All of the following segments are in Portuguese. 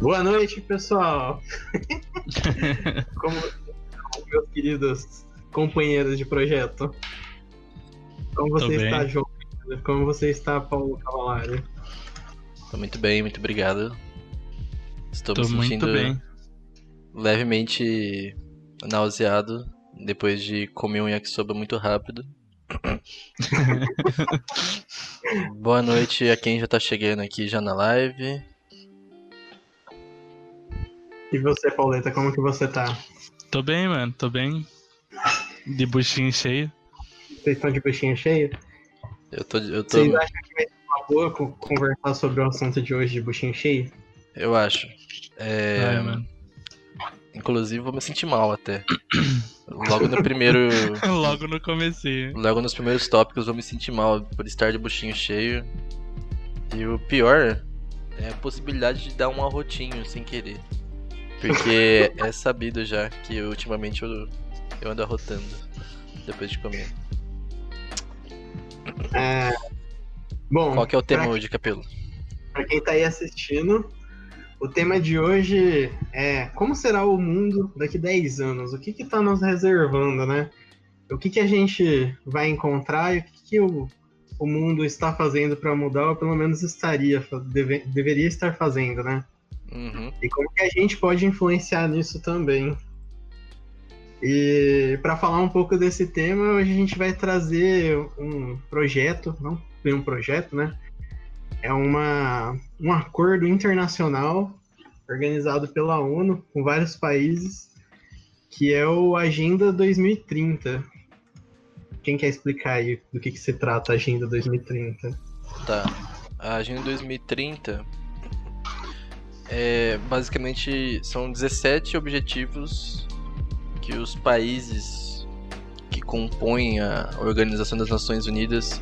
Boa noite, pessoal. como, como meus queridos companheiros de projeto. Como você está, João? Como você está, Paulo Cavalari? Tô muito bem, muito obrigado. Estou Tô me sentindo muito bem. levemente nauseado depois de comer um yakisoba muito rápido. Boa noite a quem já tá chegando aqui já na live. E você, Pauleta, como que você tá? Tô bem, mano, tô bem. De buchinho cheio. Vocês estão de buchinha cheia? Eu tô, eu tô, Vocês acham que vai ser uma boa co- conversar sobre o assunto de hoje de buchinha cheia? eu acho. É, Ai, mano. inclusive vou me sentir mal até. Logo no primeiro, Logo no comecinho. logo nos primeiros tópicos vou me sentir mal por estar de buchinho cheio. E o pior é a possibilidade de dar um arrotinho sem querer. Porque é sabido já que ultimamente eu, eu ando arrotando depois de comer. É... Bom, Qual que é o tema pra- hoje, Capelo? Pra quem tá aí assistindo, o tema de hoje é como será o mundo daqui 10 anos? O que que tá nos reservando, né? O que que a gente vai encontrar e o que que o, o mundo está fazendo para mudar, ou pelo menos estaria, deve- deveria estar fazendo, né? Uhum. E como que a gente pode influenciar nisso também. E para falar um pouco desse tema, hoje a gente vai trazer um projeto, não bem um projeto, né? É uma, um acordo internacional organizado pela ONU com vários países, que é o Agenda 2030. Quem quer explicar aí do que, que se trata a Agenda 2030? Tá. A Agenda 2030 é basicamente são 17 objetivos que os países que compõem a Organização das Nações Unidas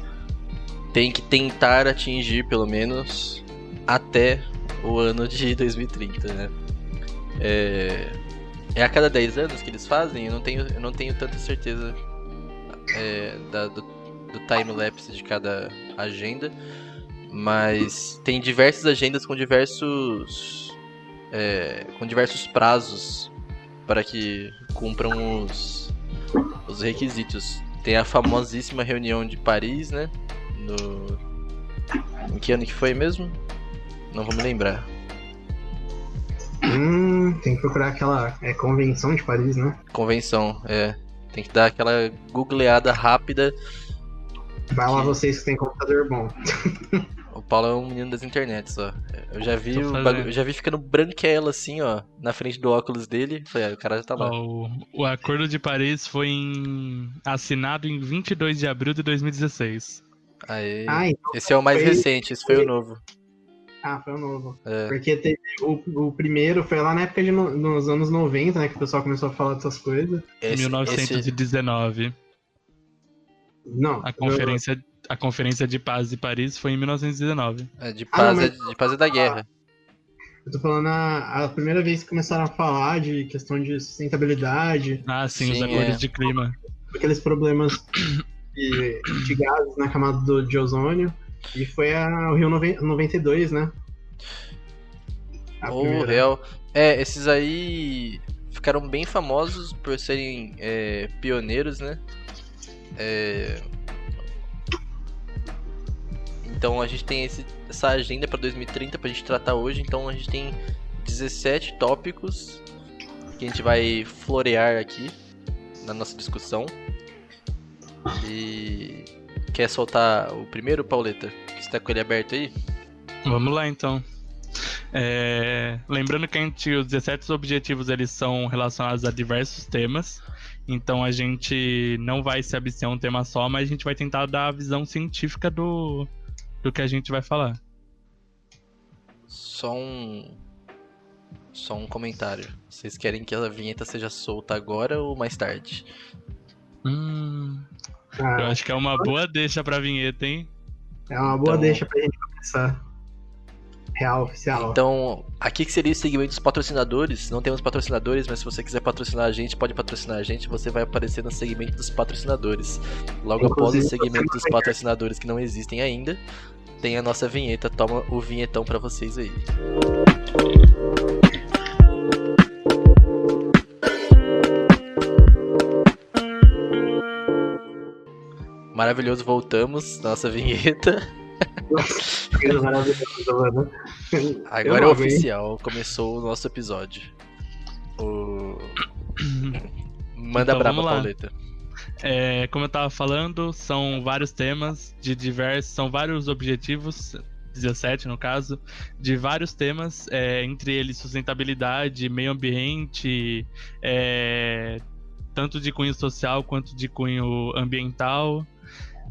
têm que tentar atingir pelo menos até o ano de 2030, né? É, é a cada 10 anos que eles fazem, eu não tenho, eu não tenho tanta certeza é, da- do, do time-lapse de cada agenda, mas tem diversas agendas com diversos é, com diversos prazos para que cumpram os, os requisitos. Tem a famosíssima reunião de Paris, né? No em que ano que foi mesmo? Não vou me lembrar. Hum, tem que procurar aquela é, Convenção de Paris, né? Convenção, é. Tem que dar aquela googleada rápida. Vai lá Que- vocês que têm computador bom. Paulo é um menino das internets, ó. Eu já vi eu já vi ficando branquela assim, ó, na frente do óculos dele. Falei, ah, o cara já tá lá. O, o Acordo de Paris foi em- assinado em 22 de abril de 2016. Aê. Ah, então Esse é o mais foi- recente, esse foi o novo. Ah, foi o novo. É. Porque teve o, o primeiro foi lá na época de no- nos anos 90, né? Que o pessoal começou a falar dessas coisas. Esse, 1919. Não. A conferência, a conferência de paz de Paris foi em 1919. esse- é, de Ah, paz, não, é, de paz é da guerra. Eu tô falando a, a primeira vez que começaram a falar de questão de sustentabilidade, Ah, sim, os Sim, acordos é. de clima. aqueles problemas de, de gases na camada do, de ozônio. E foi a, o Rio Noven- 92, né? A Ou primeira. real. É, esses aí ficaram bem famosos por serem é, pioneiros, né? É, Então a gente tem esse- essa agenda para 2030 pra gente tratar hoje. Então a gente tem 17 tópicos que a gente vai florear aqui na nossa discussão. E quer soltar o primeiro, Pauleta? Que está com ele aberto aí? Vamos lá então. É, lembrando que a os 17 objetivos eles são relacionados a diversos temas. Então a gente não vai se abster a um tema só, mas a gente vai tentar dar a visão científica do, do que a gente vai falar. Só um. Só um comentário. Vocês querem que a vinheta seja solta agora ou mais tarde? Hum, eu Ah, acho que é uma boa deixa pra vinheta, hein? é uma boa Então- deixa pra gente começar. Real, oficial. Então, aqui que seria o segmento dos patrocinadores. Não temos patrocinadores, mas se você quiser patrocinar a gente, pode patrocinar a gente. Você vai aparecer no segmento dos patrocinadores. Logo após o Inclusive, segmento dos patrocinadores que não existem ainda, tem a nossa vinheta. Toma o vinhetão pra vocês aí. Maravilhoso, voltamos. Nossa vinheta. Agora é oficial, começou o nosso episódio. O... Manda Então, braba. Pauleta. É, como eu tava falando, são vários temas de diversos, são vários objetivos, 17 no caso, de vários temas, é, entre eles sustentabilidade, meio ambiente, é, tanto de cunho social quanto de cunho ambiental,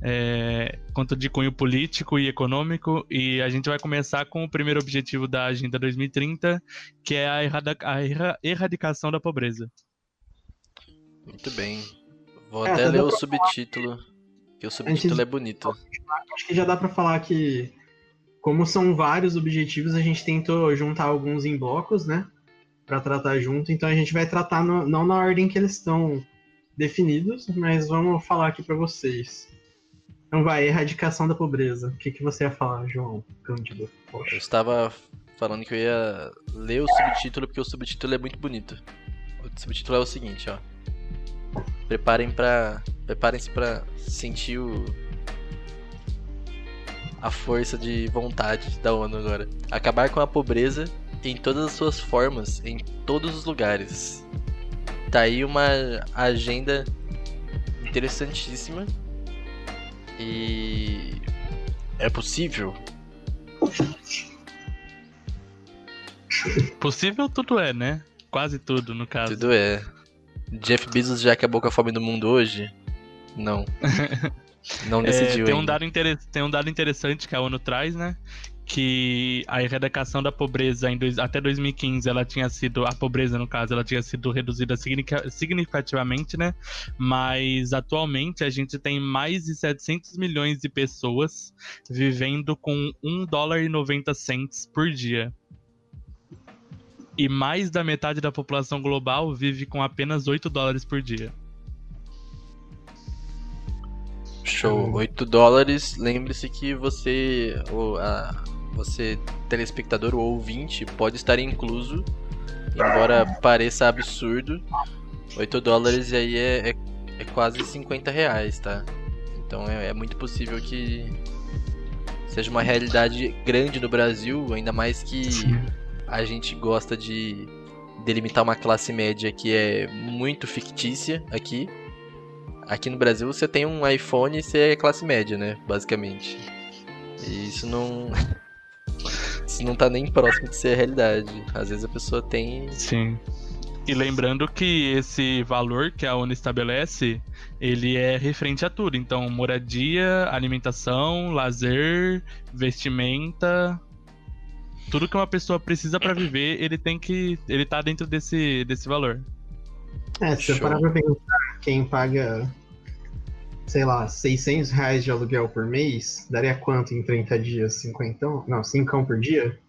é, quanto de cunho político e econômico. E a gente vai começar com o primeiro objetivo da Agenda 2030, que é a, erradicação da pobreza. Muito bem. Vou É, até ler o subtítulo. Que o subtítulo é bonito. Acho que já dá pra falar que, como são vários objetivos, a gente tentou juntar alguns em blocos, né? Pra tratar junto. Então a gente vai tratar no- não na ordem que eles estão definidos, mas vamos falar aqui pra vocês. Então vai, erradicação da pobreza. O que, que você ia falar, João Cândido? Eu Poxa. estava falando que eu ia ler o subtítulo porque o subtítulo é muito bonito. O subtítulo é o seguinte, ó. Preparem para, preparem-se para sentir o a força de vontade da ONU agora. Acabar com a pobreza em todas as suas formas, em todos os lugares. Tá aí uma agenda interessantíssima. E é possível? Possível tudo é, né? Quase tudo, no caso. Tudo é. Jeff Bezos já acabou com a fome do mundo hoje? Não. Não É, decidiu tem, um ainda. dado inter- tem um dado interessante que a ONU traz, né? Que a erradicação da pobreza em dois- até 2015 ela tinha sido, a pobreza no caso, ela tinha sido reduzida significa- significativamente, né? Mas atualmente a gente tem mais de 700 milhões de pessoas vivendo com 1 dólar e 90 cents por dia. E mais da metade da população global vive com apenas 8 dólares por dia. Show. 8 dólares. Lembre-se que você, o, a, você, telespectador ou ouvinte, pode estar incluso. Embora pareça absurdo. 8 dólares e aí é, é, é quase 50 reais, tá? Então é, é muito possível que seja uma realidade grande no Brasil, ainda mais que a gente gosta de delimitar uma classe média que é muito fictícia aqui. Aqui no Brasil você tem um iPhone e você é classe média, né? Basicamente. E isso não. Isso não tá nem próximo de ser a realidade. Às vezes a pessoa tem. Sim. E lembrando que esse valor que a ONU estabelece, ele é referente a tudo. Então, moradia, alimentação, lazer, vestimenta, tudo que uma pessoa precisa para viver, ele tem que, ele tá dentro desse, desse valor. É, se Show. parar pra pensar, quem paga, sei lá, 600 reais de aluguel por mês, daria quanto em 30 dias? 50? Não, 5 por dia?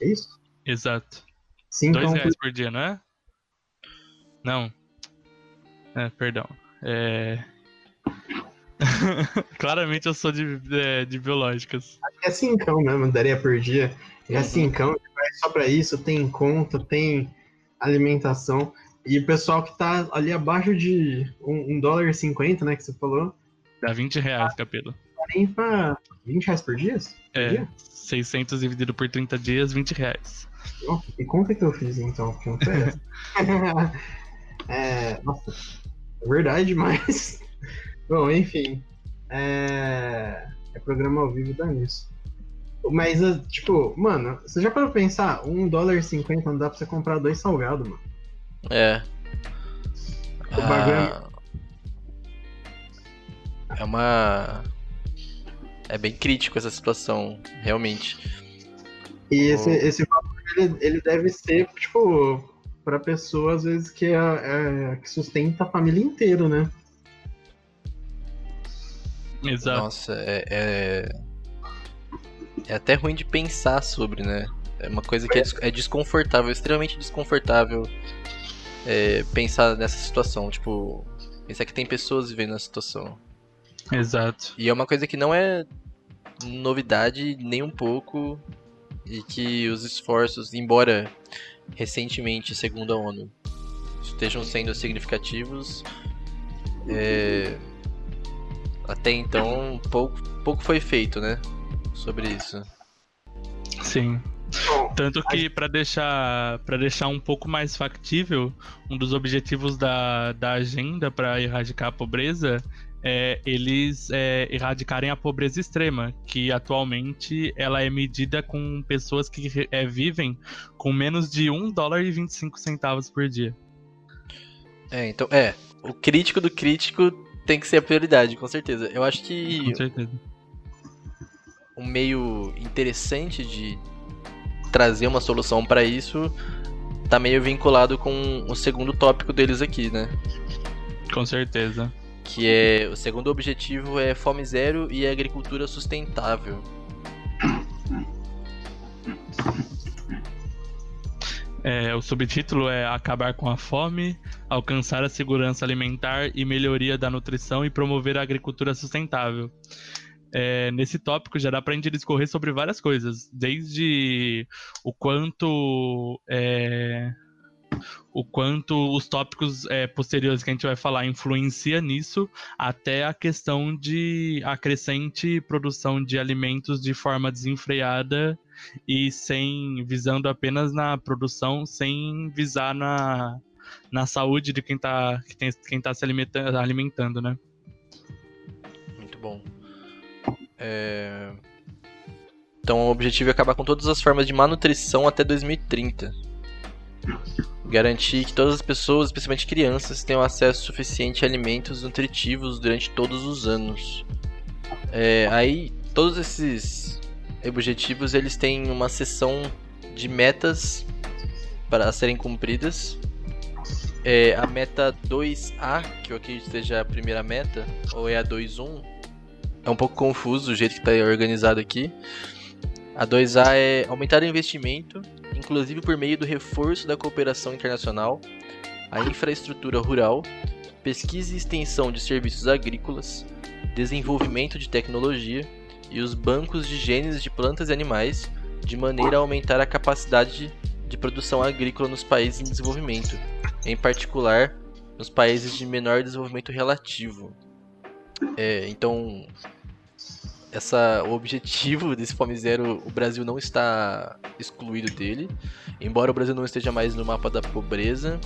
É isso? Exato. 5 Dois por reais por dia, não é? Não. É, perdão. É... Claramente eu sou de, de, de biológicas. É 5 mesmo, daria por dia. É 5, vai só pra isso, tem conta, tem alimentação. E o pessoal que tá ali abaixo de 1 dólar e 50, né, que você falou, Dá 20 reais, capelo. tem pra 20 reais por dia? Por É, dia? 600 dividido por 30 dias, 20 reais. Nossa, que conta que eu fiz então? Conta é é, nossa, é verdade, mas. Bom, enfim. É, é programa ao vivo dá nisso. Mas, tipo, mano, você já parou pra pensar? Um dólar e 50 não dá pra você comprar dois salgados, mano. É. O bagulho é- Ah, É uma. É bem crítico essa situação, realmente. E esse, esse valor, ele, ele deve ser, tipo, pra pessoa, às vezes, que, é, é- que sustenta a família inteira, né? Exato. Nossa, é, é. É até ruim de pensar sobre, né? É uma coisa que é, é desconfortável, extremamente desconfortável é, pensar nessa situação. Tipo, pensar que tem pessoas vivendo nessa situação. Exato. E é uma coisa que não é novidade nem um pouco. e que os esforços, embora recentemente, segundo a ONU, estejam sendo significativos, é, até então pouco, pouco foi feito, né, sobre isso. Sim. Tanto que para deixar para deixar um pouco mais factível, um dos objetivos da, da agenda para erradicar a pobreza é, eles é, erradicarem a pobreza extrema, que atualmente ela é medida com pessoas que é, vivem com menos de 1 dólar e 25 centavos por dia. É, então, é, o crítico do crítico tem que ser a prioridade, com certeza. Eu acho que Com certeza. Um meio interessante de trazer uma solução para isso tá meio vinculado com o segundo tópico deles aqui, né? Com certeza. Que é o segundo objetivo é fome zero e agricultura sustentável. É, o subtítulo é Acabar com a fome, alcançar a segurança alimentar e melhoria da nutrição e promover a agricultura sustentável. É, nesse tópico já dá para a gente discorrer sobre várias coisas, desde o quanto é, o quanto os tópicos é, posteriores que a gente vai falar influencia nisso, até a questão de a crescente produção de alimentos de forma desenfreada e sem visando apenas na produção, sem visar na, na saúde de quem está quem tá se alimentando, alimentando, né? Muito bom. É... Então o objetivo é acabar com todas as formas de malnutrição até 2030. Garantir que todas as pessoas, especialmente crianças, tenham acesso suficiente a alimentos nutritivos durante todos os anos. É, aí, todos esses objetivos eles têm uma seção de metas para serem cumpridas. É, a meta 2A, que eu acredito seja a primeira meta, ou é a 2.1, é um pouco confuso o jeito que está organizado aqui. A 2A é aumentar o investimento, inclusive por meio do reforço da cooperação internacional, a infraestrutura rural, pesquisa e extensão de serviços agrícolas, desenvolvimento de tecnologia e os bancos de genes de plantas e animais, de maneira a aumentar a capacidade de produção agrícola nos países em desenvolvimento, em particular nos países de menor desenvolvimento relativo. É, então, essa, o objetivo desse Fome Zero, o Brasil não está excluído dele. Embora o Brasil não esteja mais no mapa da pobreza.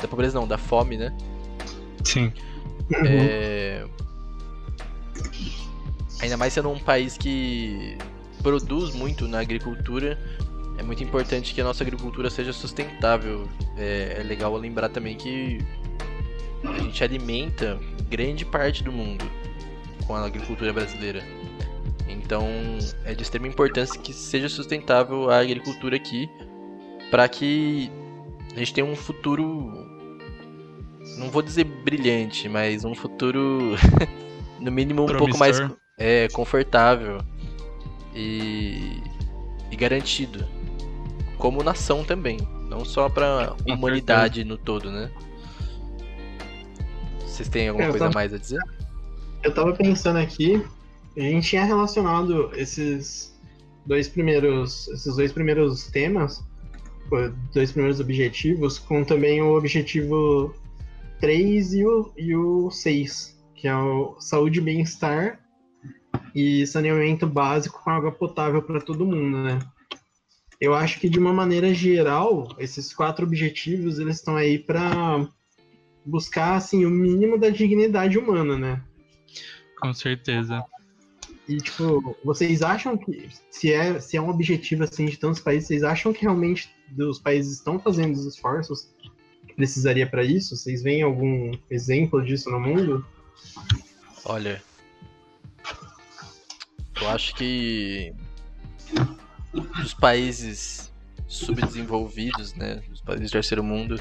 Da pobreza não, da fome, né? Sim. É... Ainda mais sendo um país que produz muito na agricultura, é muito importante que a nossa agricultura seja sustentável. É, é legal lembrar também que a gente alimenta grande parte do mundo com a agricultura brasileira. Então é de extrema importância que seja sustentável a agricultura aqui, para que a gente tenha um futuro, não vou dizer brilhante, mas um futuro no mínimo um pouco mais Promissor. é, confortável e, e garantido, como nação também, não só para humanidade no todo, né? Vocês têm alguma coisa tava- mais a dizer? Eu tava pensando aqui, a gente tinha relacionado esses dois primeiros, esses dois primeiros temas, dois primeiros objetivos, com também o objetivo 3 e o, e o 6, que é o saúde e bem-estar e saneamento básico com água potável para todo mundo, né? Eu acho que de uma maneira geral, esses quatro objetivos eles estão aí para buscar assim o mínimo da dignidade humana, né? Com certeza. E, tipo, vocês acham que, se é, se é um objetivo, assim, de tantos países, vocês acham que realmente os países estão fazendo os esforços que precisaria para isso? Vocês veem algum exemplo disso no mundo? Olha, eu acho que os países subdesenvolvidos, né, os países do terceiro mundo,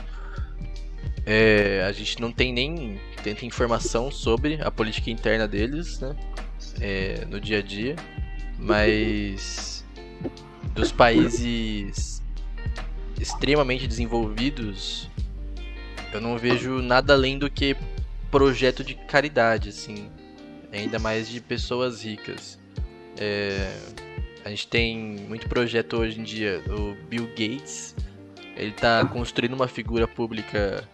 é, a gente não tem nem tanta informação sobre a política interna deles, né, é, no dia a dia, mas dos países extremamente desenvolvidos, eu não vejo nada além do que projeto de caridade, assim, ainda mais de pessoas ricas. É, a gente tem muito projeto hoje em dia. O Bill Gates, ele tá construindo uma figura pública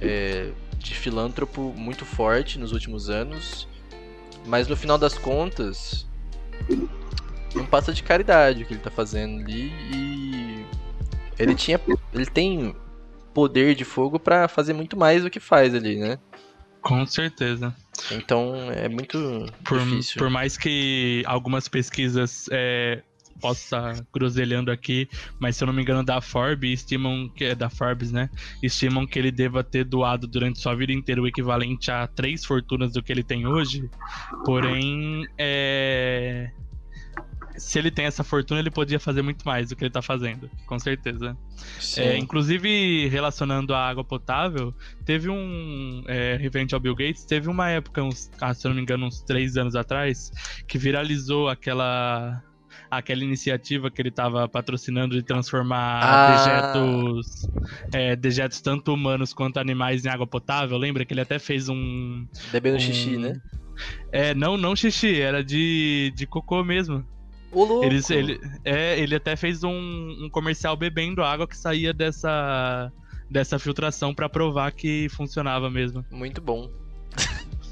é, de filântropo muito forte nos últimos anos. Mas no final das contas, não passa de caridade o que ele tá fazendo ali e ele tinha ele tem poder de fogo para fazer muito mais do que faz ali, né? Com certeza. Então é muito por, difícil. Por mais que algumas pesquisas é, posso estar groselhando aqui, mas se eu não me engano da Forbes, estimam que é da Forbes, né? Estimam que ele deva ter doado durante sua vida inteira o equivalente a três fortunas do que ele tem hoje. Porém, é, se ele tem essa fortuna, ele podia fazer muito mais do que ele está fazendo, com certeza. É, inclusive, relacionando a água potável, teve um. É, referente ao Bill Gates, teve uma época, uns, ah, se eu não me engano, uns três anos atrás, que viralizou aquela. Aquela iniciativa que ele estava patrocinando de transformar ah. dejetos, é, dejetos tanto humanos quanto animais em água potável. Lembra que ele até fez um. Bebendo um... xixi, né? É, não, não xixi, era de, de cocô mesmo. O louco. Ele, ele, é, ele até fez um, um comercial bebendo água que saía dessa, dessa filtração para provar que funcionava mesmo. Muito bom.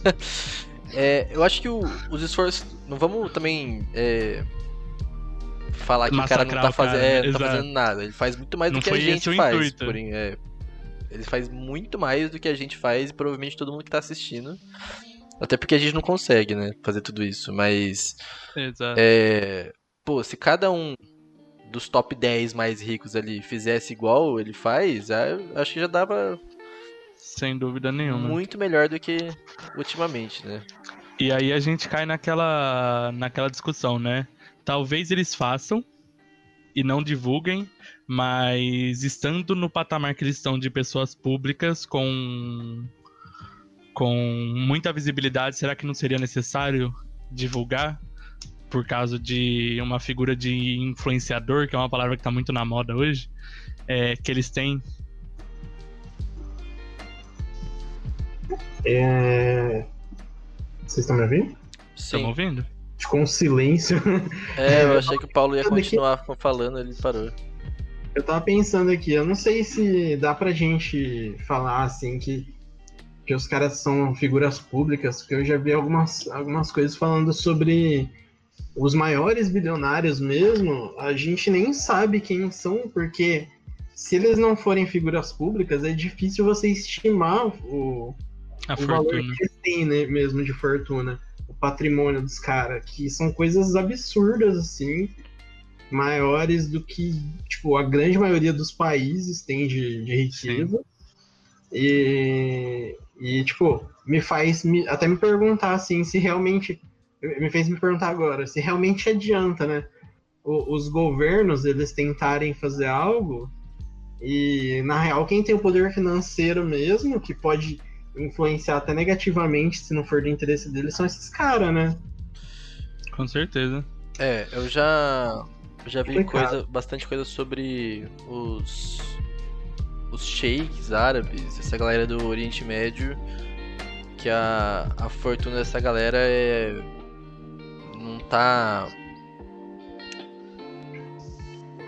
é, eu acho que o, os esforços. Não vamos também é, falar que Massacrar o cara não tá, fazendo, é, não tá fazendo nada. Ele faz muito mais não do que a gente faz. Porém, é, ele faz muito mais do que a gente faz e provavelmente todo mundo que tá assistindo. Até porque a gente não consegue, né, fazer tudo isso, mas. Exato. É, pô, se cada um dos top 10 mais ricos ali fizesse igual ele faz, acho que já dava. Sem dúvida nenhuma. Muito melhor do que ultimamente, né? E aí a gente cai naquela, naquela discussão, né? Talvez eles façam e não divulguem, mas estando no patamar que eles estão de pessoas públicas com com muita visibilidade, será que não seria necessário divulgar? Por causa de uma figura de influenciador, que é uma palavra que está muito na moda hoje, é, que eles têm? É... Vocês estão me ouvindo? Estão ouvindo? Ficou um silêncio. É, eu achei que o Paulo ia continuar falando, ele parou. Eu tava pensando aqui, eu não sei se dá pra gente falar assim que que os caras são figuras públicas, porque eu já vi algumas, algumas coisas falando sobre os maiores bilionários mesmo, a gente nem sabe quem são, porque se eles não forem figuras públicas, é difícil você estimar o, a o valor que eles têm né, mesmo de fortuna, patrimônio dos caras, que são coisas absurdas, assim, maiores do que, tipo, a grande maioria dos países tem de, de riqueza. Sim. E, e, tipo, me faz me, até me perguntar, assim, se realmente. Me fez me perguntar agora, se realmente adianta, né? O, os governos, eles tentarem fazer algo e, na real, quem tem o poder financeiro mesmo, que pode influenciar até negativamente, se não for do interesse deles, são esses caras, né? Com certeza. É, eu já já vi coisa, bastante coisa sobre os os sheiks árabes, essa galera do Oriente Médio, que a, a fortuna dessa galera é não tá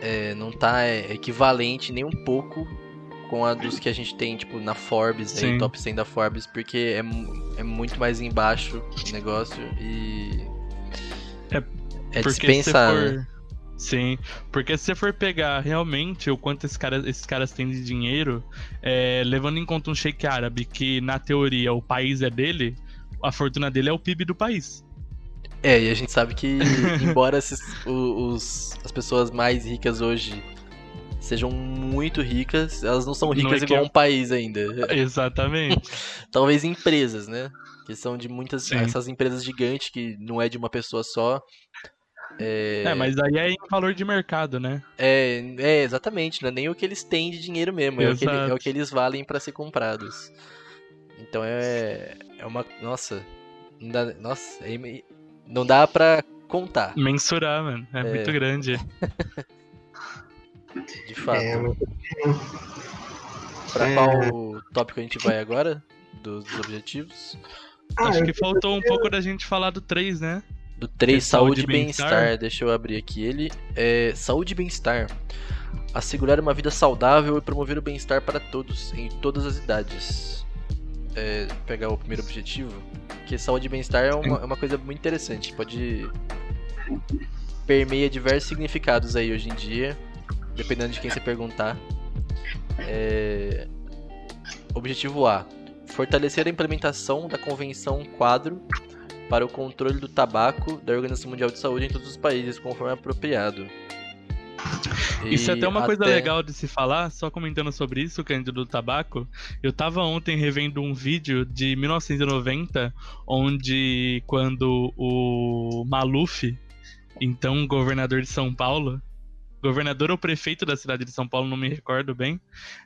é, não tá equivalente nem um pouco com a dos que a gente tem, tipo, na Forbes, aí, top 100 da Forbes, porque é, é muito mais embaixo o negócio e. É, é dispensar, for... né? Sim, porque se você for pegar realmente o quanto esses caras, esses caras têm de dinheiro, é, levando em conta um sheik árabe, que na teoria o país é dele, a fortuna dele é o PIB do país. É, e a gente sabe que, embora esses, os, as pessoas mais ricas hoje sejam muito ricas, elas não são ricas não é igual um país ainda. Exatamente. Talvez empresas, né? Que são de muitas. Sim. Essas empresas gigantes que não é de uma pessoa só. É... é... mas aí é em valor de mercado, né? É, é exatamente, não é nem o que eles têm de dinheiro mesmo, é o, que, é o que eles valem para ser comprados. Então é, é uma. Nossa. Não dá, nossa, é, não dá pra contar. Mensurar, mano. É, é. muito grande. de fato. É, Pra qual tópico a gente vai agora? Dos, dos objetivos? Ah, Acho que faltou um pouco da gente falar do 3, né? Do 3, É saúde saúde e bem-estar. bem-estar? Deixa eu abrir aqui ele. É saúde e bem-estar. Assegurar uma vida saudável e promover o bem-estar para todos, em todas as idades. É, pegar o primeiro objetivo. Que saúde e bem-estar é uma, é uma coisa muito interessante. Pode. permeia diversos significados aí hoje em dia. Dependendo de quem você perguntar. É, Objetivo A: fortalecer a implementação da Convenção Quadro para o controle do tabaco da Organização Mundial de Saúde em todos os países, conforme apropriado. Isso é E até uma coisa até- legal de se falar, só comentando sobre isso, Cândido do tabaco. Eu tava ontem revendo um vídeo de 1990, onde quando o Maluf, então governador de São Paulo, governador ou prefeito da cidade de São Paulo, não me recordo bem,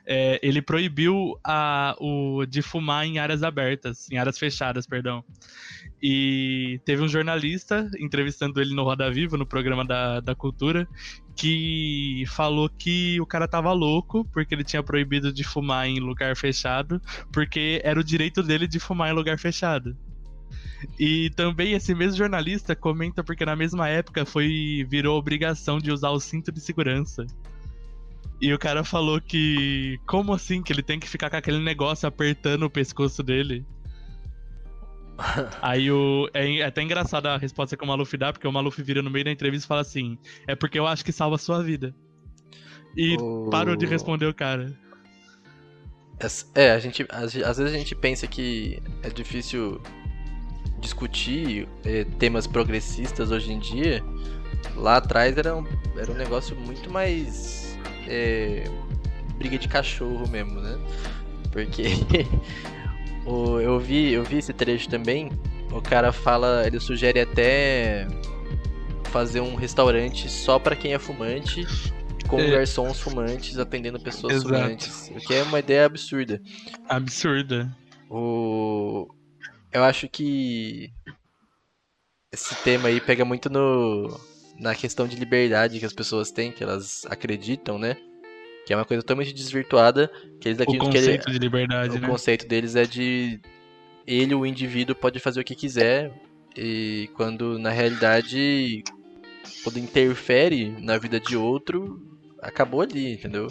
é, ele proibiu a, o, de fumar em áreas abertas, em áreas fechadas, perdão. E teve um jornalista entrevistando ele no Roda Viva, no programa da, da Cultura, que falou que o cara tava louco porque ele tinha proibido de fumar em lugar fechado, porque era o direito dele de fumar em lugar fechado. E também esse mesmo jornalista comenta porque na mesma época foi virou obrigação de usar o cinto de segurança. E o cara falou que como assim que ele tem que ficar com aquele negócio apertando o pescoço dele? Aí o. É, é até engraçado a resposta que o Maluf dá, porque o Maluf vira no meio da entrevista e fala assim: É porque eu acho que salva a sua vida. E O- parou de responder o cara. É, a gente, às, às vezes a gente pensa que é difícil discutir eh, temas progressistas hoje em dia. Lá atrás era um, era um negócio muito mais eh, briga de cachorro mesmo, né? Porque o, eu, vi, eu vi esse trecho também. O cara fala, ele sugere até fazer um restaurante só pra quem é fumante, com É. garçons fumantes atendendo pessoas Exato. fumantes. O que é uma ideia absurda. Absurda. O... Eu acho que esse tema aí pega muito no... na questão de liberdade que as pessoas têm, que elas acreditam, né? Que é uma coisa totalmente desvirtuada, que eles O acreditam que ele... conceito de liberdade, o né? conceito deles é de ele, o indivíduo, pode fazer o que quiser, e quando na realidade, quando interfere na vida de outro, acabou ali, entendeu?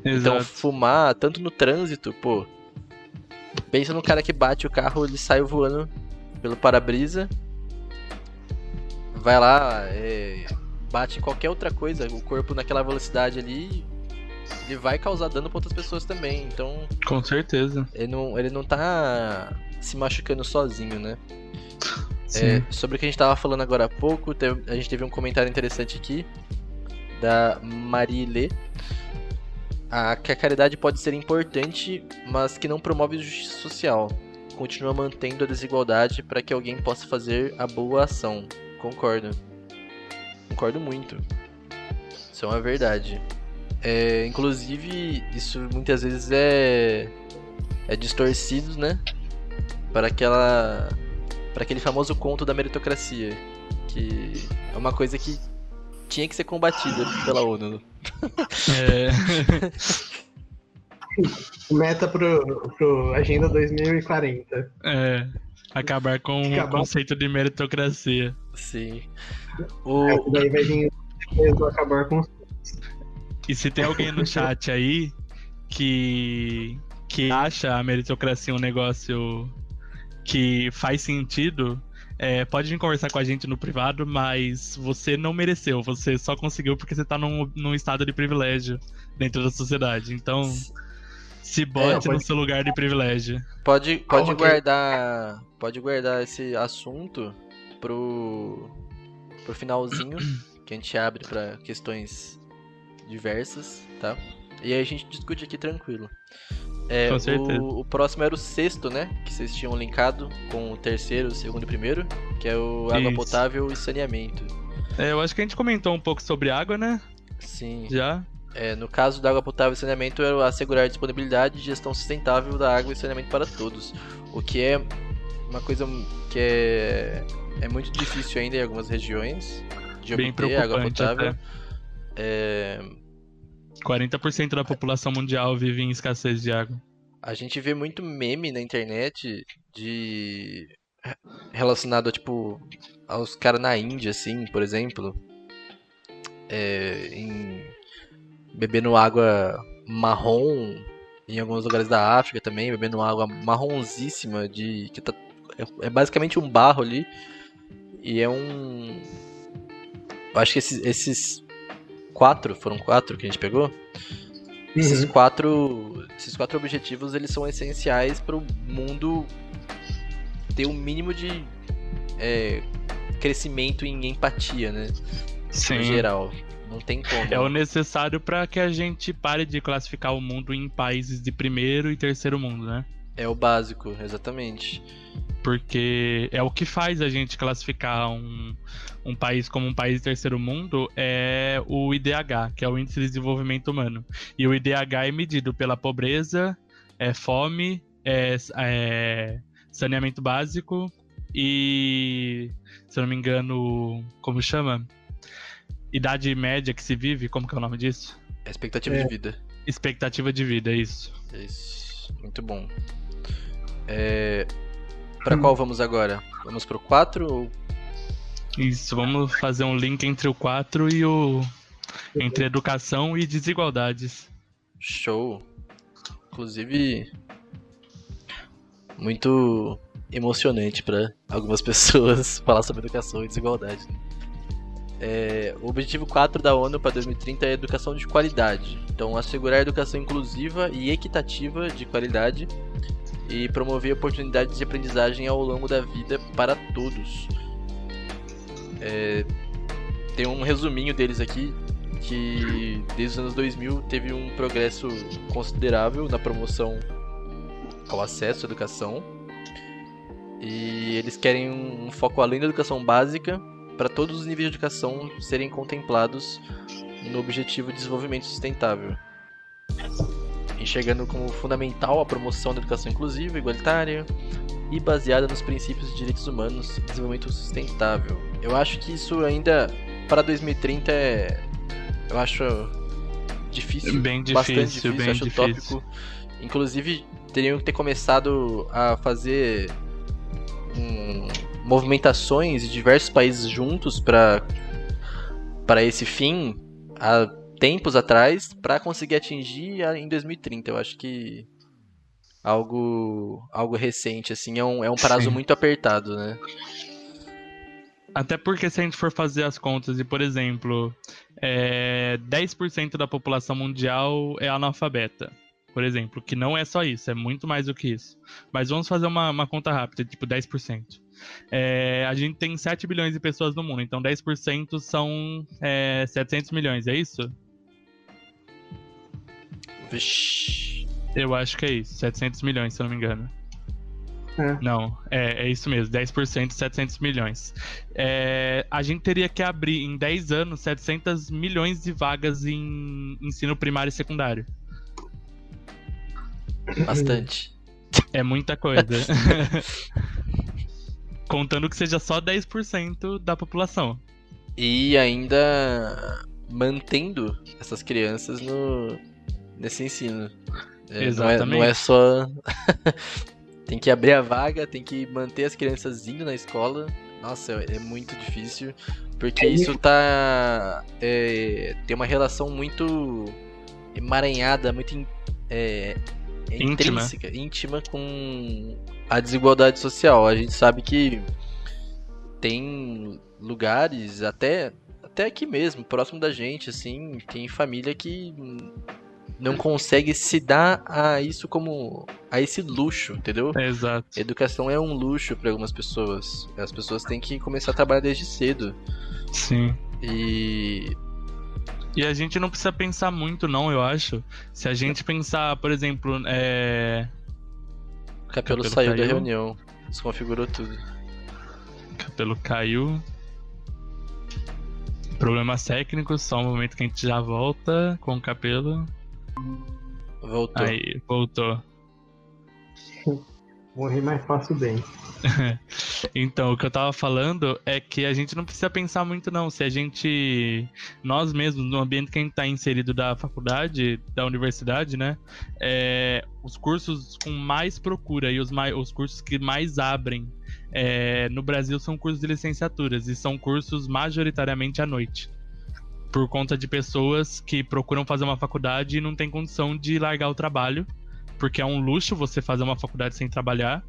Então, Exato. fumar, tanto no trânsito, pô. Pensa no cara que bate o carro, ele sai voando pelo para-brisa. Vai lá, é, bate em qualquer outra coisa, o corpo naquela velocidade ali, ele vai causar dano pra outras pessoas também. Então, Com certeza. ele não, ele não tá se machucando sozinho, né? É, sobre o que a gente tava falando agora há pouco, teve- a gente teve um comentário interessante aqui da Marile. A, que a caridade pode ser importante, mas que não promove justiça social. Continua mantendo a desigualdade para que alguém possa fazer a boa ação. Concordo. Concordo muito. Isso é uma verdade. É, inclusive, isso muitas vezes é, é distorcido, né? Para aquela para aquele famoso conto da meritocracia, que é uma coisa que tinha que ser combatida pela ONU. É, Meta pro, pro Agenda 2040. é, acabar com o Acabar. conceito de meritocracia. Sim. Essa O, daí vai vir acabar com os. E se tem alguém no chat aí que, que acha a meritocracia um negócio que faz sentido, é, pode vir conversar com a gente no privado, mas você não mereceu, você só conseguiu porque você tá num, num estado de privilégio dentro da sociedade. Então, se bote pode- no seu lugar de privilégio. pode pode que- guardar pode guardar esse assunto pro pro finalzinho que a gente abre para questões diversas, tá? E aí a gente discute aqui tranquilo. É, Com certeza. O, o próximo era o sexto, né? Que vocês tinham linkado com o terceiro, o segundo e o primeiro, que é o água Isso. potável e saneamento. É, eu acho que a gente comentou um pouco sobre água, né? Sim. Já. É, no caso da água potável e saneamento, é assegurar a disponibilidade e gestão sustentável da água e saneamento para todos. O que é uma coisa que é, é muito difícil ainda em algumas regiões de Bem obter água potável. É, 40% da população mundial vive em escassez de água. a gente vê muito meme na internet de relacionado tipo, aos caras na Índia, assim, por exemplo. É, em bebendo água marrom em alguns lugares da África também, bebendo água marronzíssima de que tá, é, é basicamente um barro ali e é um acho que esses, esses quatro foram quatro que a gente pegou. Uhum. Esses quatro esses quatro objetivos eles são essenciais para o mundo ter um mínimo de é, crescimento em empatia, né? Sim. No geral. Não tem como. É o necessário para que a gente pare de classificar o mundo em países de primeiro e terceiro mundo, né? É o básico, exatamente. Porque é o que faz a gente classificar um, um país como um país de terceiro mundo é o IDH, que é o Índice de Desenvolvimento Humano. E o IDH é medido pela pobreza, é fome, é, é saneamento básico e, se eu não me engano, como chama? idade média que se vive, como que é o nome disso? É expectativa é. de vida. Expectativa de vida, isso. Isso, muito bom. É... Para hum. qual vamos agora? Vamos pro 4 ou... Isso, vamos fazer um link entre o 4 e o. entre educação e desigualdades. Show. Inclusive. Muito emocionante para algumas pessoas falar sobre educação e desigualdade. É, o objetivo 4 da ONU para 2030 é educação de qualidade. Então, assegurar educação inclusiva e equitativa de qualidade e promover oportunidades de aprendizagem ao longo da vida para todos. É, tem um resuminho deles aqui que desde os anos 2000 teve um progresso considerável na promoção ao acesso à educação. E eles querem um foco além da educação básica para todos os níveis de educação serem contemplados no Objetivo de Desenvolvimento Sustentável, enxergando como fundamental a promoção da educação inclusiva, igualitária e baseada nos princípios de direitos humanos e desenvolvimento sustentável. Eu acho que isso ainda para 2030 é eu acho difícil, bem difícil, bastante difícil, bem acho difícil. utópico. Inclusive teriam que ter começado a fazer um movimentações de diversos países juntos para para esse fim há tempos atrás para conseguir atingir em 2030. Eu acho que algo algo recente assim é um, é um prazo Sim. muito apertado, né? Até porque se a gente for fazer as contas e, por exemplo, é, 10% da população mundial é analfabeta, por exemplo, que não é só isso, é muito mais do que isso. Mas vamos fazer uma, uma conta rápida, tipo 10%. É, a gente tem 7 bilhões de pessoas no mundo, então 10% são é, 700 milhões, é isso? Vixe. Eu acho que é isso, 700 milhões, se eu não me engano. É. Não, é, é isso mesmo, 10% 700 milhões. É, a gente teria que abrir em 10 anos 700 milhões de vagas em ensino primário e secundário. Bastante. É muita coisa. Contando que seja só 10% da população. E ainda mantendo essas crianças no nesse ensino. É, Exatamente. Não é, não é só. tem que abrir a vaga, tem que manter as crianças indo na escola. Nossa, é muito difícil. Porque é isso tá. É, tem uma relação muito emaranhada, muito é, íntima. intrínseca, íntima com a desigualdade social. A gente sabe que tem lugares, até, até aqui mesmo, próximo da gente, assim, tem família que não consegue se dar a isso como a esse luxo, entendeu? Exato. Educação é um luxo para algumas pessoas. As pessoas têm que começar a trabalhar desde cedo. Sim. E e a gente não precisa pensar muito, não, eu acho. Se a gente pensar, por exemplo, é... O Capelo, Capelo saiu caiu. da reunião. Desconfigurou tudo. Capelo caiu. Problemas técnicos, só um momento que a gente já volta com o Capelo. Voltou. Aí, voltou. Morri mais fácil bem. então, o que eu tava falando é que a gente não precisa pensar muito, não. Se a gente, nós mesmos, no ambiente que a gente tá inserido da faculdade, da universidade, né? É, os cursos com mais procura e os, mais, os cursos que mais abrem é, no Brasil são cursos de licenciaturas e são cursos majoritariamente à noite. Por conta de pessoas que procuram fazer uma faculdade e não tem condição de largar o trabalho, porque é um luxo você fazer uma faculdade sem trabalhar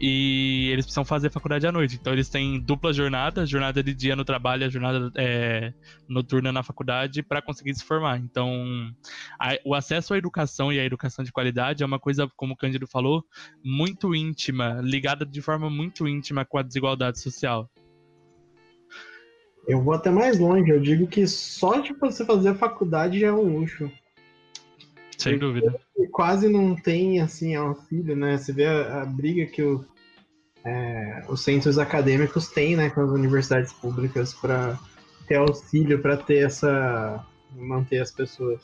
e eles precisam fazer faculdade à noite. Então eles têm dupla jornada, jornada de dia no trabalho, a jornada é, noturna na faculdade para conseguir se formar. Então a, o acesso à educação e à educação de qualidade é uma coisa, como o Cândido falou, muito íntima, ligada de forma muito íntima com a desigualdade social. Eu vou até mais longe, eu digo que só de você fazer a faculdade já é um luxo. Sem dúvida. Quase não tem assim auxílio, né? Você vê a, a briga que o, é, os centros acadêmicos têm, né, com as universidades públicas para ter auxílio, para ter essa manter as pessoas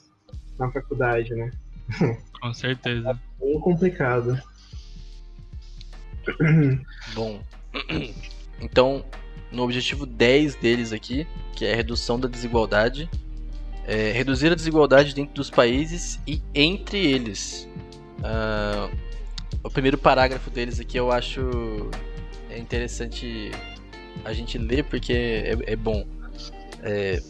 na faculdade, né? Com certeza. É bem complicado. Bom, então no objetivo 10 deles aqui, que é a redução da desigualdade, é, reduzir a desigualdade dentro dos países e entre eles. Uh, o primeiro parágrafo deles aqui eu acho é interessante a gente ler porque é, é bom. É,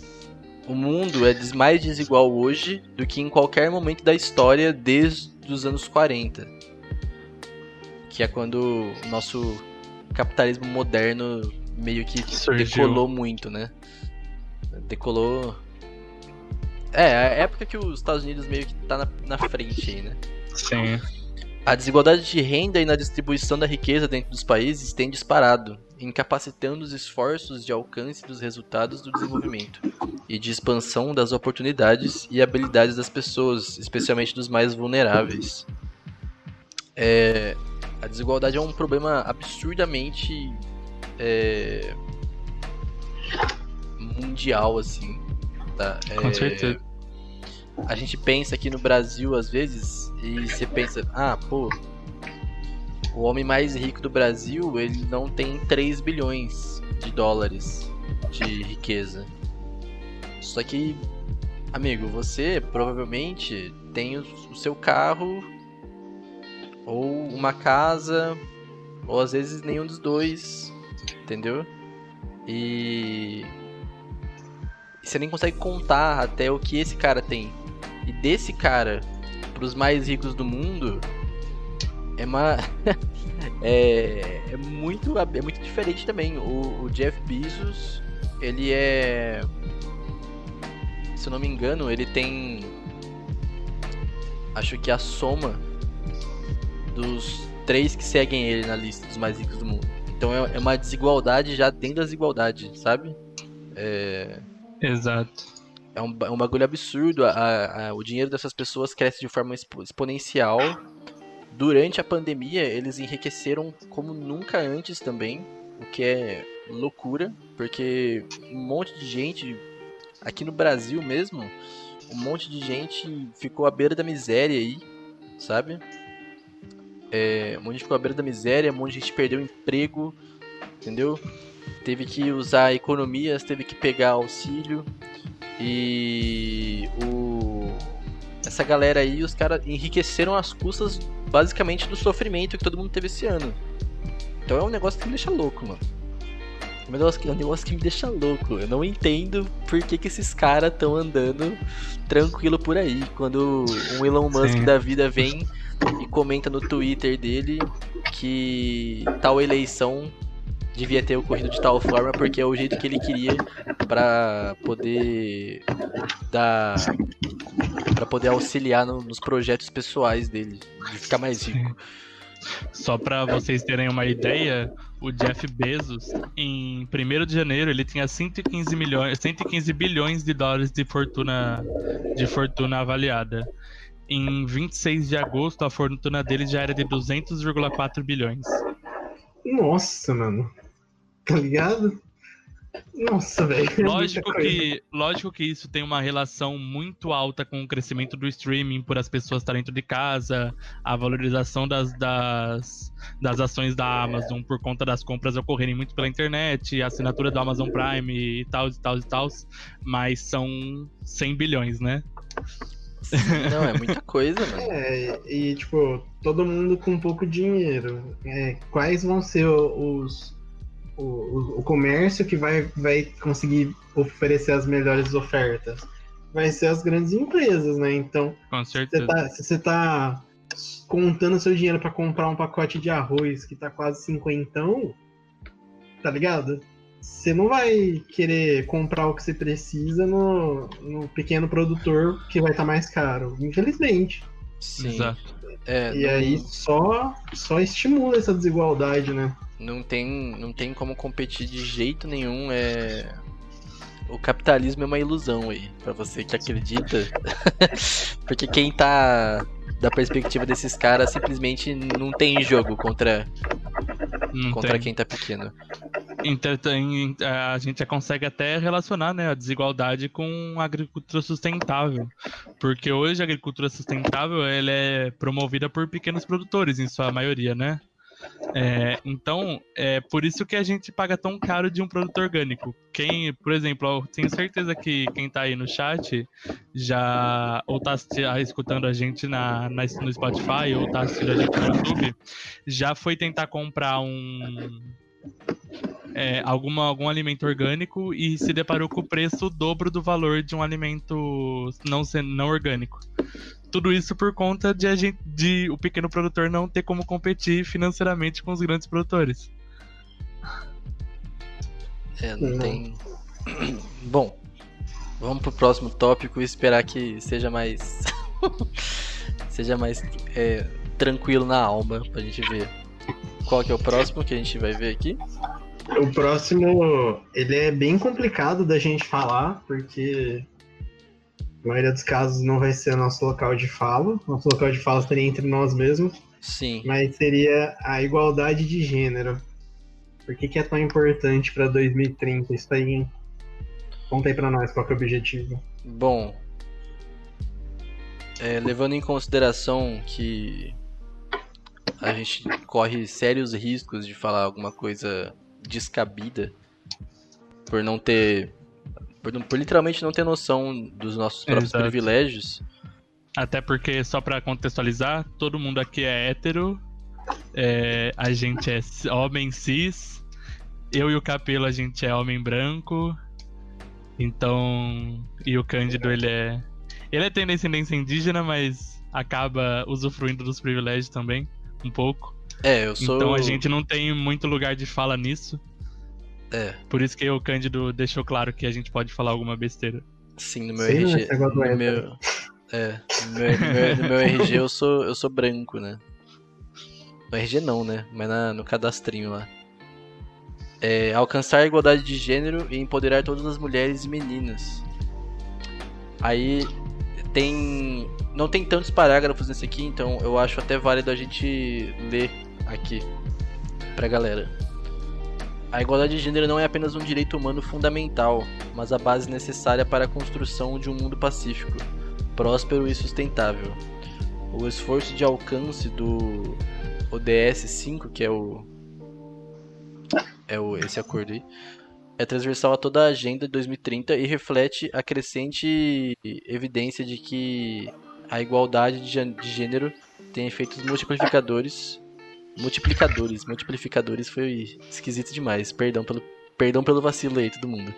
o mundo é mais desigual hoje do que em qualquer momento da história desde os anos 40. Que é quando o nosso capitalismo moderno meio que decolou muito, né? Decolou é, a época que os Estados Unidos meio que tá na, na frente aí, né? Sim. A desigualdade de renda e na distribuição da riqueza dentro dos países tem disparado, incapacitando os esforços de alcance dos resultados do desenvolvimento e de expansão das oportunidades e habilidades das pessoas, especialmente dos mais vulneráveis. É, a desigualdade é um problema absurdamente é, mundial, assim. Tá? É, Com certeza. A gente pensa aqui no Brasil às vezes e você pensa, ah, pô, o homem mais rico do Brasil, ele não tem 3 bilhões de dólares de riqueza. Só que, amigo, você provavelmente tem o, o seu carro ou uma casa ou às vezes nenhum dos dois, entendeu? E você nem consegue contar até o que esse cara tem. E desse cara, pros mais ricos do mundo, é uma. é, é, muito, é muito diferente também. O, o Jeff Bezos, ele é. Se eu não me engano, ele tem. Acho que a soma dos três que seguem ele na lista dos mais ricos do mundo. Então é, é uma desigualdade já dentro da desigualdade, sabe? É, Exato. É um, é um bagulho absurdo. A, a, o dinheiro dessas pessoas cresce de forma exponencial. Durante a pandemia, eles enriqueceram como nunca antes também. O que é loucura, porque um monte de gente, aqui no Brasil mesmo, um monte de gente ficou à beira da miséria aí, sabe? É, um monte de gente ficou à beira da miséria, um monte de gente perdeu emprego, entendeu? teve que usar economias, teve que pegar auxílio e o essa galera aí, os caras enriqueceram as custas basicamente do sofrimento que todo mundo teve esse ano. Então é um negócio que me deixa louco, mano. É um negócio que, é um negócio que me deixa louco. Eu não entendo por que, que esses caras estão andando tranquilo por aí. Quando um Elon Musk Sim. da vida vem e comenta no Twitter dele que tal eleição devia ter ocorrido de tal forma porque é o jeito que ele queria para poder dar para poder auxiliar no, nos projetos pessoais dele de ficar mais rico. Só para vocês terem uma ideia, o Jeff Bezos em 1 de janeiro ele tinha 115 milhões, 115 bilhões de dólares de fortuna de fortuna avaliada. Em 26 de agosto a fortuna dele já era de 200,4 bilhões. Nossa, mano. Tá ligado? Nossa, velho. É lógico que, lógico que isso tem uma relação muito alta com o crescimento do streaming, por as pessoas estarem dentro de casa, a valorização das, das, das ações da Amazon por conta das compras ocorrerem muito pela internet, a assinatura do Amazon Prime e tal, e tal, e tal. Mas são 100 bilhões, né? Não, é muita coisa, mano. É, e tipo, todo mundo com pouco dinheiro. É, quais vão ser os. O, o, o comércio que vai, vai conseguir oferecer as melhores ofertas? Vai ser as grandes empresas, né? Então, Com você certeza. tá, se você tá contando seu dinheiro pra comprar um pacote de arroz que tá quase cinquentão, tá ligado? Você não vai querer comprar o que você precisa no, no pequeno produtor que vai estar mais caro, infelizmente. Sim. Exato. É, E não, aí só, só estimula essa desigualdade, né? não tem, não tem como competir de jeito nenhum. É... O capitalismo é uma ilusão aí, pra você que acredita. Porque quem tá da perspectiva desses caras simplesmente não tem jogo contra, Não contra tem. quem tá pequeno. A gente consegue até relacionar né, a desigualdade com a agricultura sustentável. Porque hoje a agricultura sustentável ela é promovida por pequenos produtores, em sua maioria, né? É, então, é por isso que a gente paga tão caro de um produto orgânico. Quem, por exemplo, tenho certeza que quem tá aí no chat já ou tá assisti- ah, escutando a gente na, na- no Spotify ou tá assistindo a gente no YouTube, já foi tentar comprar um é, alguma, algum alimento orgânico e se deparou com o preço dobro do valor de um alimento não, não orgânico. Tudo isso por conta de, a gente, de o pequeno produtor não ter como competir financeiramente com os grandes produtores. É, Não. tem. Bom, vamos pro próximo tópico e esperar que seja mais. seja mais é, tranquilo na alma pra gente ver. Qual que é o próximo que a gente vai ver aqui? O próximo, ele é bem complicado da gente falar, porque na maioria dos casos não vai ser nosso local de fala. Nosso local de fala seria entre nós mesmos, Sim. mas seria a igualdade de gênero. Por que, que é tão importante para 2030 isso aí, hein? Conta aí pra nós qual é o objetivo. Bom, é, levando em consideração que a gente corre sérios riscos de falar alguma coisa descabida por não ter. Por, por literalmente não ter noção dos nossos próprios Exato. privilégios. Até porque, só pra contextualizar, todo mundo aqui é hétero, é, a gente é homem cis, eu e o Capelo a gente é homem branco, então. E o Cândido ele é. Ele é tem descendência indígena, mas acaba usufruindo dos privilégios também, um pouco. É, eu sou. Então a gente não tem muito lugar de fala nisso. É, Por isso que o Cândido deixou claro que a gente pode falar alguma besteira. sim, no meu Sim, RG. do No meu, é, no meu, no meu- no meu RG eu sou, eu sou branco, né? No RG não, né? Mas na- no cadastrinho lá. É, alcançar a igualdade de gênero e empoderar todas as mulheres e meninas. Aí tem. Não tem tantos parágrafos nesse aqui, então eu acho até válido a gente ler aqui pra galera. A igualdade de gênero não é apenas um direito humano fundamental, mas a base necessária para a construção de um mundo pacífico, próspero e sustentável. O esforço de alcance do ODS 5, que é o é o esse acordo aí, é transversal a toda a agenda de 2030 e reflete a crescente evidência de que a igualdade de gê- de gênero tem efeitos multiplicadores multiplicadores, multiplicadores foi esquisito demais. Perdão pelo perdão pelo vacilo aí todo mundo.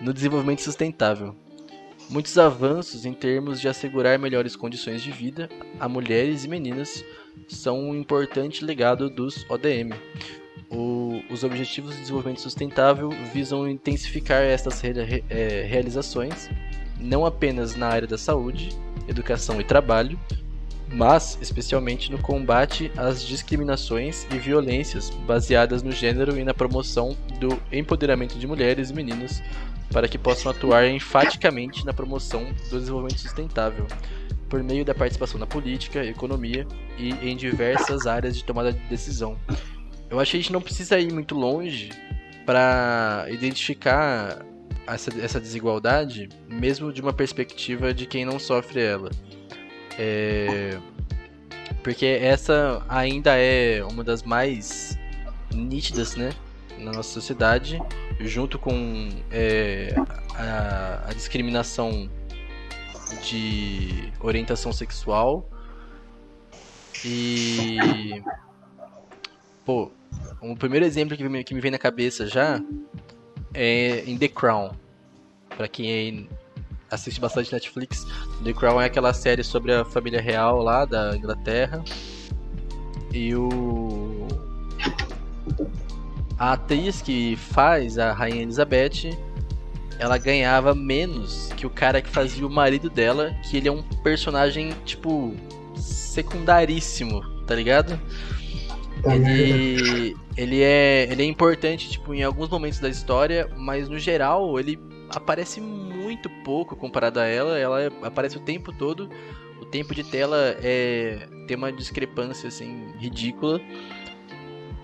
No desenvolvimento sustentável. Muitos avanços em termos de assegurar melhores condições de vida a mulheres e meninas são um importante legado dos ODM. O- os Objetivos de Desenvolvimento Sustentável visam intensificar essas re- eh, realizações, não apenas na área da saúde, educação e trabalho, mas especialmente no combate às discriminações e violências baseadas no gênero e na promoção do empoderamento de mulheres e meninas para que possam atuar enfaticamente na promoção do desenvolvimento sustentável por meio da participação na política, economia e em diversas áreas de tomada de decisão. Eu acho que a gente não precisa ir muito longe para identificar essa, essa desigualdade, mesmo de uma perspectiva de quem não sofre ela. É, Porque essa ainda é uma das mais nítidas, né? Na nossa sociedade, junto com é, a, a discriminação de orientação sexual. E. Pô, o primeiro exemplo que me, que me vem na cabeça já é em The Crown. Pra quem assiste bastante Netflix, The Crown é aquela série sobre a família real lá da Inglaterra. E o. A atriz que faz a Rainha Elizabeth, ela ganhava menos que o cara que fazia o marido dela, que ele é um personagem, tipo, secundaríssimo, tá ligado? Ele, ele, é, ele é importante, tipo, em alguns momentos da história, mas no geral ele aparece muito pouco comparado a ela. Ela aparece o tempo todo. O tempo de tela é tem uma discrepância assim ridícula.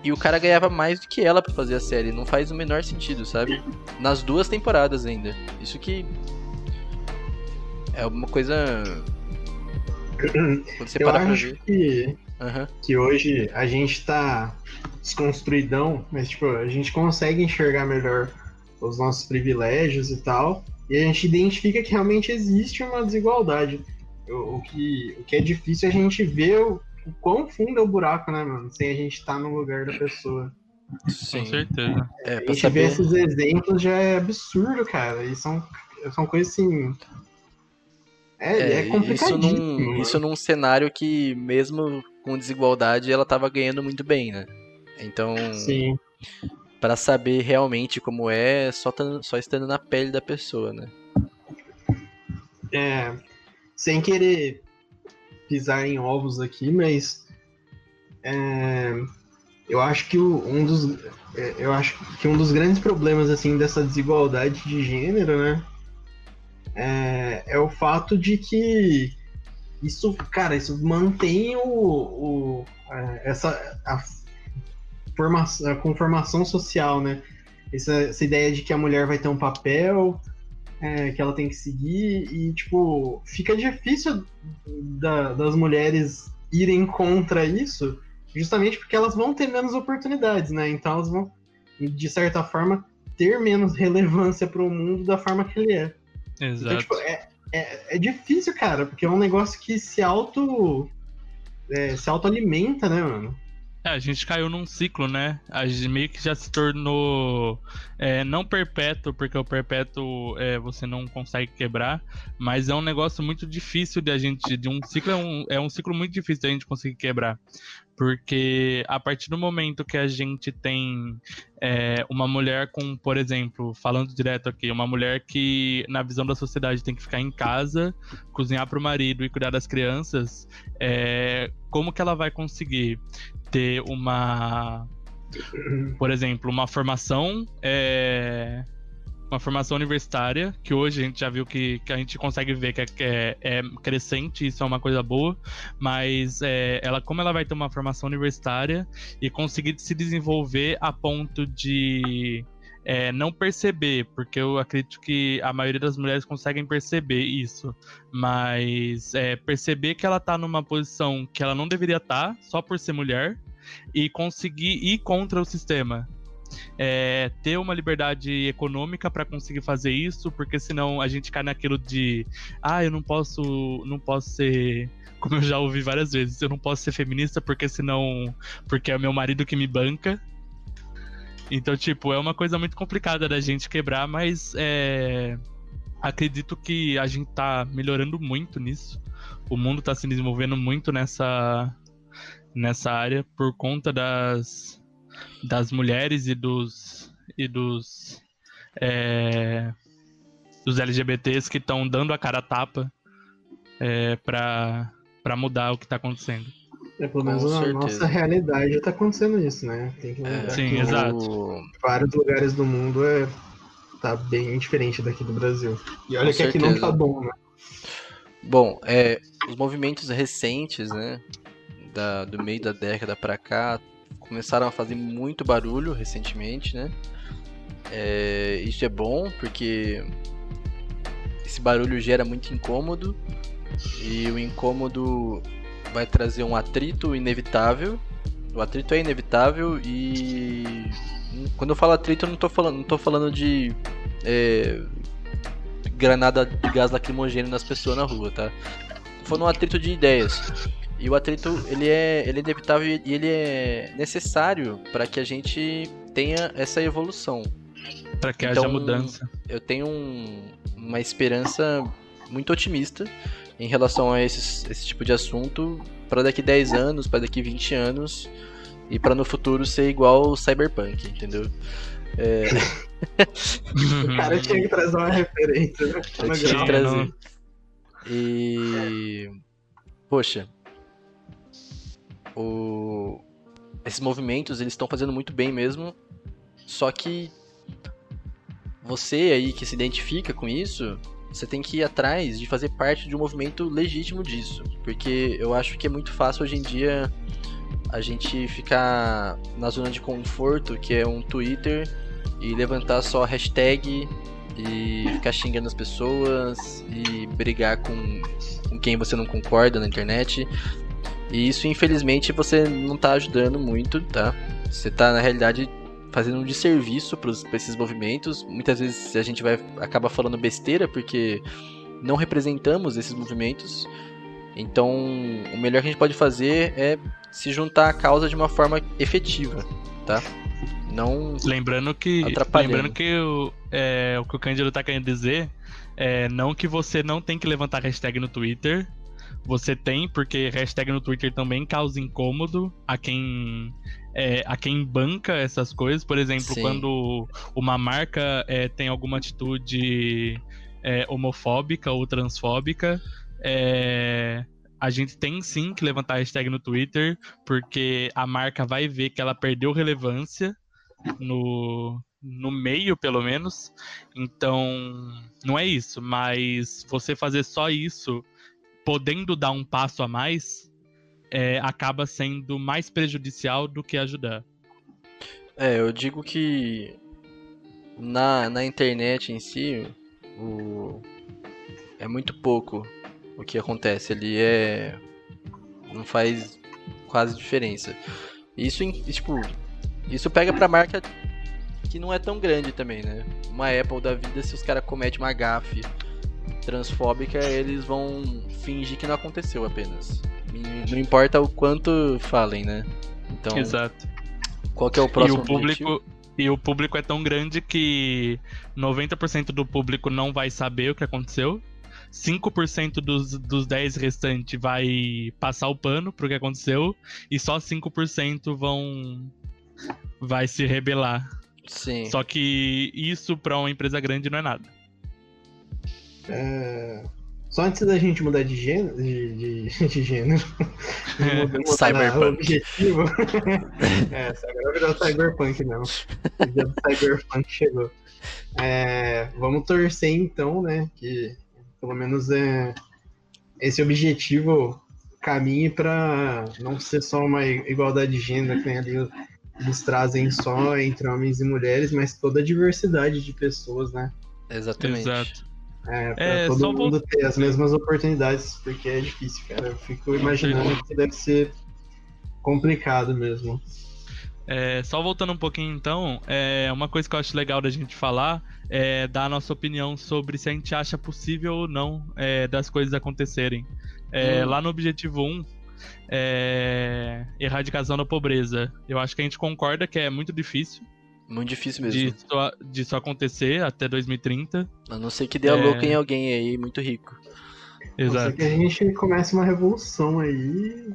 E o cara ganhava mais do que ela para fazer a série. Não faz o menor sentido, sabe? Nas duas temporadas ainda. Isso que é uma coisa. Quando você Eu acho ver... que Uhum. Que hoje a gente tá desconstruidão, mas tipo, a gente consegue enxergar melhor os nossos privilégios e tal. E a gente identifica que realmente existe uma desigualdade. O, o que, o que é difícil é a gente ver o, o quão fundo é o buraco, né, mano? Sem a gente estar tá no lugar da pessoa. Sim. Com certeza. É, a gente saber... ver esses exemplos já é absurdo, cara. E são, são coisas assim. É, é, é Isso num, isso num cenário que, mesmo com desigualdade, ela tava ganhando muito bem, né? Então, Sim. Para saber realmente como é, só, tá, só estando na pele da pessoa, né? É, sem querer pisar em ovos aqui, mas é, eu acho que um dos é, eu acho que um dos grandes problemas assim dessa desigualdade de gênero, né, é, é o fato de que isso, cara, isso mantém o, o é, essa a formação, a conformação social, né? Essa, essa, ideia de que a mulher vai ter um papel é, que ela tem que seguir e tipo fica difícil da, das mulheres irem contra isso, justamente porque elas vão ter menos oportunidades, né? Então elas vão, de certa forma, ter menos relevância para o mundo da forma que ele é. Exato. Então, tipo, é, é, é difícil, cara, porque é um negócio que se auto. É, se autoalimenta, né, mano? É, a gente caiu num ciclo, né? A gente meio que já se tornou é, não perpétuo, porque o perpétuo é, você não consegue quebrar, mas é um negócio muito difícil de a gente. De um ciclo é um, é um ciclo muito difícil de a gente conseguir quebrar. Porque a partir do momento que a gente tem é, uma mulher com, por exemplo, falando direto aqui, uma mulher que, na visão da sociedade, tem que ficar em casa, cozinhar para o marido e cuidar das crianças, é, como que ela vai conseguir ter uma, por exemplo, uma formação, é, uma formação universitária, que hoje a gente já viu que, que a gente consegue ver que é, que é, é crescente, isso é uma coisa boa, mas é, ela, como ela vai ter uma formação universitária e conseguir se desenvolver a ponto de é, não perceber, porque eu acredito que a maioria das mulheres conseguem perceber isso, mas é, perceber que ela tá numa posição que ela não deveria estar, tá, só por ser mulher, e conseguir ir contra o sistema. É, ter uma liberdade econômica para conseguir fazer isso, porque senão a gente cai naquilo de ah, eu não posso, não posso ser como eu já ouvi várias vezes, eu não posso ser feminista porque senão porque é meu marido que me banca. Então, tipo, é uma coisa muito complicada da gente quebrar, mas é, acredito que a gente tá melhorando muito nisso. O mundo tá se desenvolvendo muito nessa, nessa área por conta das, das mulheres e dos, e dos, é, dos LGBTs que estão dando a cara a tapa é, para mudar o que tá acontendo. É, pelo menos na nossa realidade está acontecendo isso, né? Tem que lembrar é, sim, que exato. vários lugares do mundo é, tá bem diferente daqui do Brasil. E olha Com que certeza. aqui não tá bom, né? Bom, é, os movimentos recentes, né, da, do meio da década para cá, começaram a fazer muito barulho recentemente, né? É, isso é bom porque esse barulho gera muito incômodo e o incômodo vai trazer um atrito inevitável. O atrito é inevitável e quando eu falo atrito eu não tô falando, não tô falando de é, granada de gás lacrimogêneo nas pessoas na rua, tá? Foi num atrito de ideias. E o atrito, ele é, ele é inevitável e ele é necessário para que a gente tenha essa evolução. Para que Então, haja mudança. Eu tenho um- uma esperança muito otimista em relação a esses, esse tipo de assunto para daqui 10 anos, para daqui 20 anos e para no futuro ser igual o Cyberpunk, entendeu? É, O cara tinha que trazer uma referência. né? eu tinha que trazer. E. Poxa. O... Esses movimentos eles estão fazendo muito bem mesmo. Só que. Você aí que se identifica com isso, você tem que ir atrás de fazer parte de um movimento legítimo disso. Porque eu acho que é muito fácil hoje em dia a gente ficar na zona de conforto, que é um Twitter, e levantar só hashtag e ficar xingando as pessoas e brigar com, com quem você não concorda na internet. E isso, infelizmente, você não tá ajudando muito, tá? Você tá, na realidade, fazendo um desserviço para esses movimentos. Muitas vezes a gente vai acaba falando besteira porque não representamos esses movimentos. Então, o melhor que a gente pode fazer é se juntar à causa de uma forma efetiva, tá? Não Lembrando que, lembrando que o, é, o que o Cândido tá querendo dizer é não que você não tem que levantar hashtag no Twitter. Você tem, porque hashtag no Twitter também causa incômodo a quem é, a quem banca essas coisas. Por exemplo, Sim. quando uma marca é, tem alguma atitude é, homofóbica ou transfóbica, é, a gente tem sim que levantar hashtag no Twitter, porque a marca vai ver que ela perdeu relevância no, no meio, pelo menos. Então, não é isso, mas você fazer só isso, podendo dar um passo a mais, é, acaba sendo mais prejudicial do que ajudar. É, eu digo que na, na internet em si, o, é muito pouco o que acontece ali, é não faz quase diferença. Isso, tipo, isso pega pra marca que não é tão grande também, né? Uma Apple da vida, se os caras cometem uma gafe transfóbica, eles vão fingir que não aconteceu apenas. E Não importa o quanto falem, né? Então, Exato. qual que é o E próximo o público. objetivo? E o público é tão grande que 90% do público não vai saber o que aconteceu. 5% dos, dos 10 restantes vai passar o pano pro que aconteceu. E só 5% vão. vai se rebelar. Sim. Só que isso pra uma empresa grande não é nada. É, Só antes da gente mudar de gênero. De, de, de gênero. de mudar- mudar Cyberpunk. o objetivo. é, agora virou Cyberpunk, não. O dia do Cyberpunk chegou. É, vamos torcer então, né? Que pelo menos é, esse objetivo caminhe para não ser só uma igualdade de gênero que nem ali eles trazem só entre homens e mulheres, mas toda a diversidade de pessoas, né? Exatamente. Exato. É, pra É, todo mundo ter as mesmas oportunidades, porque é difícil, cara. Eu fico imaginando que deve ser complicado mesmo. É, só voltando um pouquinho então, é, uma coisa que eu acho legal da gente falar é dar a nossa opinião sobre se a gente acha possível ou não é, das coisas acontecerem. É, Hum. Lá no objetivo 1, é, erradicação da pobreza. Eu acho que a gente concorda que é muito difícil Muito difícil mesmo. disso, disso acontecer até 2030. A não ser que dê a É. louca em alguém aí muito rico. Exato. que a gente começa uma revolução aí,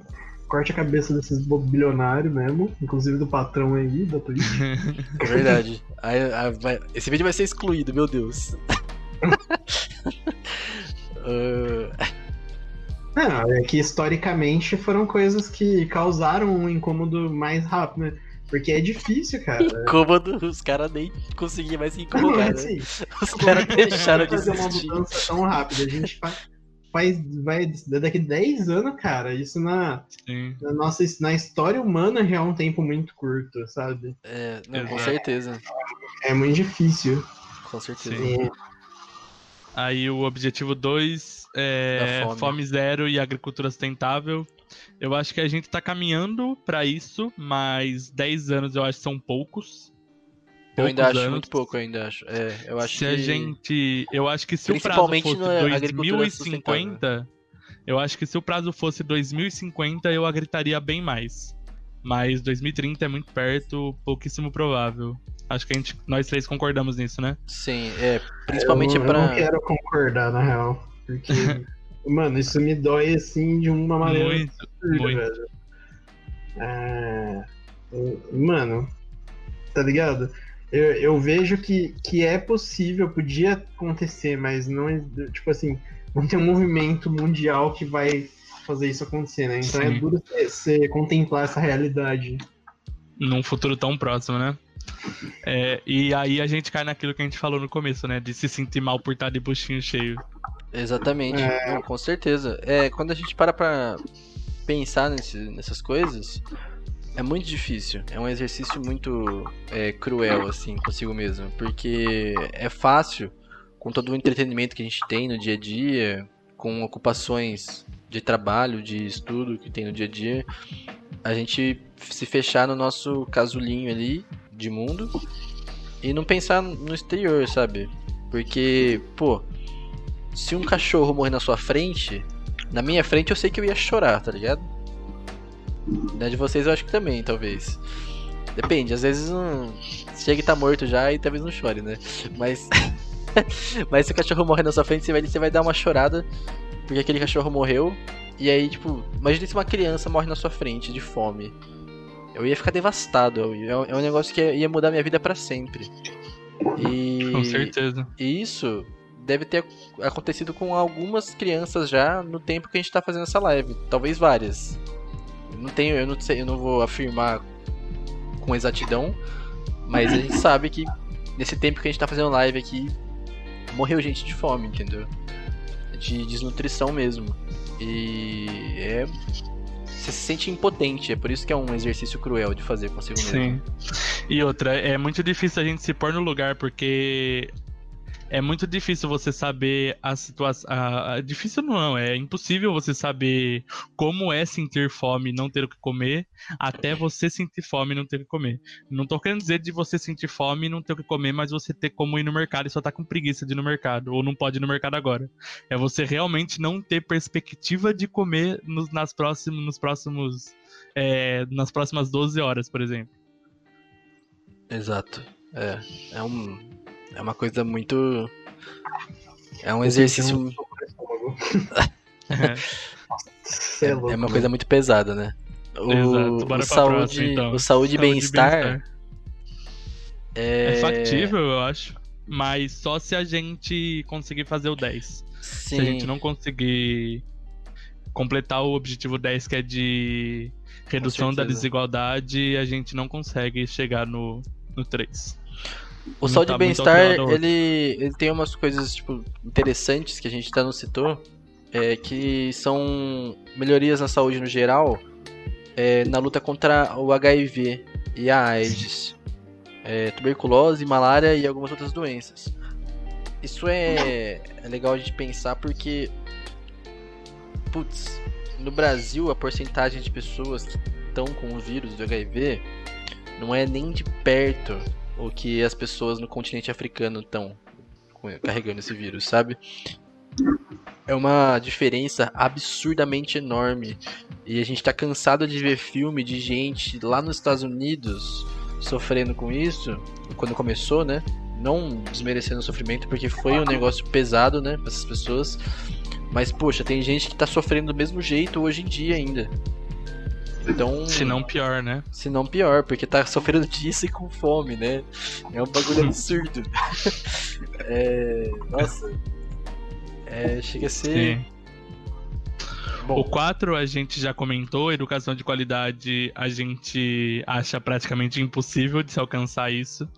corte a cabeça desses bilionários mesmo, inclusive do patrão aí, da Twitch. É verdade. Aí- aí vai- Esse vídeo vai ser excluído, meu Deus. Ah, Não, é que historicamente foram coisas que causaram um incômodo mais rápido, né? Porque é difícil, cara. incômodo, os caras nem conseguiam mais se Não, incomodar, é né? assim, Os caras deixaram de fazer uma mudança tão rápida. A gente fa- faz, vai, daqui 10 anos, cara, isso na, Sim. na nossa na história humana já é um tempo muito curto, sabe? É, não, com Exato. certeza. É muito difícil. Com certeza. Sim. É, Aí o objetivo 2 é fome. fome. zero e agricultura sustentável. Eu acho que a gente tá caminhando pra isso, mas 10 anos eu acho que são poucos. poucos ainda acho anos. muito pouco, eu ainda acho. É, eu acho se que... a gente. Eu acho que se o prazo Principalmente fosse na agricultura 2050. Eu acho que se o prazo fosse 2050, eu gritaria bem mais. Mas 2030 é muito perto, pouquíssimo provável. Acho que a gente, nós três concordamos nisso, né? Sim, é. Principalmente eu, pra. Eu não quero concordar, na real. Porque, mano, isso me dói assim de uma maneira Muito, absurda, muito. velho. É, Mano, tá ligado? Eu, eu vejo que, que é possível, podia acontecer, mas não é. Tipo assim, não tem um movimento mundial que vai fazer isso acontecer, né? Então é Sim. duro você- você contemplar essa realidade. Num futuro tão próximo, né? É, e aí a gente cai naquilo que a gente falou no começo, né? De se sentir mal por estar de buchinho cheio. Exatamente, É. não, com certeza. É, quando a gente para pra pensar nesse- nessas coisas, é muito difícil. É um exercício muito é, cruel, assim, consigo mesmo. Porque é fácil, com todo o entretenimento que a gente tem no dia a dia, com ocupações de trabalho, de estudo que tem no dia a dia, a gente se fechar no nosso casulinho ali de mundo e não pensar no exterior, sabe? Porque, pô, se um cachorro morrer na sua frente, na minha frente eu sei que eu ia chorar, tá ligado? Na de vocês eu acho que também, talvez. Depende, às vezes não. Chega e tá morto já e talvez não chore, né? Mas. Mas se o cachorro morrer na sua frente, você vai, você vai dar uma chorada porque aquele cachorro morreu. E aí, tipo, imagina se uma criança morre na sua frente de fome. Eu ia ficar devastado. ia- É um negócio que ia mudar minha vida pra sempre. E. Com certeza. E isso deve ter acontecido com algumas crianças já no tempo que a gente tá fazendo essa live. Talvez várias. Eu não tenho, eu não sei, eu não vou afirmar com exatidão, mas a gente sabe que nesse tempo que a gente tá fazendo live aqui, morreu gente de fome, entendeu? De desnutrição mesmo. E é. Você se sente impotente, é por isso que é um exercício cruel de fazer consigo mesmo. Sim. E outra, é muito difícil a gente se pôr no lugar, porque é muito difícil você saber a situação. Difícil não, é impossível você saber como é sentir fome e não ter o que comer, até você sentir fome e não ter o que comer. Não tô querendo dizer de você sentir fome e não ter o que comer, mas você ter como ir no mercado e só tá com preguiça de ir no mercado, ou não pode ir no mercado agora. É você realmente não ter perspectiva de comer nos, nas próximos, nos próximos. é, nas próximas 12 horas, por exemplo. Exato. É. É, um, é uma coisa muito. É um exercício. é, É, é uma coisa muito pesada, né? O, Exato, bora o pra saúde, próxima, então. o saúde e bem-estar bem-estar. é... É factível, eu acho. Mas só se a gente conseguir fazer o 10. Sim, Se a gente não conseguir completar o objetivo 10, que é de redução da desigualdade, a gente não consegue chegar no, no 3. O saúde tá e ao bem-estar, ele, ele tem umas coisas tipo, interessantes que a gente ainda não citou, é, que são melhorias na saúde no geral, é, na luta contra o HIV e a AIDS, é, tuberculose, malária e algumas outras doenças. Isso é, é legal a gente pensar porque, putz, no Brasil a porcentagem de pessoas que estão com o vírus do HIV não é nem de perto o que as pessoas no continente africano estão carregando esse vírus, sabe? É uma diferença absurdamente enorme. E a gente tá cansado de ver filme de gente lá nos Estados Unidos sofrendo com isso, quando começou, né? Não desmerecendo o sofrimento, porque foi um negócio pesado, né, pra essas pessoas. Mas, poxa, tem gente que tá sofrendo do mesmo jeito hoje em dia ainda. Então. Se não pior, né? Se não pior, porque tá sofrendo disso e com fome, né? É um bagulho absurdo. é. Nossa. É, chega a ser. Sim. Bom, O 4 a gente já comentou, educação de qualidade a gente acha praticamente impossível de se alcançar isso.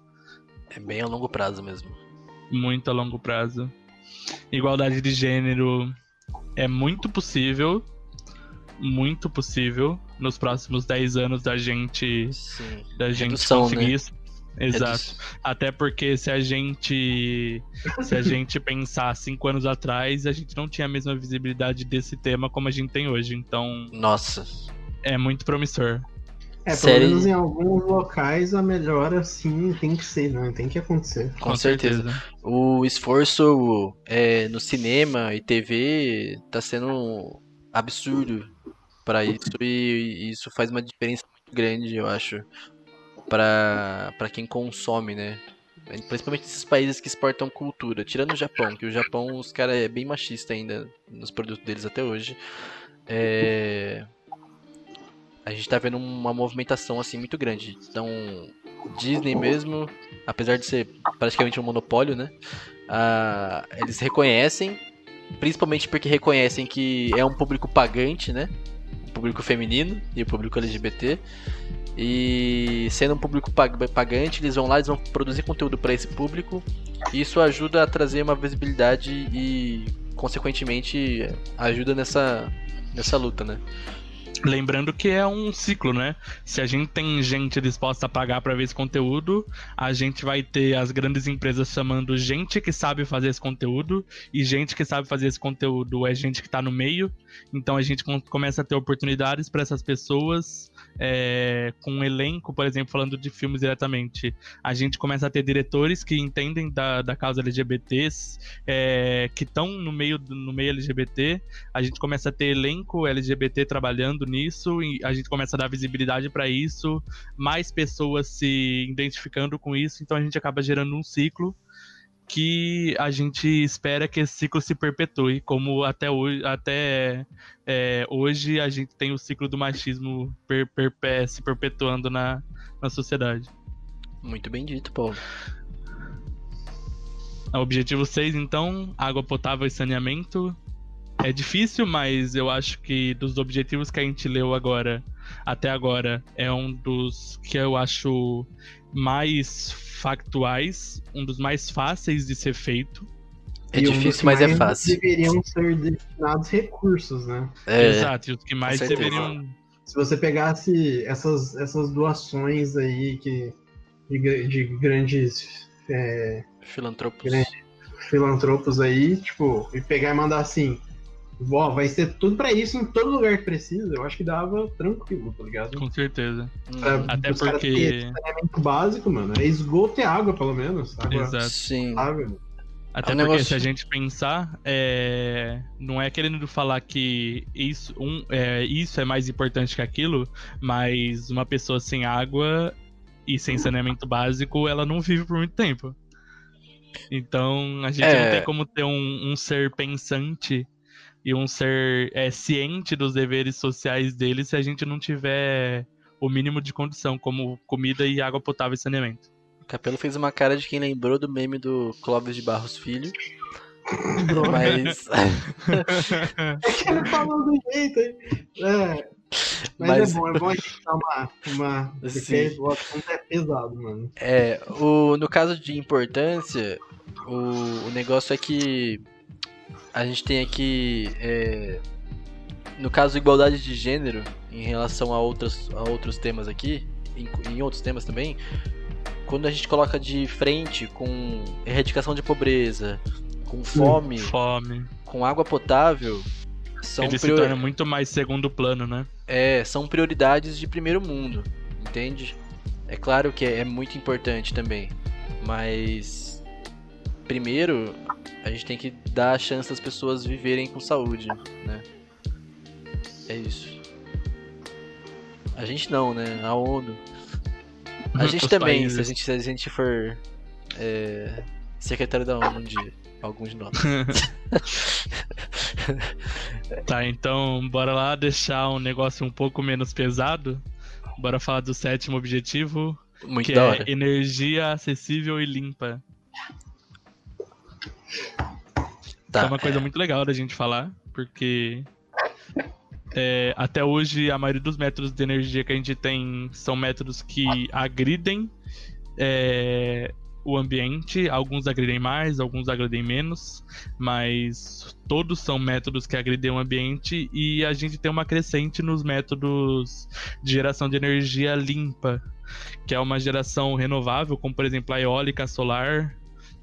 é bem a longo prazo mesmo. muito a longo prazo. Igualdade de gênero é muito possível, muito possível nos próximos 10 anos da gente Sim. da gente Redução, conseguir né? isso. Exato. Redu- Até porque se a gente se a gente pensar cinco anos atrás, a gente não tinha a mesma visibilidade desse tema como a gente tem hoje. Então Nossa. é muito promissor. É, Série- pelo menos em alguns locais a melhora sim tem que ser, né? Tem que acontecer. Com, certeza. O esforço é, no cinema e TV tá sendo absurdo para isso e isso faz uma diferença muito grande, eu acho, para quem consome, né? Principalmente esses países que exportam cultura, tirando o Japão, que o Japão os caras é bem machista ainda nos produtos deles até hoje. É, A gente tá vendo uma movimentação assim muito grande. Então, Disney mesmo, apesar de ser praticamente um monopólio, né? ah, eles reconhecem, principalmente porque reconhecem que é um público pagante, né? Público feminino e o público LGBT. E sendo um público pag- pagante, eles vão lá, eles vão produzir conteúdo para esse público. E isso ajuda a trazer uma visibilidade e, consequentemente, ajuda nessa, nessa luta, né? Lembrando que é um ciclo, né? Se a gente tem gente disposta a pagar para ver esse conteúdo, a gente vai ter as grandes empresas chamando gente que sabe fazer esse conteúdo, e gente que sabe fazer esse conteúdo é gente que tá no meio. Então a gente com- começa a ter oportunidades para essas pessoas, é, com um elenco, por exemplo, falando de filmes diretamente. A gente começa a ter diretores que entendem da, da causa LGBTs, é, que estão no meio, no meio LGBT, a gente começa a ter elenco LGBT trabalhando nisso e a gente começa a dar visibilidade para isso, mais pessoas se identificando com isso, então a gente acaba gerando um ciclo que a gente espera que esse ciclo se perpetue, como até hoje, até é, hoje a gente tem o ciclo do machismo per, perpé- se perpetuando na, na sociedade. Muito bem dito, Paulo. Objetivo 6, então, água potável e saneamento. É difícil, mas eu acho que dos objetivos que a gente leu agora, até agora, é um dos que eu acho mais factuais, um dos mais fáceis de ser feito. É E difícil, mas é mais fácil. Deveriam ser destinados recursos, né? É, Exato, e os que mais deveriam. Se você pegasse essas, essas doações aí que, de, de grandes é, filantropos. Grande. filantropos aí, tipo, e pegar e mandar assim, ó, vai ser tudo pra isso em todo lugar que precisa, eu acho que dava tranquilo, tá ligado? Com certeza. Pra- Até os caras porque- saneamento básico, mano, é esgoto e água, pelo menos. Água Exato. Sim. potável. Até É um porque negócio- se a gente pensar, é, não é querendo falar que isso, um, é, isso é mais importante que aquilo, mas uma pessoa sem água e sem saneamento básico, ela não vive por muito tempo. Então a gente É. não tem como ter um, um ser pensante e um ser é, ciente dos deveres sociais dele se a gente não tiver o mínimo de condição, como comida e água potável e saneamento. O Capelo fez uma cara de quem lembrou do meme do Clóvis de Barros Filho. Droga. Mas. É que ele falou do jeito aí. É, mas, Mas- é bom, é bom a gente dar uma. uma porque o assunto é pesado, mano. É, o, no caso de importância, o, o negócio é que a gente tem aqui, é, no caso, igualdade de gênero em relação a, outras, a outros temas aqui, em, em outros temas também, quando a gente coloca de frente com erradicação de pobreza, com fome, Fome. com água potável, são, Ele se prior- torna muito mais segundo plano, né? é, são prioridades de primeiro mundo, entende? É claro que é, é muito importante também, mas primeiro a gente tem que dar a chance das pessoas viverem com saúde, né? É isso. A gente não, né? A ONU. A gente também, países. se a gente, se a gente for é, secretário da ONU um dia, alguns de nós. Tá, então bora lá deixar um negócio um pouco menos pesado. Bora falar do sétimo objetivo, Muito que é energia acessível e limpa. Tá, é uma coisa muito legal da gente falar, porque é, até hoje a maioria dos métodos de energia que a gente tem são métodos que agridem é, o ambiente. Alguns agridem mais, alguns agridem menos, mas todos são métodos que agridem o ambiente e a gente tem uma crescente nos métodos de geração de energia limpa, que é uma geração renovável, como por exemplo a eólica, a solar,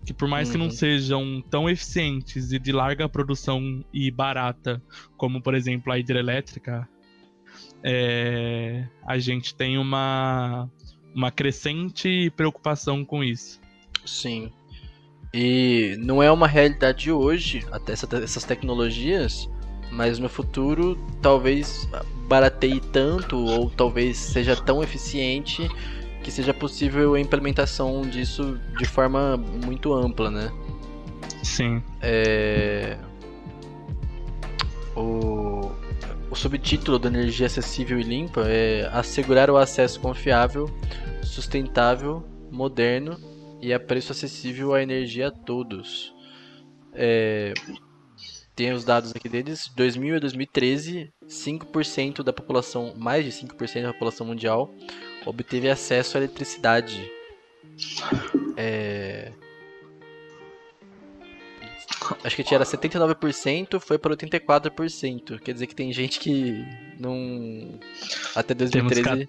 que por mais que não Uhum. sejam tão eficientes e de larga produção e barata, como por exemplo a hidrelétrica, é, a gente tem uma, uma crescente preocupação com isso. Sim. E não é uma realidade hoje, até essa, essas tecnologias, mas no futuro talvez barateie tanto ou talvez seja tão eficiente que seja possível a implementação disso de forma muito ampla, né? Sim. É... O... o subtítulo da energia acessível e limpa é assegurar o acesso confiável, sustentável, moderno e a preço acessível à energia a todos. É... Tem os dados aqui deles. 2000 a 2013, 5% da população, mais de 5% da população mundial obteve acesso à eletricidade. É... Acho que tinha 79%, foi para 84%. Quer dizer que tem gente que não. Até 2013.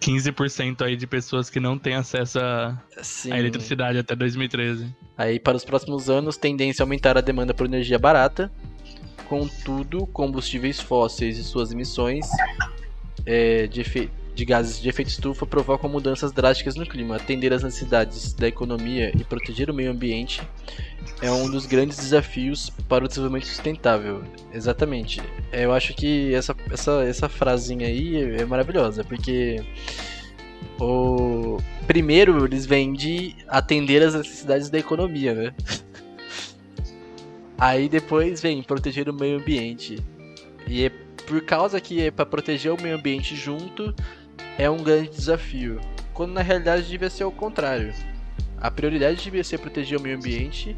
15% aí de pessoas que não têm acesso à eletricidade até 2013. Aí para os próximos anos, tendência a aumentar a demanda por energia barata. Contudo, combustíveis fósseis e suas emissões é, de, de gases de efeito estufa provocam mudanças drásticas no clima. Atender às necessidades da economia e proteger o meio ambiente é um dos grandes desafios para o desenvolvimento sustentável. Exatamente. Eu acho que essa, essa, essa frasinha aí é maravilhosa, porque o primeiro eles vêm de atender às necessidades da economia, né? Aí depois vem proteger o meio ambiente. E é por causa que é para proteger o meio ambiente junto é um grande desafio. Quando na realidade devia ser o contrário. A prioridade devia ser proteger o meio ambiente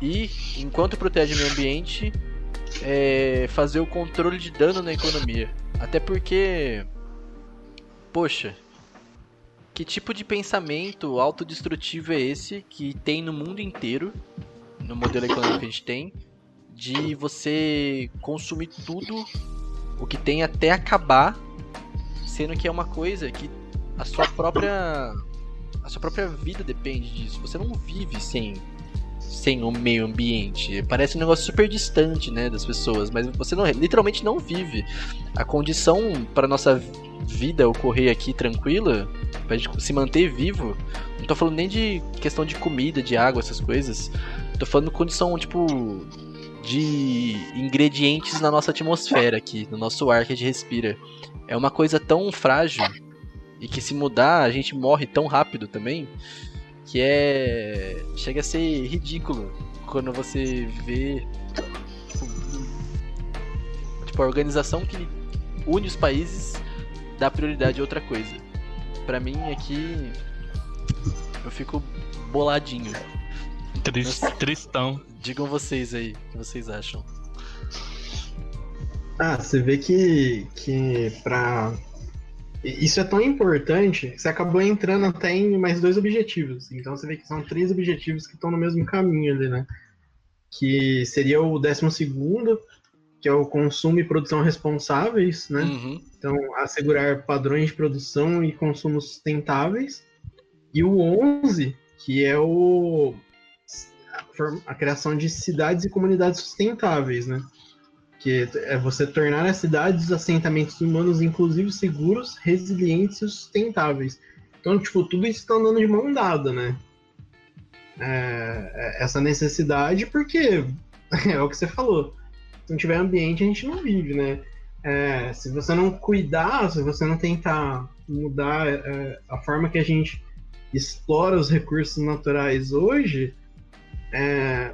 e, enquanto protege o meio ambiente, é fazer o controle de dano na economia. Até porque, poxa, que tipo de pensamento autodestrutivo é esse que tem no mundo inteiro, no modelo econômico que a gente tem, de você consumir tudo o que tem até acabar, sendo que é uma coisa que a sua própria a sua própria vida depende disso. Você não vive sem sem o meio ambiente. Parece um negócio super distante, né, das pessoas, mas você não, literalmente não vive. A condição para nossa vida ocorrer aqui tranquila, pra gente se manter vivo, não tô falando nem de questão de comida, de água, essas coisas. Tô falando condição, tipo, de ingredientes na nossa atmosfera aqui, no nosso ar que a gente respira. É uma coisa tão frágil e que se mudar a gente morre tão rápido também que é. chega a ser ridículo quando você vê. Tipo, a organização que une os países dá prioridade a outra coisa. Para mim aqui eu fico boladinho. Trist, tristão. Digam vocês aí, o que vocês acham? Ah, você vê que, que pra isso é tão importante que você acabou entrando até em mais dois objetivos. Então você vê que são três objetivos que estão no mesmo caminho ali, né? Que seria o décimo segundo, que é o consumo e produção responsáveis, né? Uhum. Então, assegurar padrões de produção e consumo sustentáveis. E o 11, que é o a criação de cidades e comunidades sustentáveis, né? que é você tornar as cidades os assentamentos humanos inclusivos, seguros, resilientes e sustentáveis. Então, tipo, tudo isso está andando de mão dada, né? É, é essa necessidade, porque é o que você falou. Se não tiver ambiente, a gente não vive, né? É, se você não cuidar, se você não tentar mudar é, a forma que a gente explora os recursos naturais hoje, é,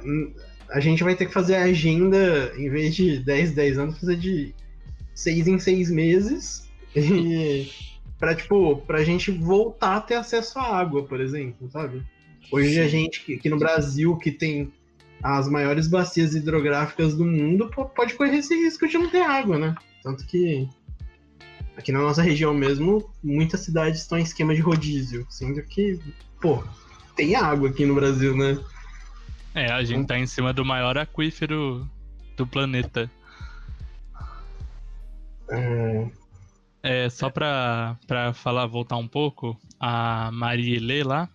a gente vai ter que fazer a agenda, em vez de 10, 10 anos, fazer de 6 em 6 meses. E pra, tipo, pra gente voltar a ter acesso à água, por exemplo, sabe? Hoje a gente, aqui no Brasil, que tem as maiores bacias hidrográficas do mundo, pode correr esse risco de não ter água, né? Tanto que aqui na nossa região mesmo, muitas cidades estão em esquema de rodízio, sendo que, pô, tem água aqui no Brasil, né? É, a gente tá em cima do maior aquífero do planeta. É, é só pra, pra falar, voltar um pouco, a Marie Lê lá,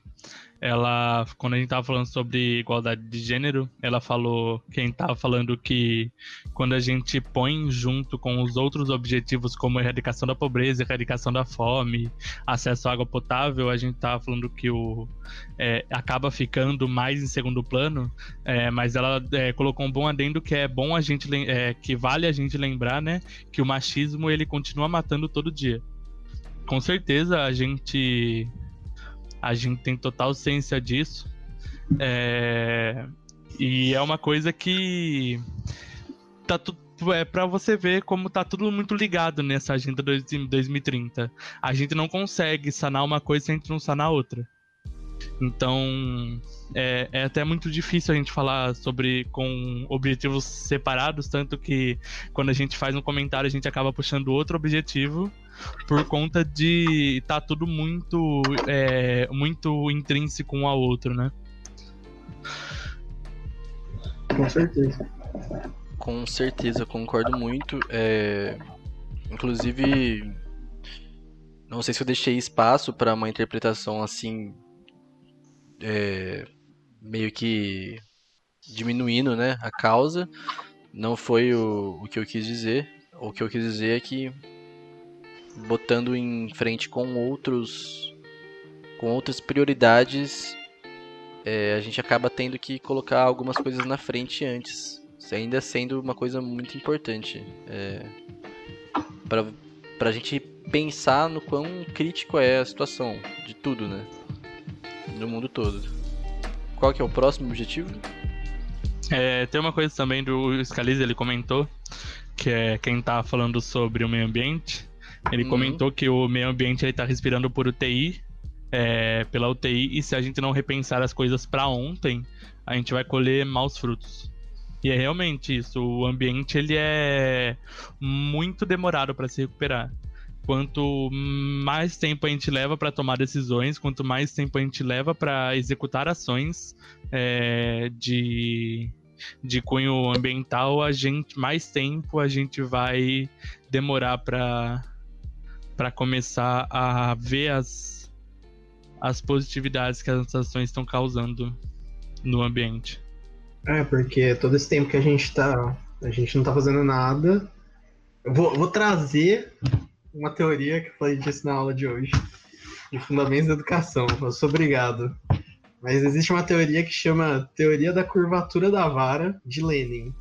ela, quando a gente tava falando sobre igualdade de gênero, ela falou, quem tava falando que quando a gente põe junto com os outros objetivos como erradicação da pobreza, erradicação da fome, acesso à água potável, a gente tava falando que o é, acaba ficando mais em segundo plano, é, mas ela é, colocou um bom adendo que é bom a gente, é, que vale a gente lembrar, né, que o machismo ele continua matando todo dia. Com certeza a gente a gente tem total ciência disso. É... E é uma coisa que tá tudo é para você ver como tá tudo muito ligado nessa agenda 2030. A gente não consegue sanar uma coisa se a gente não sanar outra. Então, é, é, até muito difícil a gente falar sobre com objetivos separados, tanto que quando a gente faz um comentário a gente acaba puxando outro objetivo por conta de tá tudo muito é, muito intrínseco um ao outro, né? Com certeza. Com certeza, concordo muito. É... Inclusive, não sei se eu deixei espaço para uma interpretação assim, é... meio que diminuindo, né, a causa. Não foi o, o que eu quis dizer. O que eu quis dizer é que botando em frente com outros com outras prioridades é, a gente acaba tendo que colocar algumas coisas na frente antes ainda sendo uma coisa muito importante. É, para para a gente pensar no quão crítico é a situação de tudo né? No mundo todo. Qual que é o próximo objetivo? É, tem uma coisa também do Scalise, ele comentou que é quem tá falando sobre o meio ambiente ele uhum. comentou que o meio ambiente está respirando por UTI, é, pela UTI, e se a gente não repensar as coisas para ontem, a gente vai colher maus frutos. E é realmente isso. O ambiente ele é muito demorado para se recuperar. Quanto mais tempo a gente leva para tomar decisões, quanto mais tempo a gente leva para executar ações é, de, de cunho ambiental, a gente mais tempo a gente vai demorar para para começar a ver as, as positividades que as ações estão causando no ambiente. É, porque todo esse tempo que a gente tá. A gente não tá fazendo nada. Eu vou, vou trazer uma teoria que eu falei disso na aula de hoje. De fundamentos da educação. Eu sou obrigado. Mas existe uma teoria que chama Teoria da Curvatura da Vara de Lenin.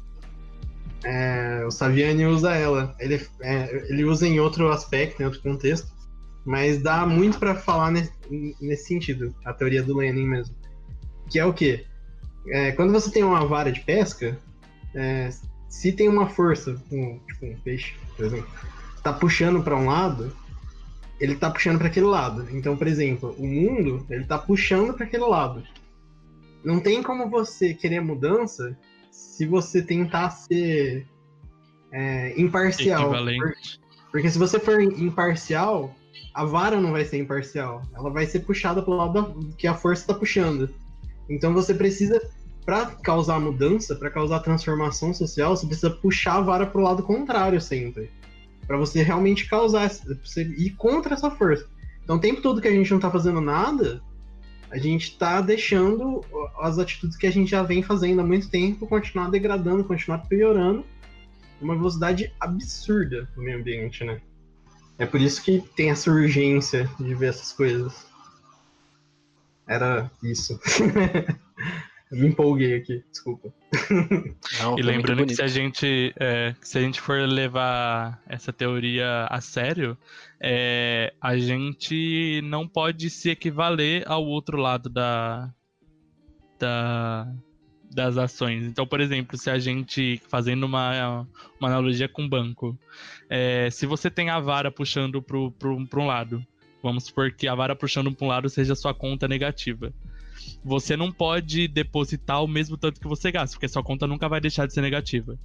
É, o Saviani usa ela. Ele, é, ele usa em outro aspecto, em outro contexto, mas dá muito para falar nesse, nesse, sentido, a teoria do Lenin mesmo. Que é o quê? É, quando você tem uma vara de pesca, é, se tem uma força, um, tipo um peixe, por exemplo, tá puxando para um lado, ele tá puxando para aquele lado. Então, por exemplo, o mundo, ele tá puxando para aquele lado. Não tem como você querer mudança se você tentar ser é, imparcial. Porque, porque, se você for imparcial, a vara não vai ser imparcial. Ela vai ser puxada pelo lado da, que a força está puxando. Então você precisa, para causar mudança, para causar transformação social, você precisa puxar a vara para o lado contrário sempre. Para você realmente causar, você ir contra essa força. Então, o tempo todo que a gente não está fazendo nada, a gente está deixando as atitudes que a gente já vem fazendo há muito tempo continuar degradando, continuar piorando uma velocidade absurda no meio ambiente, né? É por isso que tem essa urgência de ver essas coisas. Era isso. me empolguei aqui, desculpa. Não, e lembrando que se a gente é, se a gente for levar essa teoria a sério, é, a gente não pode se equivaler ao outro lado da, da das ações. Então, por exemplo, se a gente fazendo uma, uma analogia com banco, é, se você tem a vara puxando para um lado, vamos supor que a vara puxando para um lado seja sua conta negativa você não pode depositar o mesmo tanto que você gasta, porque sua conta nunca vai deixar de ser negativa.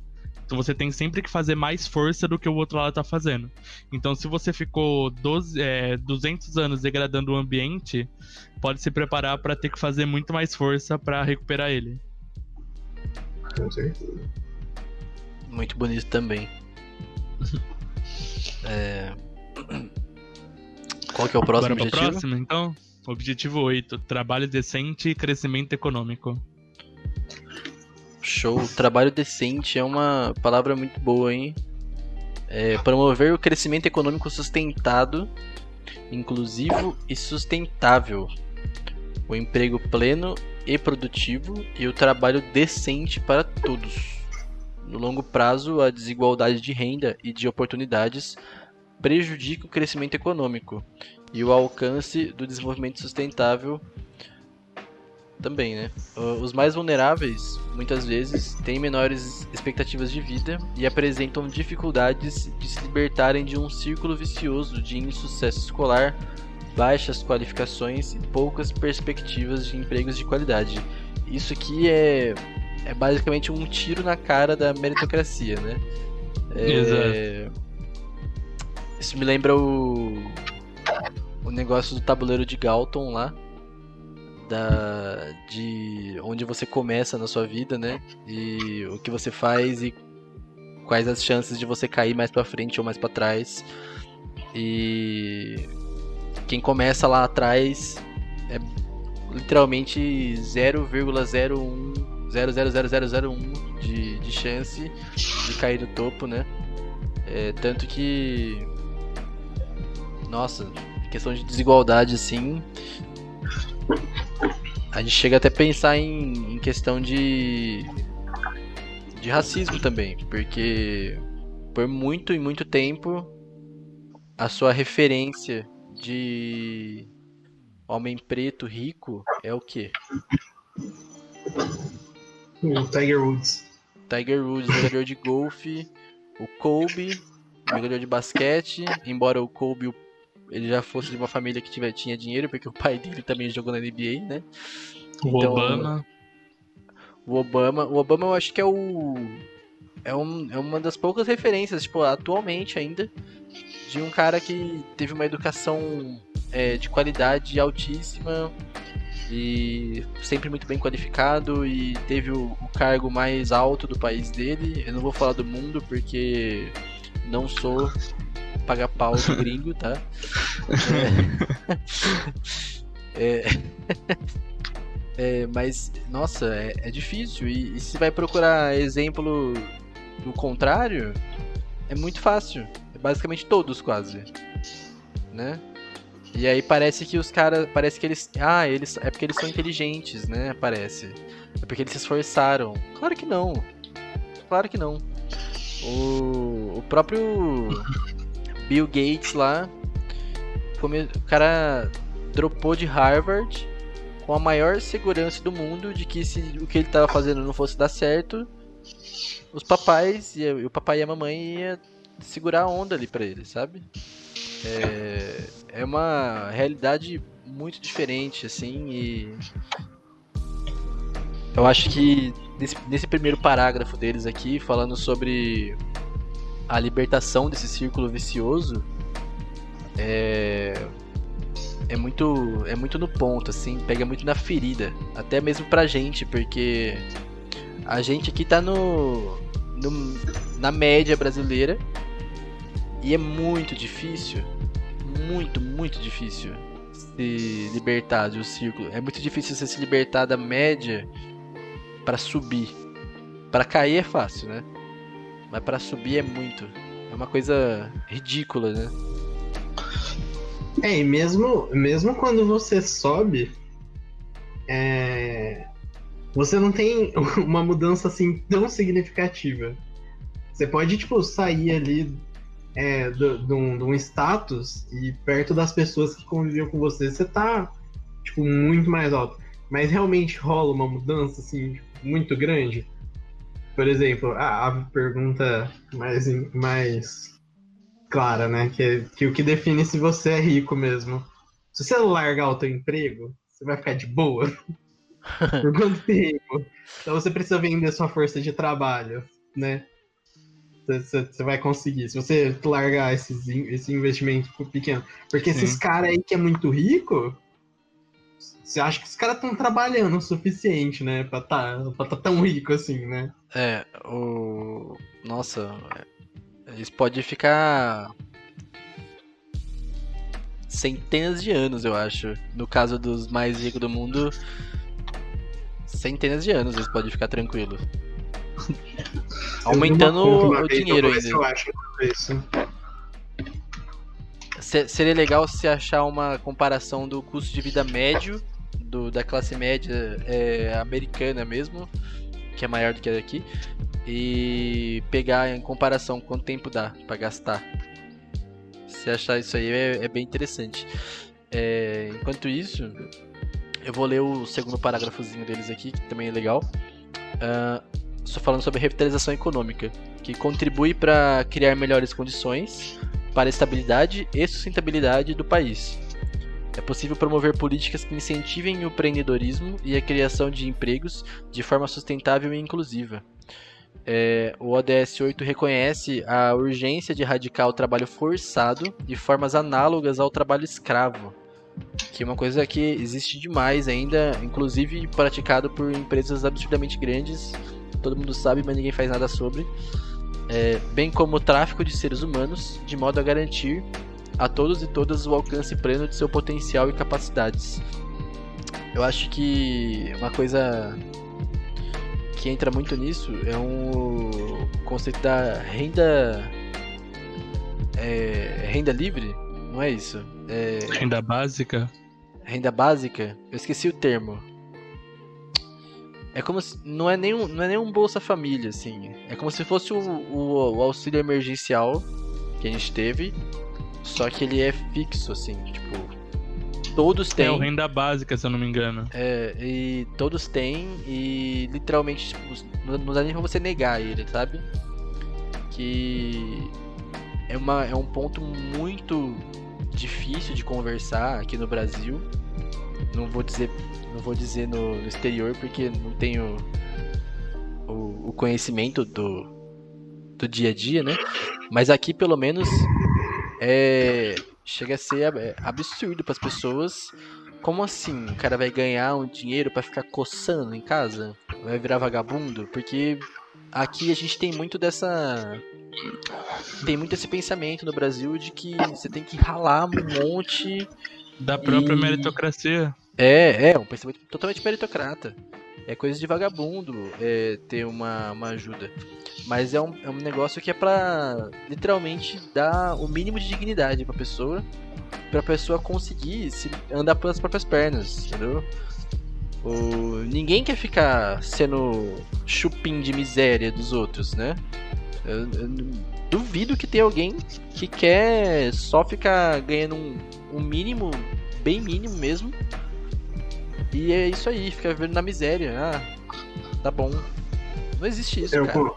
Então você tem sempre que fazer mais força do que o outro lado está fazendo. Então se você ficou 12, é, 200 anos degradando o ambiente, pode se preparar para ter que fazer muito mais força para recuperar ele. Com certeza. Muito bonito também. é... Qual que é o próximo Bora objetivo? Próximo, então? Objetivo 8: trabalho decente e crescimento econômico. Show. Trabalho decente é uma palavra muito boa, hein? É, promover o crescimento econômico sustentado, inclusivo e sustentável. O emprego pleno e produtivo e o trabalho decente para todos. No longo prazo, a desigualdade de renda e de oportunidades prejudica o crescimento econômico e o alcance do desenvolvimento sustentável também, né? Os mais vulneráveis, muitas vezes, têm menores expectativas de vida e apresentam dificuldades de se libertarem de um círculo vicioso de insucesso escolar, baixas qualificações e poucas perspectivas de empregos de qualidade. Isso aqui é, é basicamente um tiro na cara da meritocracia, né? É... Exato. Isso me lembra o o negócio do tabuleiro de Galton lá, da de onde você começa na sua vida, né? E o que você faz e quais as chances de você cair mais para frente ou mais para trás. E quem começa lá atrás é literalmente 0,01 0,00001 de, de chance de cair no topo, né? É, tanto que nossa, questão de desigualdade assim, a gente chega até a pensar em, em questão de de racismo também, porque por muito e muito tempo a sua referência de homem preto rico é o quê? O Tiger Woods. Tiger Woods, jogador de golfe, o Kobe, jogador de basquete, embora o Kobe ele já fosse de uma família que tiver, tinha dinheiro, porque o pai dele também jogou na NBA, né? O então, Obama. O Obama. O Obama eu acho que é o. É, um, é uma das poucas referências, tipo, atualmente ainda, de um cara que teve uma educação é, de qualidade altíssima e sempre muito bem qualificado e teve o, o, cargo mais alto do país dele. Eu não vou falar do mundo porque não sou paga pau do gringo, tá? É... é... É, mas, nossa, é, é difícil. E, e, se vai procurar exemplo do contrário, é muito fácil. É basicamente todos, quase. Né? E aí parece que os caras. Parece que eles. Ah, eles. É porque eles são inteligentes, né? Parece. É porque eles se esforçaram. Claro que não. Claro que não. O, o próprio Bill Gates lá. O cara dropou de Harvard com a maior segurança do mundo de que se o que ele estava fazendo não fosse dar certo, os papais e o papai e a mamãe ia segurar a onda ali para ele, sabe? É, é uma realidade muito diferente, assim, e eu acho que nesse, nesse primeiro parágrafo deles aqui, falando sobre a libertação desse círculo vicioso, é, é muito é muito no ponto, assim, pega muito na ferida, até mesmo pra gente, porque a gente aqui tá no, no na média brasileira e é muito difícil, muito, muito difícil se libertar do círculo. É muito difícil você se libertar da média para subir. Para cair é fácil, né? Mas para subir é muito. É uma coisa ridícula, né? É, e mesmo, mesmo quando você sobe, é... você não tem uma mudança assim tão significativa. Você pode, tipo, sair ali é, de, um, status e perto das pessoas que conviviam com você, você tá, tipo, muito mais alto. Mas realmente rola uma mudança, assim, muito grande. Por exemplo, a, a pergunta mais, mais clara, né? Que, que o que define se você é rico mesmo. Se você largar o teu emprego, você vai ficar de boa. Por quanto tempo? Então você precisa vender sua força de trabalho, né? Você, você vai conseguir. Se você largar esses, esse investimento pequeno. Porque Sim. esses caras aí que é muito rico, você acha que os caras estão trabalhando o suficiente, né? Pra tá, pra tá tão rico assim, né? É, o. Nossa, eles podem ficar centenas de anos, eu acho. No caso dos mais ricos do mundo, centenas de anos, eles podem ficar tranquilos. Aumentando o dinheiro ainda. Eu acho isso. Seria legal se achar uma comparação do custo de vida médio do, da classe média é, americana mesmo, que é maior do que a daqui, e pegar em comparação quanto tempo dá para gastar. Se achar isso aí é, é bem interessante. É, enquanto isso, eu vou ler o segundo parágrafozinho deles aqui, que também é legal. Uh, só falando sobre revitalização econômica, que contribui para criar melhores condições para a estabilidade e sustentabilidade do país. É possível promover políticas que incentivem o empreendedorismo e a criação de empregos de forma sustentável e inclusiva. É, o ODS 8 reconhece a urgência de erradicar o trabalho forçado de formas análogas ao trabalho escravo, que é uma coisa que existe demais ainda, inclusive praticado por empresas absurdamente grandes, todo mundo sabe, mas ninguém faz nada sobre, é, bem como o tráfico de seres humanos, de modo a garantir a todos e todas o alcance pleno de seu potencial e capacidades. Eu acho que uma coisa que entra muito nisso é um conceito da renda é, renda livre, não é isso? É, renda básica. Renda básica? Eu esqueci o termo. É como se. Não é nenhum, não é nenhum Bolsa Família, assim. É como se fosse o, o, o auxílio emergencial que a gente teve. Só que ele é fixo, assim, tipo. Todos têm. É o renda básica, se eu não me engano. É, e todos têm, e literalmente, tipo, não dá nem pra você negar ele, sabe? Que é, uma, é um ponto muito difícil de conversar aqui no Brasil. Não vou dizer, não vou dizer no, no exterior porque não tenho o, o conhecimento do, do dia a dia, né? Mas aqui pelo menos é, chega a ser é, absurdo para as pessoas. Como assim? O cara vai ganhar um dinheiro para ficar coçando em casa? Vai virar vagabundo? Porque aqui a gente tem muito dessa. Tem muito esse pensamento no Brasil de que você tem que ralar um monte. Da própria e... meritocracia. É, é, um pensamento totalmente meritocrata. É coisa de vagabundo é, ter uma, uma ajuda. Mas é um, é um negócio que é pra literalmente dar o mínimo de dignidade pra pessoa. Pra pessoa conseguir se andar pelas próprias pernas, entendeu? O, ninguém quer ficar sendo chupim de miséria dos outros, né? Eu, eu duvido que tenha alguém que quer só ficar ganhando um, um mínimo, bem mínimo mesmo. E é isso aí, ficar vivendo na miséria. Ah, tá bom. Não existe isso, eu, cara.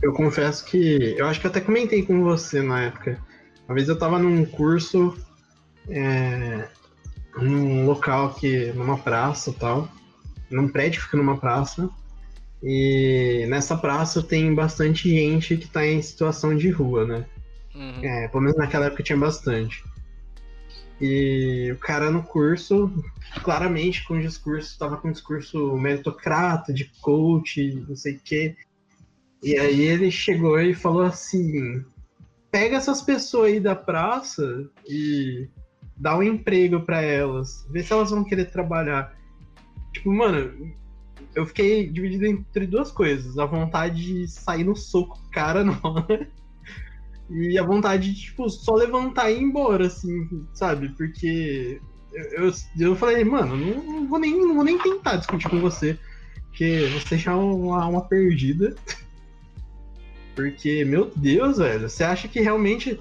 Eu confesso que. Eu acho que eu até comentei com você na época. Uma vez eu tava num curso. É, num local que. numa praça tal num prédio que fica numa praça. E nessa praça tem bastante gente que está em situação de rua, né? Uhum. É, pelo menos naquela época tinha bastante. E o cara no curso, claramente com discurso, estava com um discurso meritocrata, de coach, não sei o quê. E aí ele chegou e falou assim: pega essas pessoas aí da praça e dá um emprego para elas, vê se elas vão querer trabalhar. Tipo, mano, eu fiquei dividido entre duas coisas. A vontade de sair no soco cara na hora. E a vontade de, tipo, só levantar e ir embora, assim, sabe? Porque eu, eu, eu falei, mano, não, não, vou nem, não vou nem tentar discutir com você. Porque você já é uma, uma perdida. Porque, meu Deus, velho, você acha que realmente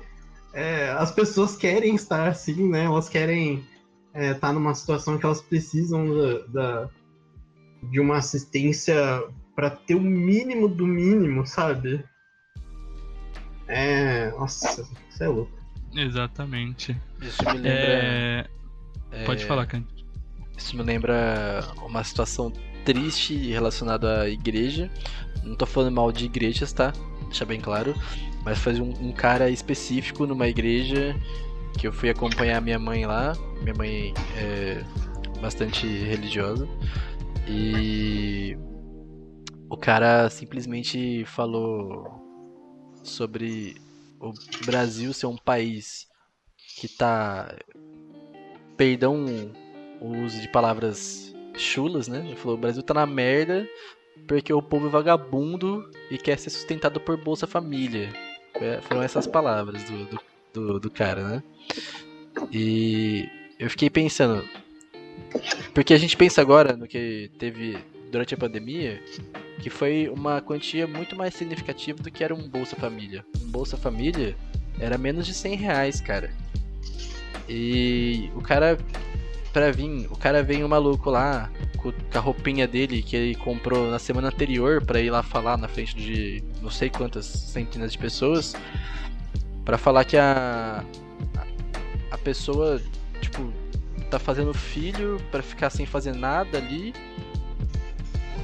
é, as pessoas querem estar assim, né? Elas querem é, tá numa situação que elas precisam da, da de uma assistência para ter o mínimo do mínimo, sabe? É. Nossa, isso é louco. Exatamente. Isso me lembra. É... É... Pode falar, Cândido. Isso me lembra uma situação triste relacionada à igreja. Não tô falando mal de igrejas, tá? Deixa bem claro. Mas foi um, um cara específico numa igreja que eu fui acompanhar minha mãe lá. Minha mãe é bastante religiosa. E o cara simplesmente falou sobre o Brasil ser um país que tá perdão o uso de palavras chulas, né? Ele falou: o Brasil tá na merda porque o povo é vagabundo e quer ser sustentado por Bolsa Família. Foram essas palavras do, do, do, do cara, né? E eu fiquei pensando. Porque a gente pensa agora no que teve durante a pandemia, que foi uma quantia muito mais significativa do que era um Bolsa Família. Um Bolsa Família era menos de 100 reais, cara. E o cara, pra vir, o cara vem um maluco lá com a roupinha dele que ele comprou na semana anterior para ir lá falar na frente de não sei quantas centenas de pessoas para falar que a a pessoa tipo tá fazendo filho para ficar sem fazer nada ali.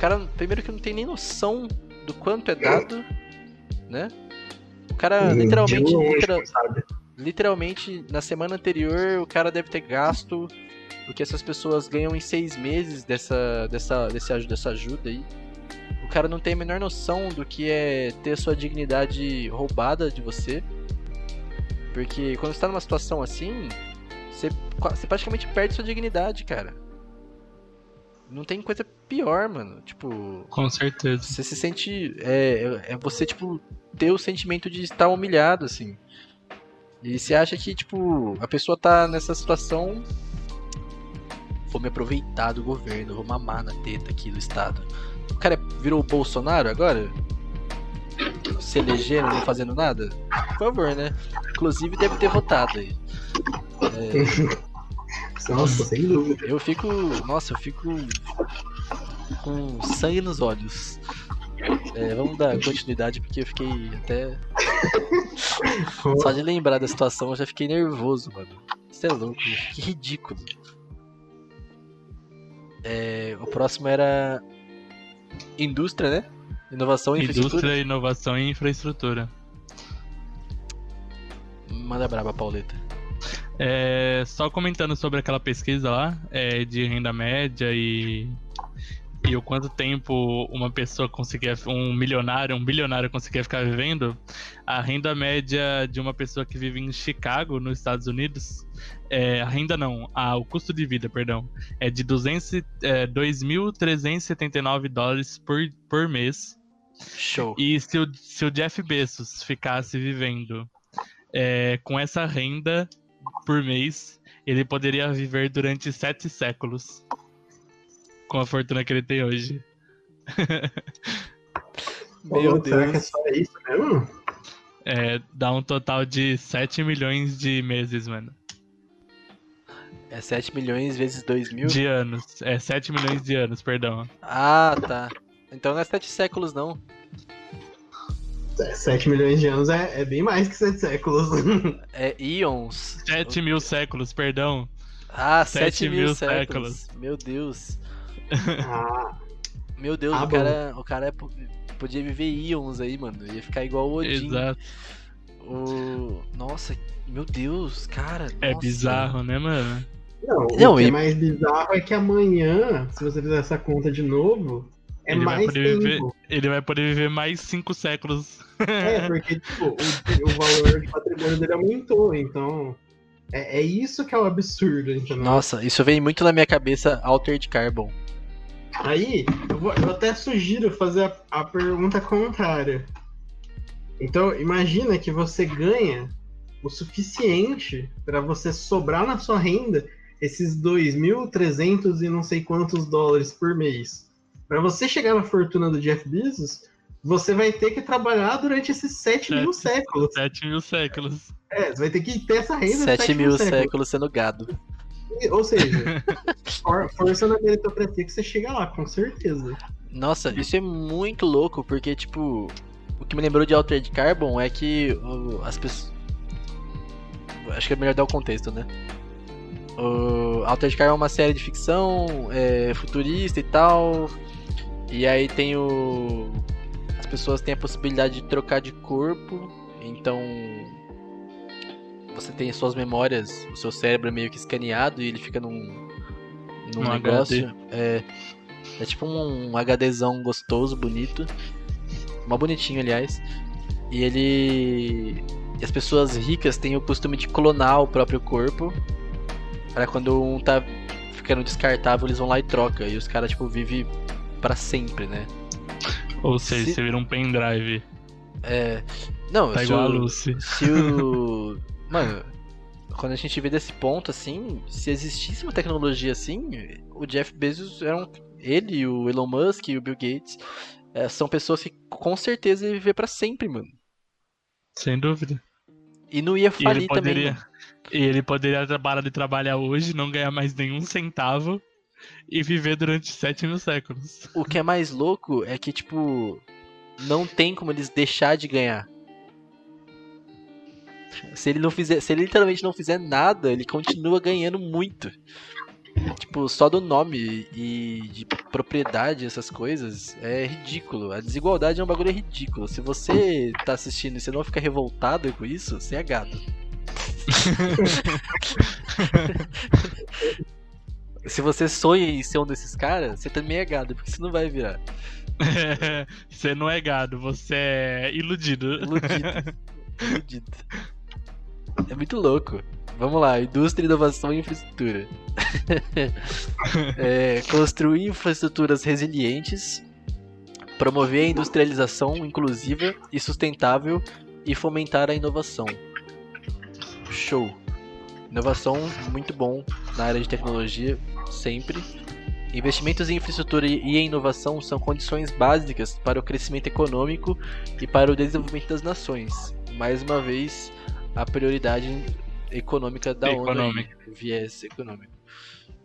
O cara primeiro que não tem nem noção do quanto é dado, né? O cara literalmente literal, literalmente na semana anterior o cara deve ter gasto o que essas pessoas ganham em seis meses dessa, dessa, desse, dessa ajuda aí. O cara não tem a menor noção do que é ter sua dignidade roubada de você. Porque quando você tá numa situação assim, você, você praticamente perde sua dignidade, cara. Não tem coisa pior, mano. Tipo. Com certeza. Você se sente. É, é, é você, tipo, ter o sentimento de estar humilhado, assim. E você acha que, tipo, a pessoa tá nessa situação vou me aproveitar do governo, vou mamar na teta aqui do Estado. O cara virou o Bolsonaro agora? Se elegendo, não fazendo nada? Por favor, né? Inclusive deve ter votado aí. É... Nossa, sem dúvida. Eu fico. Nossa, eu fico com sangue nos olhos. É, vamos dar continuidade porque eu fiquei até. Só de lembrar da situação eu já fiquei nervoso, mano. Isso é louco, que ridículo. É, o próximo era indústria, né? Inovação e Indústria, infraestrutura. inovação e infraestrutura. Manda braba, Pauleta. É, só comentando sobre aquela pesquisa lá é, de renda média e, e o quanto tempo uma pessoa conseguia, um milionário, um bilionário conseguia ficar vivendo, a renda média de uma pessoa que vive em Chicago, nos Estados Unidos, é, a renda não, a, o custo de vida, perdão, é de 200, é, 2.379 dólares por, por mês. Show. E se o, se o Jeff Bezos ficasse vivendo é, com essa renda por mês, ele poderia viver durante sete séculos. Com a fortuna que ele tem hoje. Meu Pô, Será que é Deus. só isso mesmo? É, dá um total de 7 milhões de meses, mano. É 7 milhões vezes 2 mil? De anos. É 7 milhões de anos, perdão. Ah, tá. Então não é 7 séculos, não. 7 milhões de anos é, é bem mais que 7 séculos. É íons. 7 mil séculos, perdão. Ah, Sete 7 mil mil séculos. Meu Deus. ah, Meu Deus, Ah, o bom. cara, o cara é po- podia viver íons aí, mano. Ia ficar igual o Odin. Exato. O... Nossa, meu Deus, cara. É nossa. bizarro, né, mano? não, Não, o que e- é mais bizarro é que amanhã, se você fizer essa conta de novo, é Ele mais poder viver- tempo. Ele vai poder viver mais 5 séculos. É, porque tipo, o, o valor de patrimônio dele aumentou, então. É, é isso que é o absurdo, entendeu? Nossa, isso vem muito na minha cabeça, Altered Carbon. Aí, eu, vou, eu até sugiro fazer a, a pergunta contrária. Então, imagina que você ganha o suficiente para você sobrar na sua renda esses 2.300 e não sei quantos dólares por mês. Para você chegar na fortuna do Jeff Bezos, você vai ter que trabalhar durante esses 7 mil Sete. séculos. 7 mil séculos. É, você vai ter que ter essa renda 7 mil séculos. séculos sendo gado. Ou seja, for, força na meritocracia que você chega lá, com certeza. Nossa, isso é muito louco, porque, tipo, o que me lembrou de Altered Carbon é que as pessoas. Acho que é melhor dar o contexto, né? O Altered Carbon é uma série de ficção é, futurista e tal. E aí tem o. As pessoas têm a possibilidade de trocar de corpo, então. Você tem suas memórias, o seu cérebro é meio que escaneado e ele fica num. num negócio. É, é tipo um HDzão gostoso, bonito. Mó bonitinho, aliás. E ele. E as pessoas ricas têm o costume de clonar o próprio corpo. Pra quando um tá ficando descartável, eles vão lá e troca. E os caras, tipo, vivem pra sempre, né? Ou seja, Se- você vira um pendrive. É. Não, Tá igual a o- Lucy. Se o. Mano, quando a gente vê desse ponto, assim, se existisse uma tecnologia assim, o Jeff Bezos era um. Ele, o Elon Musk e o Bill Gates é, são pessoas que com certeza iam viver pra sempre, mano. Sem dúvida. E não ia E falir também. poderia. mano. E ele poderia parar de trabalhar hoje, não ganhar mais nenhum centavo e viver durante 7 mil séculos. O que é mais louco é que, tipo, não tem como eles deixar de ganhar. Se ele não fizer, se ele literalmente não fizer nada, ele continua ganhando muito. Tipo, só do nome e de propriedade, essas coisas, é ridículo. A desigualdade é um bagulho ridículo. Se você tá assistindo e você não fica revoltado com isso, você é gado. Se você sonha em ser um desses caras, você também é gado, porque você não vai virar. você não é gado, você é iludido. Iludido. Iludido. É muito louco. Vamos lá, indústria, inovação e infraestrutura. É, construir infraestruturas resilientes, promover a industrialização inclusiva e sustentável e fomentar a inovação. Show. Inovação muito bom na área de tecnologia, sempre. Investimentos em infraestrutura e em inovação são condições básicas para o crescimento econômico e para o desenvolvimento das nações. Mais uma vez, a prioridade econômica da ONU, Econômica. o viés econômico.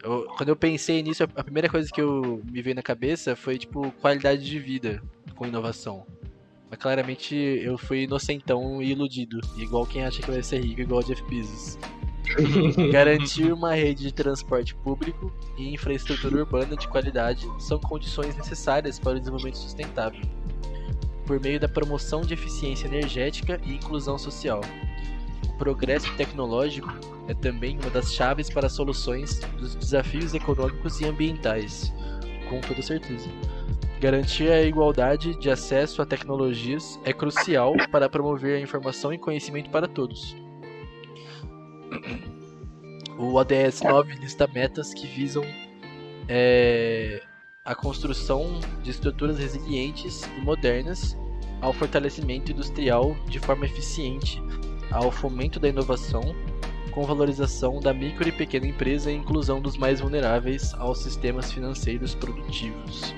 Eu- quando eu pensei nisso, a a primeira coisa que eu me veio na cabeça foi tipo qualidade de vida com inovação. Mas claramente eu fui inocentão e iludido, igual quem acha que vai ser rico, igual o Jeff Bezos. Garantir uma rede de transporte público e infraestrutura urbana de qualidade são condições necessárias para o desenvolvimento sustentável, por meio da promoção de eficiência energética e inclusão social. O progresso tecnológico é também uma das chaves para soluções dos desafios econômicos e ambientais, com toda certeza. Garantir a igualdade de acesso a tecnologias é crucial para promover a informação e conhecimento para todos. O ODS 9 lista metas que visam é, a construção de estruturas resilientes e modernas, ao fortalecimento industrial de forma eficiente, ao fomento da inovação, com valorização da micro e pequena empresa e inclusão dos mais vulneráveis aos sistemas financeiros produtivos.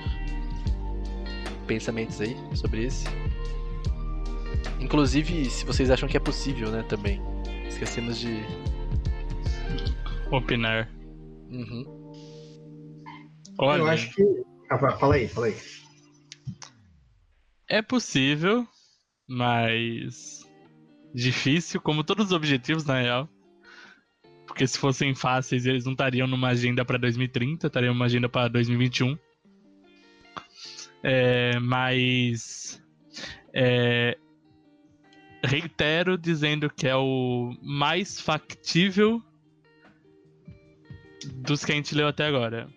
Pensamentos aí sobre esse? Inclusive, se vocês acham que é possível, né, também. Esquecemos de. Opinar. Uhum. Olha, Eu acho que. Ah, fa- fala aí, fala aí. é possível, mas difícil, como todos os objetivos, na real. Porque se fossem fáceis, eles não estariam numa agenda para 2030, estariam numa agenda para 2021. É, mas é, reitero dizendo que é o mais factível dos que a gente leu até agora.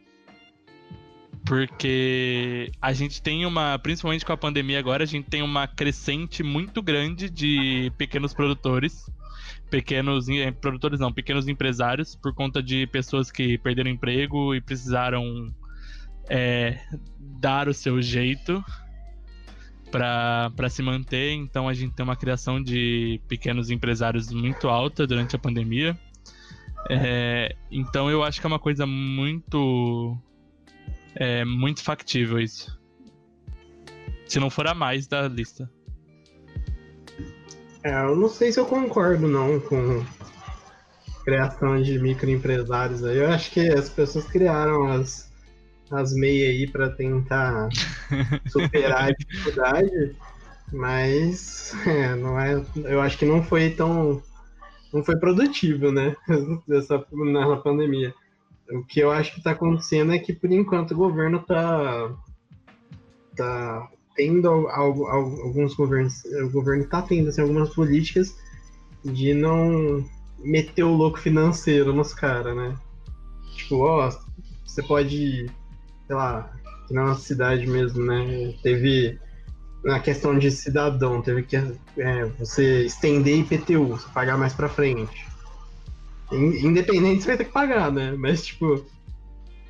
Porque a gente tem uma, principalmente com a pandemia agora, a gente tem uma crescente muito grande de pequenos produtores. Pequenos eh, produtores não, pequenos empresários, por conta de pessoas que perderam emprego e precisaram é, dar o seu jeito para se manter. Então a gente tem uma criação de pequenos empresários muito alta durante a pandemia. É, então eu acho que é uma coisa muito é muito factível isso. Se não for a mais da lista. É, eu não sei se eu concordo não com criação de microempresários aí. Eu acho que as pessoas criaram as, as MEI aí para tentar superar a dificuldade, mas é, não é, eu acho que não foi tão não foi produtivo, né? Dessa, na pandemia. O que eu acho que está acontecendo é que, por enquanto, o governo está tá tendo algo- alguns governos, o governo está tendo assim, algumas políticas de não meter o louco financeiro nos caras, né? Tipo, ó, você pode, sei lá, aqui na nossa cidade mesmo, né? Teve na questão de cidadão, teve que é, você estender IPTU, você pagar mais pra frente. Independente você vai ter que pagar, né? Mas, tipo,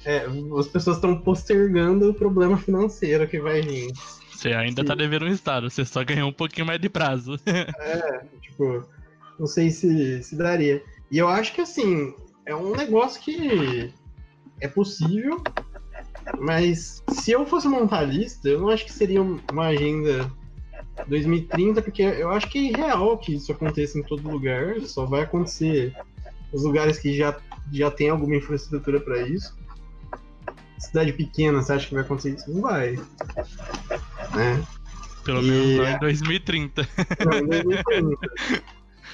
é, as pessoas estão postergando o problema financeiro que vai vir. Você ainda Sim. tá devendo um estado, você só ganhou um pouquinho mais de prazo. é, tipo, não sei se, se daria. E eu acho que, assim, é um negócio que é possível, mas se eu fosse montar a lista, eu não acho que seria uma agenda 2030, porque eu acho que é irreal que isso aconteça em todo lugar, só vai acontecer nos lugares que já, já tem alguma infraestrutura para isso. Cidade pequena, você acha que vai acontecer isso? Não vai. Né? Pelo e... menos não em 2030. Não, em 2030.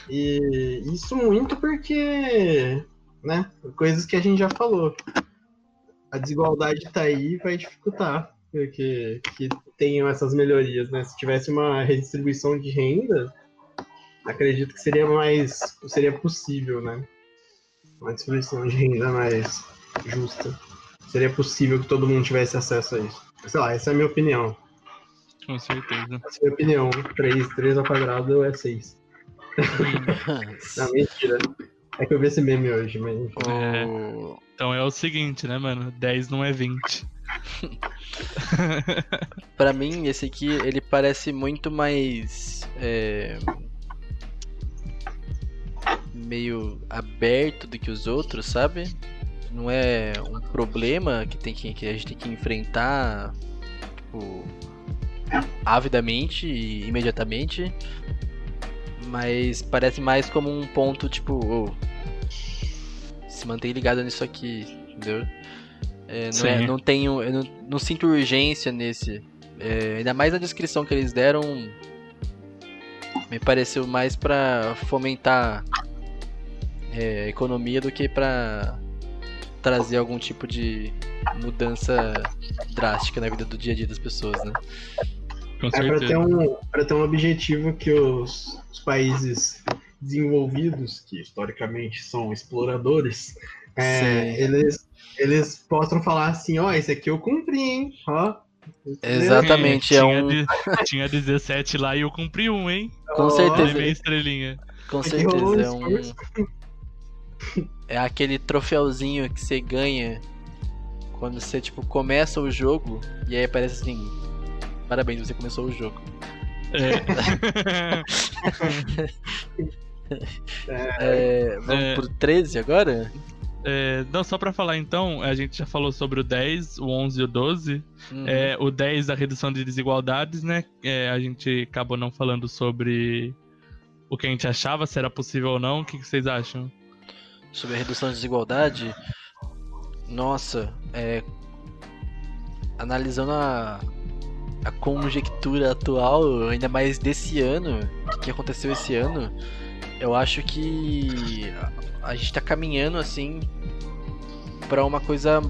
e isso muito porque, né, coisas que a gente já falou. A desigualdade tá aí vai dificultar que, que tenham essas melhorias, né? Se tivesse uma redistribuição de renda, acredito que seria mais seria possível, né? Uma distribuição de renda mais justa. Seria possível que todo mundo tivesse acesso a isso. Sei lá, essa é a minha opinião. Com certeza. Essa é a minha opinião. 3, 3 ao quadrado é 6. Não, mentira. É que eu vi esse meme hoje, mas. É. Então é o seguinte, né, mano? 10 não é 20. para mim, esse aqui, ele parece muito mais. É, meio aberto do que os outros, sabe? Não é um problema que, tem que, que a gente tem que enfrentar tipo, avidamente e imediatamente. Mas parece mais como um ponto, tipo, oh, se mantém ligado nisso aqui, entendeu? É, não, é, não, tenho. Eu não, não, sinto urgência nesse. É, ainda mais a descrição que eles deram. Me pareceu mais para fomentar é, economia do que para trazer algum tipo de mudança drástica na vida do dia a dia das pessoas, né? Com é para ter, um, ter um objetivo que os, os países desenvolvidos, que historicamente são exploradores, é, eles eles possam falar assim, ó, oh, esse aqui eu cumpri, hein? Ó. Exatamente, é, um... tinha 17 lá e eu cumpri um, hein? Com oh, certeza. Meia estrelinha. Com certeza, é um... É aquele troféuzinho que você ganha quando você, tipo, começa o jogo e aí aparece assim, parabéns, você começou o jogo. É. é, vamos é. pro 13 agora? É, não, só para falar então, a gente já falou sobre o 10, o 11 e o 12. Uhum. É, o 10 da redução de desigualdades, né? É, a gente acabou não falando sobre o que a gente achava, se era possível ou não. O que, que vocês acham? Sobre a redução de desigualdade? Nossa, é, analisando a, a conjectura atual, ainda mais desse ano, o que aconteceu esse ano, eu acho que a gente tá caminhando assim para uma coisa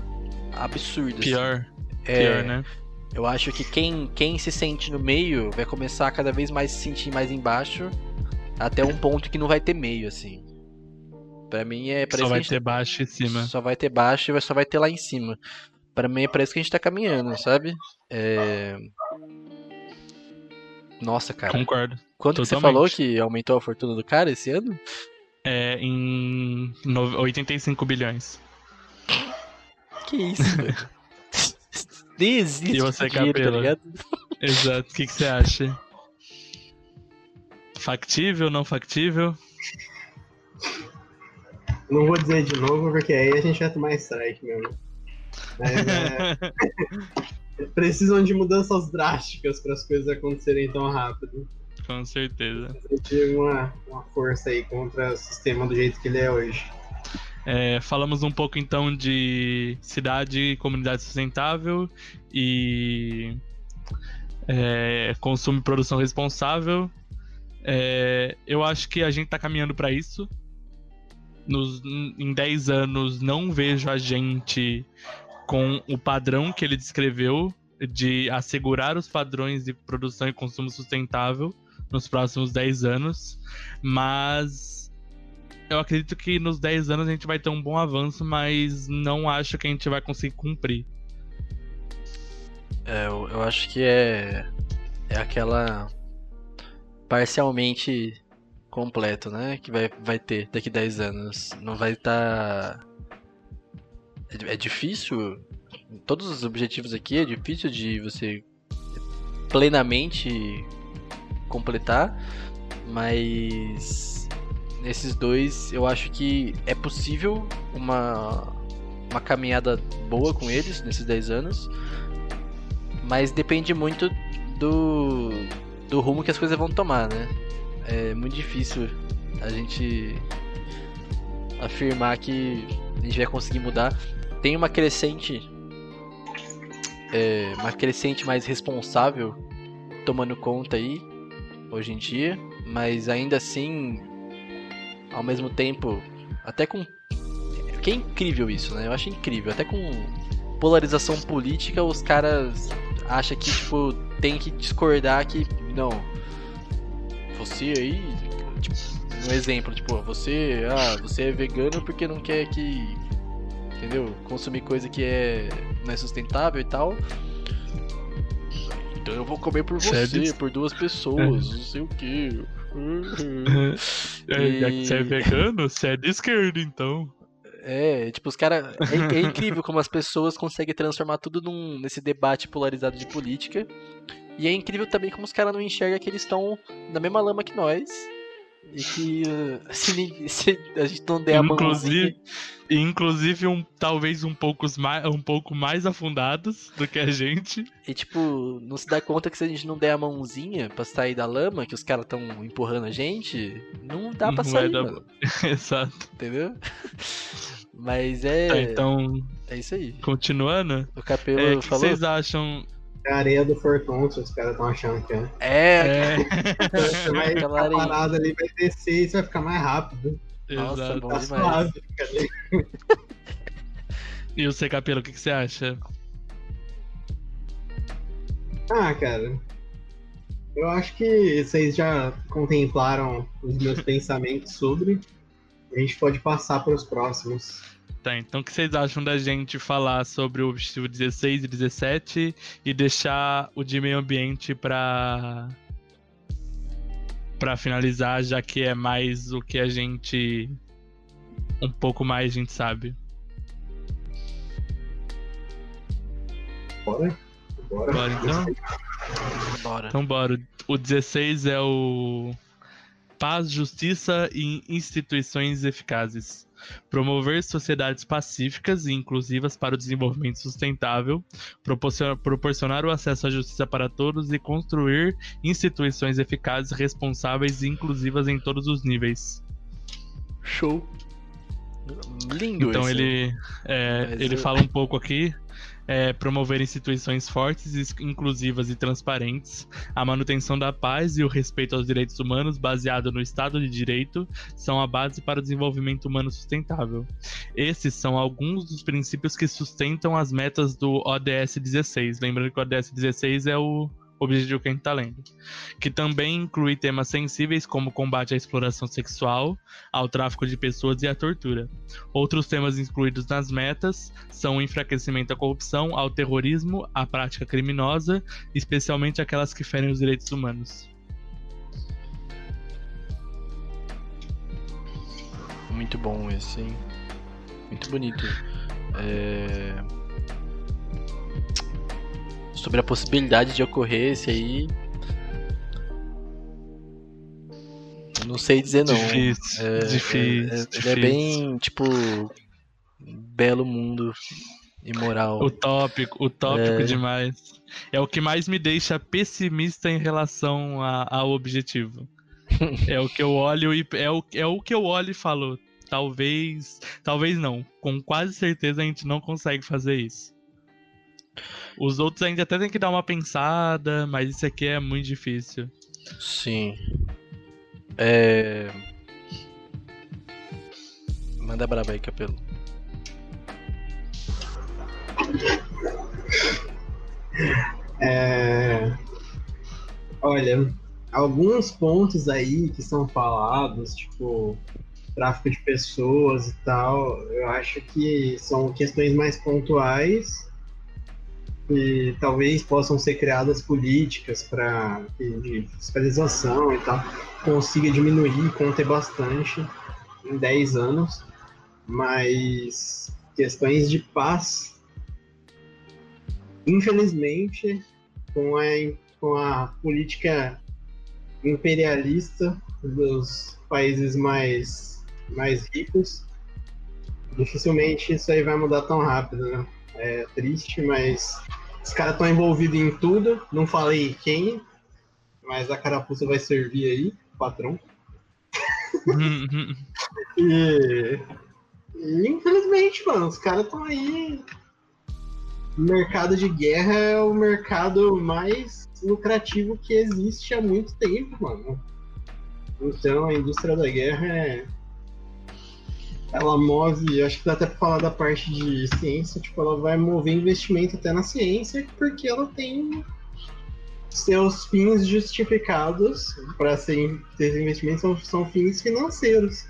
absurda. Assim. Pior. Assim. É, Pior, né? Eu acho que quem, quem se sente no meio vai começar a cada vez mais se sentir mais embaixo, até um ponto que não vai ter meio, assim. Pra mim é. Só vai ter baixo e cima. Só vai ter baixo e só vai ter lá em cima. Pra mim é pra isso que a gente tá caminhando, sabe? É... Nossa, cara. Concordo. Quanto que você falou que aumentou a fortuna do cara esse ano? É, em 85 bilhões. Que isso, velho? Nem existe e você, dinheiro, tá ligado? Exato. O que, que você acha? Factível, não factível? Não vou dizer de novo, porque aí a gente vai tomar strike mesmo. Mas, é... Precisam de mudanças drásticas para as coisas acontecerem tão rápido. Com certeza. Sentir uma, uma força aí contra o sistema do jeito que ele é hoje. É, falamos um pouco então de cidade e comunidade sustentável e é, consumo e produção responsável. É, eu acho que a gente está caminhando para isso. Nos, em 10 anos, não vejo a gente com o padrão que ele descreveu de assegurar os padrões de produção e consumo sustentável nos próximos 10 anos, mas eu acredito que nos 10 anos a gente vai ter um bom avanço, mas não acho que a gente vai conseguir cumprir. É, eu, eu acho que é, é aquela parcialmente completo, né? Que vai, vai ter daqui 10 anos. Não vai estar. Tá... É, difícil. Todos os objetivos aqui é difícil de você plenamente completar, mas nesses dois eu acho que é possível uma, uma caminhada boa com eles nesses 10 anos, mas depende muito do, do rumo que as coisas vão tomar, né? É muito difícil a gente afirmar que a gente vai conseguir mudar. Tem uma crescente é, uma crescente mais responsável tomando conta aí hoje em dia, mas ainda assim, ao mesmo tempo, até com que é incrível isso, né? Eu acho incrível, até com polarização política, os caras acham que tipo tem que discordar que não você aí, tipo, um exemplo, tipo, você, ah, você é vegano porque não quer que entendeu? Consumir coisa que é não é sustentável e tal. Então eu vou comer por você, por duas pessoas, não sei o que. É, e... Já que você é vegano, você é de esquerda, então. É, tipo, os caras. É, é, incrível como as pessoas conseguem transformar tudo num, nesse debate polarizado de política. E é incrível também como os caras não enxergam que eles estão na mesma lama que nós. E que uh, se, se, a gente não der inclusive, a mãozinha... Inclusive, um, talvez um, poucos mais, um pouco mais afundados do que a gente. E tipo, não se dá conta que se a gente não der a mãozinha pra sair da lama, que os caras estão empurrando a gente, não dá pra não sair, dar... Exato. Entendeu? Mas é... Tá, então... É isso aí. Continuando. O Capelo é, falou... O que vocês acham é a areia do Fortão, se os caras estão achando que é. É, é. Você vai ficar parado ali, vai descer e você vai ficar mais rápido. Nossa, Exato. bom Tá demais. suave, fica ali. E o Capelo, o que, que você acha? Ah, cara. Eu acho que vocês já contemplaram os meus pensamentos sobre. A gente pode passar para os próximos. Tá, então o que vocês acham da gente falar sobre o objetivo 16 e 17 e deixar o de meio ambiente para para finalizar, já que é mais o que a gente um pouco mais a gente sabe. Bora? Bora. Bora então? Bora. Então bora. O 16 é o paz, justiça e instituições eficazes. Promover sociedades pacíficas e inclusivas para o desenvolvimento sustentável, proporcionar o acesso à justiça para todos e construir instituições eficazes, responsáveis e inclusivas em todos os níveis. Show. Lindo Então esse. ele, é, ele eu- fala um pouco aqui. É, promover instituições fortes, inclusivas e transparentes, a manutenção da paz e o respeito aos direitos humanos baseado no Estado de Direito são a base para o desenvolvimento humano sustentável. Esses são alguns dos princípios que sustentam as metas do ODS 16. Lembrando que o ODS 16 é o objetivo que a gente está lendo. Que também inclui temas sensíveis como combate à exploração sexual, ao tráfico de pessoas e à tortura. Outros temas incluídos nas metas são o enfraquecimento à corrupção, ao terrorismo, à prática criminosa, especialmente aquelas que ferem os direitos humanos. Muito bom esse, hein? Muito bonito. É... Sobre a possibilidade de ocorrer esse aí. Não sei dizer não. Difícil, É, difícil, é- é- difícil. Ele é bem, tipo, belo mundo imoral. Utópico, utópico É. demais. É o que mais me deixa pessimista em relação a- ao objetivo. é o que eu olho e é o, é o que eu olho e falo. Talvez, talvez não. Com quase certeza a gente não consegue fazer isso. Os outros ainda até tem que dar uma pensada, mas isso aqui é muito difícil. Sim. É... Manda braba aí, Capelo. É... Olha, alguns pontos aí que são falados, tipo tráfico de pessoas e tal, eu acho que são questões mais pontuais, que talvez possam ser criadas políticas para de fiscalização e tal, consiga diminuir, conter bastante em 10 anos, mas questões de paz, infelizmente, com a, com a política imperialista dos países mais, mais ricos, dificilmente isso aí vai mudar tão rápido, né? É triste, mas os caras estão envolvidos em tudo. Não falei quem, mas a carapuça vai servir aí, patrão. e, e, infelizmente, mano, os caras estão aí. O mercado de guerra é o mercado mais lucrativo que existe há muito tempo, mano. Então a indústria da guerra é ela move, acho que dá até pra falar da parte de ciência, tipo, ela vai mover investimento até na ciência, porque ela tem seus fins justificados para ser esses investimentos são, são fins financeiros.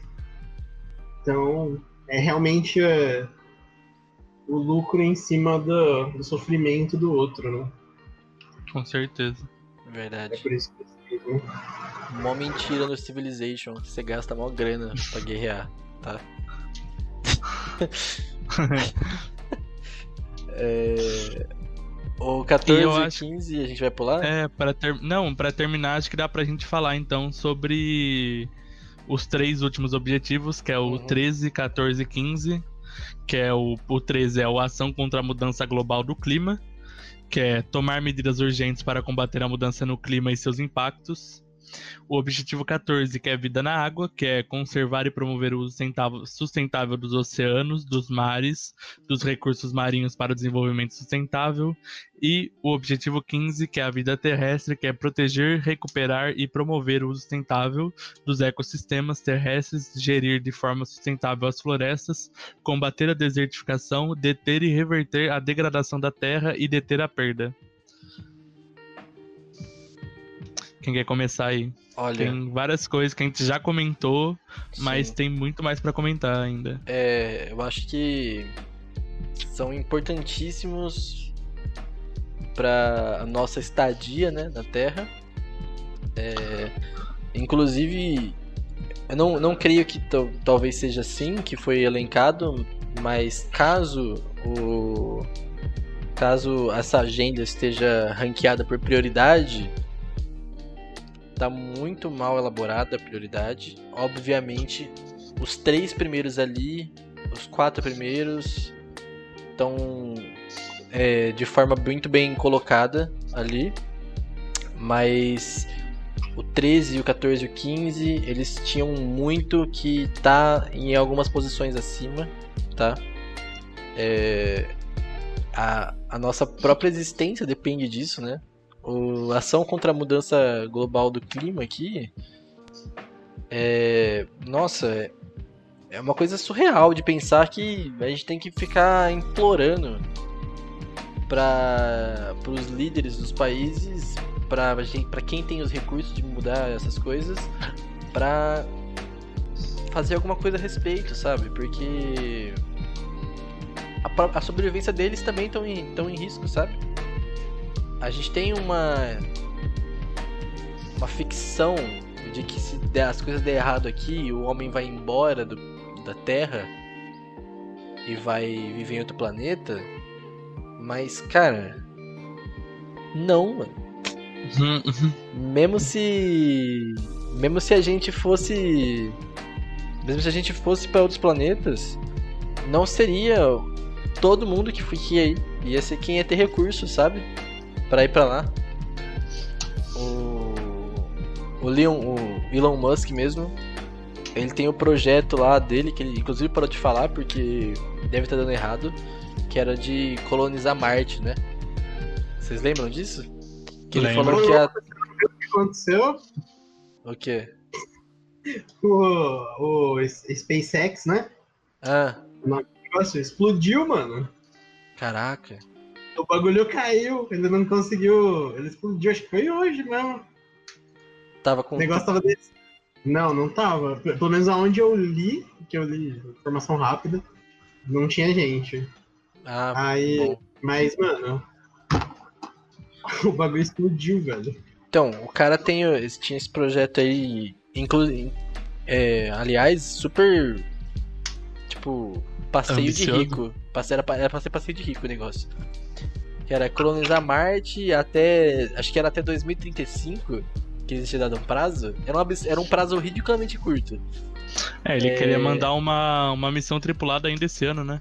Então, é realmente é, o lucro em cima do, do, sofrimento do outro, né? Com certeza. Verdade. É por isso que eu né? Mó mentira no Civilization, você gasta mó grana pra guerrear, tá? é... O 14 e acho... 15 a gente vai pular? É, para ter... não, para terminar, acho que dá pra gente falar então sobre os três últimos objetivos, que é o uhum. 13, 14 e 15, que é o, o 13 é a ação contra a mudança global do clima, que é tomar medidas urgentes para combater a mudança no clima e seus impactos. O objetivo 14, que é vida na água, que é conservar e promover o uso sustentável dos oceanos, dos mares, dos recursos marinhos para o desenvolvimento sustentável. E o objetivo 15, que é a vida terrestre, que é proteger, recuperar e promover o uso sustentável dos ecossistemas terrestres, gerir de forma sustentável as florestas, combater a desertificação, deter e reverter a degradação da terra e deter a perda. Quem quer começar aí? Olha, tem várias coisas que a gente já comentou, mas sim. tem muito mais para comentar ainda. É, eu acho que são importantíssimos para a nossa estadia, né, na Terra. É, inclusive, eu não, não creio que talvez seja assim que foi elencado, mas caso o caso essa agenda esteja ranqueada por prioridade, tá muito mal elaborada a prioridade. Obviamente, os três primeiros ali, os quatro primeiros, estão é, de forma muito bem colocada ali. Mas o 13, o 14 e o 15, eles tinham muito que tá em algumas posições acima, tá? É, a, a nossa própria existência depende disso, né? O ação contra a mudança global do clima aqui é, nossa, é uma coisa surreal de pensar que a gente tem que ficar implorando para os líderes dos países, para quem tem os recursos de mudar essas coisas, para fazer alguma coisa a respeito, sabe? Porque a, a sobrevivência deles também estão em, em risco, sabe? A gente tem uma uma ficção de que se as coisas der errado aqui, o homem vai embora do, da Terra e vai viver em outro planeta. Mas, cara, não, mano. mesmo se mesmo se a gente fosse mesmo se a gente fosse para outros planetas, não seria todo mundo que foi aí. Ia ser quem ia ter recursos, sabe? Para ir para lá. O, o, Leon, o Elon Musk mesmo, ele tem o projeto lá dele, que ele inclusive parou de falar porque deve estar dando errado, que era de colonizar Marte, né? Vocês lembram disso? Que ele Lembro. falou que a... O que aconteceu? O quê? O, o SpaceX, né? Ah. O negócio explodiu, mano. Caraca. O bagulho caiu, ele não conseguiu. Ele explodiu, acho que foi hoje mesmo. Tava com. O negócio tava desse. Não, não tava. Pelo menos aonde eu li, que eu li informação rápida, não tinha gente. Ah, Aí. Bom. Mas, mano. o bagulho explodiu, velho. Então, o cara tem, tinha esse projeto aí, inclu, é, aliás, super. Tipo, passeio Ambicioso. de rico. Passeio, era, pra- era pra ser passeio de rico o negócio. Que era colonizar Marte até. Acho que era até 2035, que eles tinham dado um prazo. Era um, era um prazo ridiculamente curto. É, ele É. queria mandar uma, uma missão tripulada ainda esse ano, né?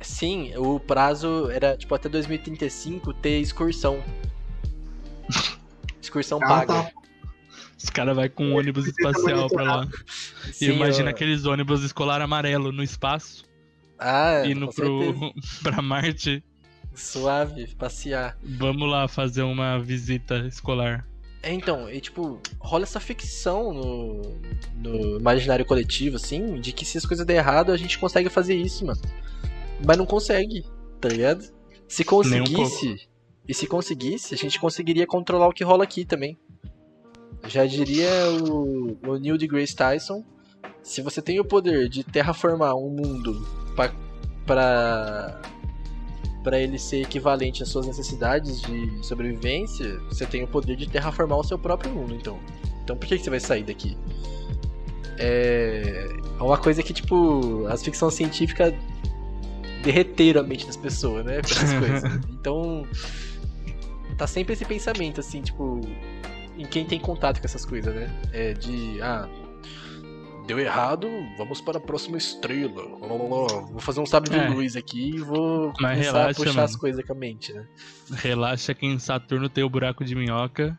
Sim, o prazo era tipo até 2035 ter excursão. Excursão Ah, paga. tá. Os caras vão com um ônibus espacial pra lá. E Sim, imagina ó. aqueles ônibus escolar amarelo no espaço, Ah, indo pro, pra Marte. Suave, passear. Vamos lá fazer uma visita escolar. É, então, e tipo, rola essa ficção no, no imaginário coletivo, assim, de que se as coisas der errado, a gente consegue fazer isso, mano. Mas não consegue, tá ligado? Se um conseguisse, e se conseguisse, a gente conseguiria controlar o que rola aqui também. Já diria o, o Neil deGrasse Tyson, se você tem o poder de terraformar um mundo pra, pra, pra ele ser equivalente às suas necessidades de sobrevivência, você tem o poder de terraformar o seu próprio mundo, então. Então por que, que você vai sair daqui? É é uma coisa que, tipo, as ficções científicas derreteram a mente das pessoas, né? Com essas coisas. Então, tá sempre esse pensamento, assim, tipo, em quem tem contato com essas coisas, né? É de, ah, deu errado, vamos para a próxima estrela. Vou fazer um sabre de É. luz aqui e vou Mas começar relaxa, a puxar mano. as coisas com a mente, né? Relaxa que em Saturno tem o buraco de minhoca.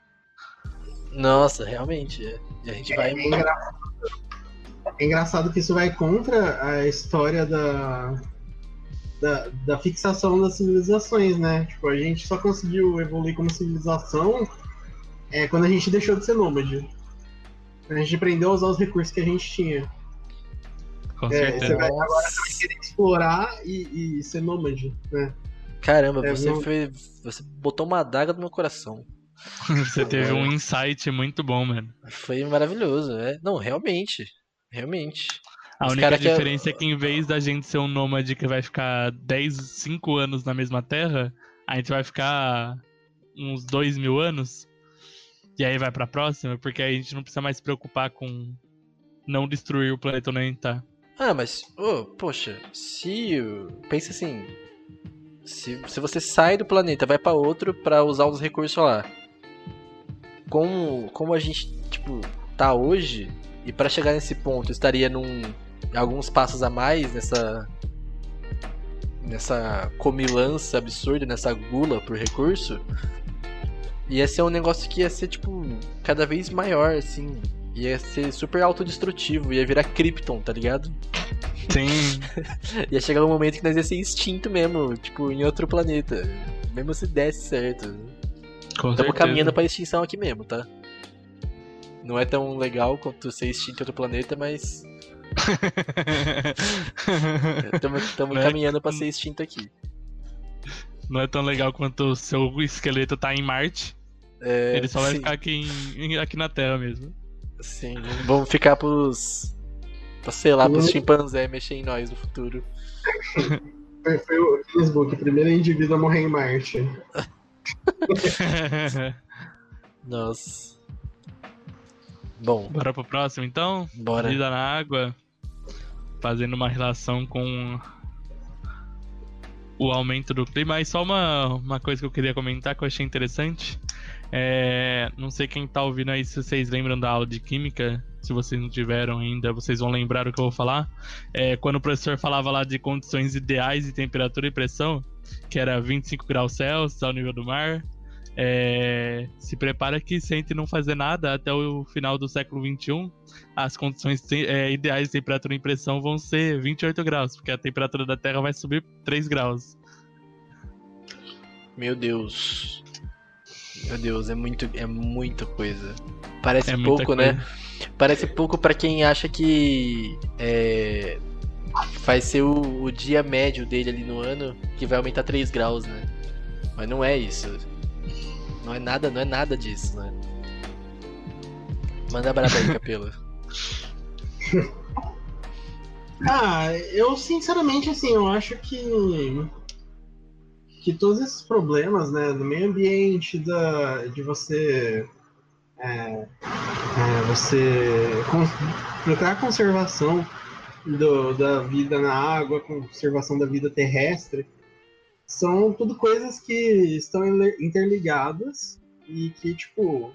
Nossa, realmente. é. E a gente vai. É engraçado, é engraçado que isso vai contra a história da, da, da fixação das civilizações, né? Tipo, a gente só conseguiu evoluir como civilização é, quando a gente deixou de ser nômade. A gente aprendeu a usar os recursos que a gente tinha. Com É, certeza. você vai- Nossa. Explorar e, e ser nômade, né? Caramba, É, você não- foi. Você botou uma adaga no meu coração. Você teve um insight muito bom, mano. Foi maravilhoso, é. Não, realmente. Realmente. A Os única que é- diferença é que em vez da gente ser um nômade que vai ficar 10, 5 anos na mesma terra, a gente vai ficar uns 2 mil anos. E aí vai pra próxima, porque aí a gente não precisa mais se preocupar com não destruir o planeta onde a gente tá. Ah, mas, ô, poxa, se. Pensa assim. Se, se você sai do planeta, vai pra outro pra usar os recursos lá. Como, como a gente, tipo, tá hoje, e pra chegar nesse ponto estaria num. alguns passos a mais nessa. nessa comilança absurda, nessa gula por recurso. Ia ser um negócio que ia ser, tipo, cada vez maior, assim. Ia ser super autodestrutivo, ia virar Krypton, tá ligado? Sim, Ia chegar um momento que nós ia ser extinto mesmo, tipo, em outro planeta. Mesmo se desse certo. com Estamos certeza. caminhando pra extinção aqui mesmo, tá? Não é tão legal quanto ser extinto em outro planeta, mas estamos Né? caminhando pra ser extinto aqui. Não é tão legal quanto o seu esqueleto tá em Marte. É, Ele só vai sim, ficar aqui, em- aqui na Terra mesmo. Sim, vamos ficar pros. Pra, sei lá, pros Uhum. chimpanzés mexer em nós no futuro. Foi, foi o Facebook, o primeiro indivíduo a morrer em Marte. Nossa. Bom, Bora pro próximo então? bora. Vida na água, fazendo uma relação com o aumento do clima. E só uma, uma coisa que eu queria comentar que eu achei interessante. É, não sei quem tá ouvindo aí se vocês lembram da aula de química. Se vocês não tiveram ainda, vocês vão lembrar o que eu vou falar. É, quando o professor falava lá de condições ideais de temperatura e pressão, que era 25 graus Celsius ao nível do mar. É, se prepara que se a gente não fazer nada até o final do século XXI, as condições é, ideais de temperatura e pressão vão ser 28 graus, porque a temperatura da Terra vai subir 3 graus. Meu Deus. Meu Deus, é muito, é muita coisa. Parece É pouco, né? Parece pouco pra quem acha que é, vai ser o, o dia médio dele ali no ano que vai aumentar 3 graus, né? Mas não é isso. Não é nada, não é nada disso, né? Manda braba aí, Capelo. Ah, eu sinceramente, assim, eu acho que. Que todos esses problemas, né, do meio ambiente, da, de você é, é, você procurar a conservação do, da vida na água, conservação da vida terrestre, são tudo coisas que estão interligadas e que, tipo,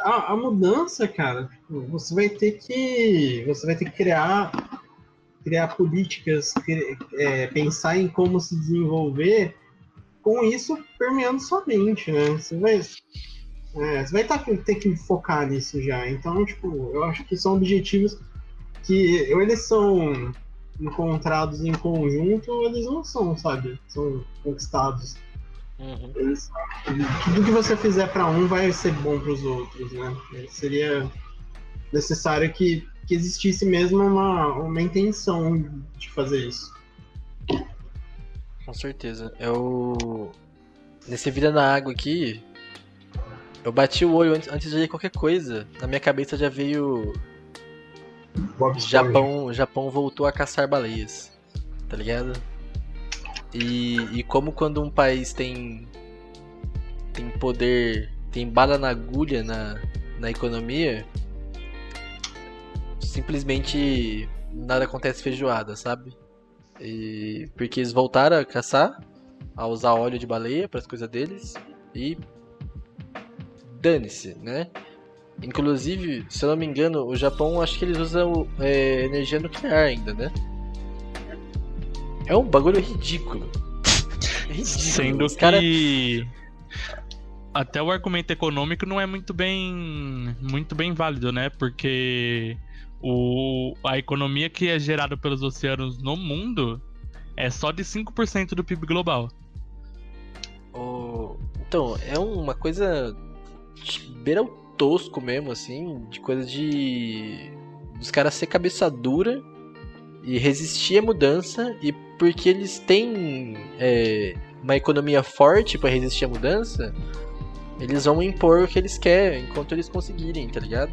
a, a mudança, cara, tipo, você vai ter que você vai ter que criar criar políticas, é, pensar em como se desenvolver com isso permeando sua mente, né? Você vai, é, você vai tá, ter que focar nisso já. Então, tipo, eu acho que são objetivos que ou eles são encontrados em conjunto ou eles não são, sabe? São conquistados. Uhum. Eles, tudo que você fizer para um vai ser bom para os outros, né? Seria necessário que que existisse mesmo uma, uma intenção de fazer isso. Com certeza. Eu. Nesse Vida na Água aqui, eu bati o olho antes, de ler qualquer coisa. Na minha cabeça já veio. Japão, Japão voltou a caçar baleias. Tá ligado? E, e como quando um país tem. tem poder. tem bala na agulha na, na economia, simplesmente nada acontece feijoada, sabe? E porque eles voltaram a caçar, a usar óleo de baleia para as coisas deles e dane-se, né? Inclusive, se eu não me engano, o Japão acho que eles usam é, energia nuclear ainda, né? É um bagulho ridículo. É ridículo. Sendo Os cara... que até o argumento econômico não é muito bem muito bem válido, né? Porque o, a economia que é gerada pelos oceanos no mundo é só de 5% do PIB global. Oh, então, é uma coisa beira o tosco mesmo, assim, de coisa de. dos caras ser cabeça dura e resistir à mudança, e porque eles têm é, uma economia forte para resistir à mudança, eles vão impor o que eles querem enquanto eles conseguirem, tá ligado?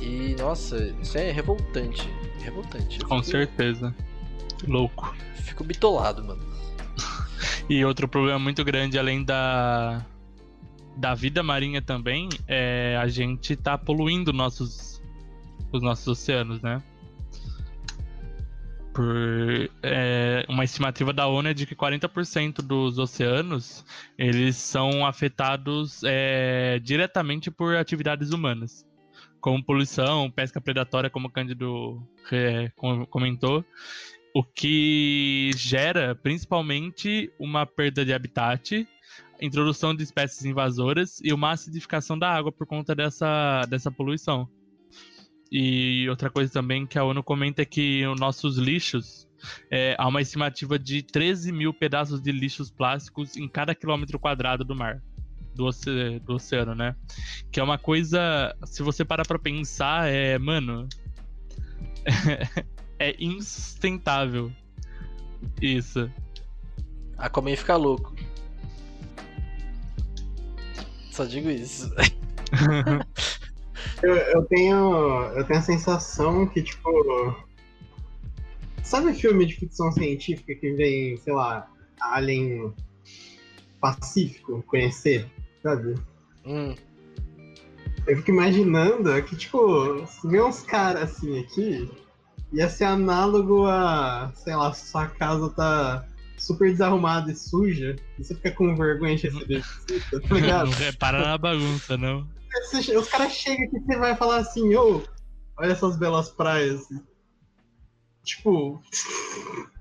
E nossa, isso é revoltante. Revoltante. Com fico... certeza. Louco. Fico bitolado, mano. e outro problema muito grande, além da, da vida marinha também, é a gente tá poluindo nossos, os nossos oceanos, né? Por, é, uma estimativa da ONU é de que 40% dos oceanos eles são afetados é, diretamente por atividades humanas como poluição, pesca predatória, como o Cândido é, comentou, o que gera principalmente uma perda de habitat, introdução de espécies invasoras e uma acidificação da água por conta dessa, dessa poluição. E outra coisa também que a ONU comenta é que os nossos lixos, é, há uma estimativa de 13 mil pedaços de lixos plásticos em cada quilômetro quadrado do mar do, oce do oceano, né? Que é uma coisa, se você parar pra pensar, é, mano. é insustentável. Isso. A Aquaman fica louco. Só digo isso. eu, eu, tenho. Eu tenho a sensação que, tipo. Sabe filme de ficção científica que vem, sei lá, Alien Pacífico conhecer? Sabe? Hum. Eu fico imaginando que, tipo, se vê uns caras assim aqui, ia ser análogo a, sei lá, sua casa tá super desarrumada e suja, e você fica com vergonha de receber visita, tá ligado? Não repara na bagunça, não. Os caras chegam aqui e você vai falar assim, ô, oh, olha essas belas praias. Tipo.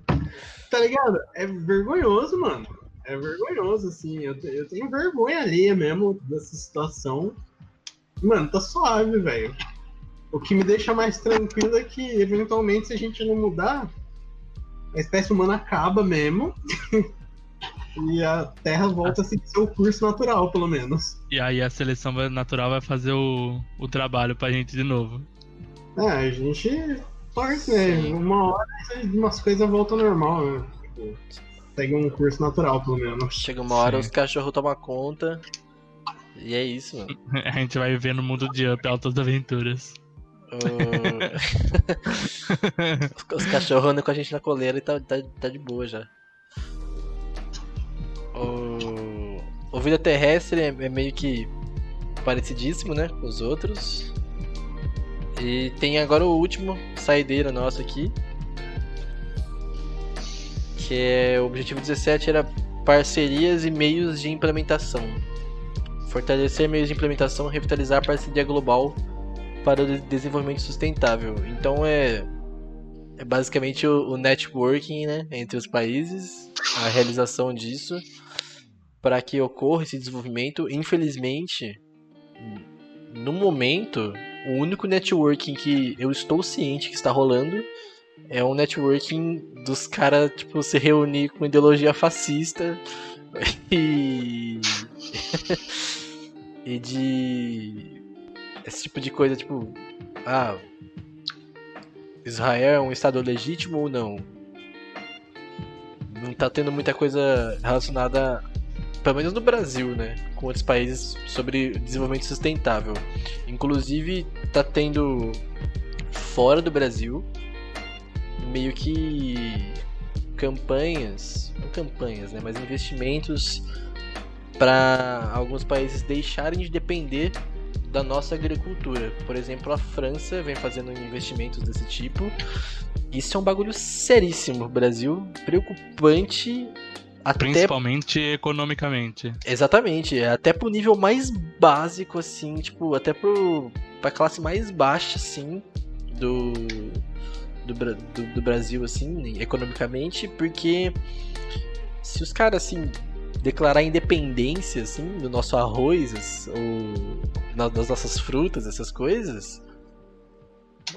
tá ligado? É vergonhoso, mano é vergonhoso, assim. Eu, eu tenho vergonha ali mesmo dessa situação. Mano, tá suave, velho. O que me deixa mais tranquilo é que, eventualmente, se a gente não mudar, a espécie humana acaba mesmo. e a Terra volta a seguir seu curso natural, pelo menos. E aí a seleção natural vai fazer o, o trabalho pra gente de novo. É, a gente torce, né? Uma hora umas coisas voltam ao normal, né? Segue um curso natural, pelo menos. Chega uma hora, Sim. os cachorros tomam conta. E é isso, mano. A gente vai viver no mundo de Up Altas Aventuras. Uh... os cachorros andam com a gente na coleira e tá, tá, tá de boa já. O, o vida terrestre é, é meio que parecidíssimo, né? Com os outros. E tem agora o último saideira nosso aqui. Que é o objetivo 17 era parcerias e meios de implementação. Fortalecer meios de implementação, revitalizar a parceria global para o desenvolvimento sustentável. Então é é basicamente o, o networking né, entre os países, a realização disso, para que ocorra esse desenvolvimento. Infelizmente, no momento, o único networking que eu estou ciente que está rolando é um networking dos caras tipo, se reunir com ideologia fascista e. e de. esse tipo de coisa, tipo. Ah, Israel é um estado legítimo ou não? Não tá tendo muita coisa relacionada, pelo menos no Brasil, né? Com outros países sobre desenvolvimento sustentável. Inclusive, tá tendo fora do Brasil meio que campanhas, não campanhas, né, mas investimentos para alguns países deixarem de depender da nossa agricultura. Por exemplo, a França vem fazendo investimentos desse tipo. Isso é um bagulho seríssimo Brasil, preocupante até... Principalmente economicamente. Exatamente, até pro nível mais básico, assim, tipo, até pro, pra classe mais baixa, assim, do, do, do, do Brasil, assim, economicamente, porque se os caras, assim, declarar independência, assim, do nosso arroz, ou das nossas frutas, essas coisas,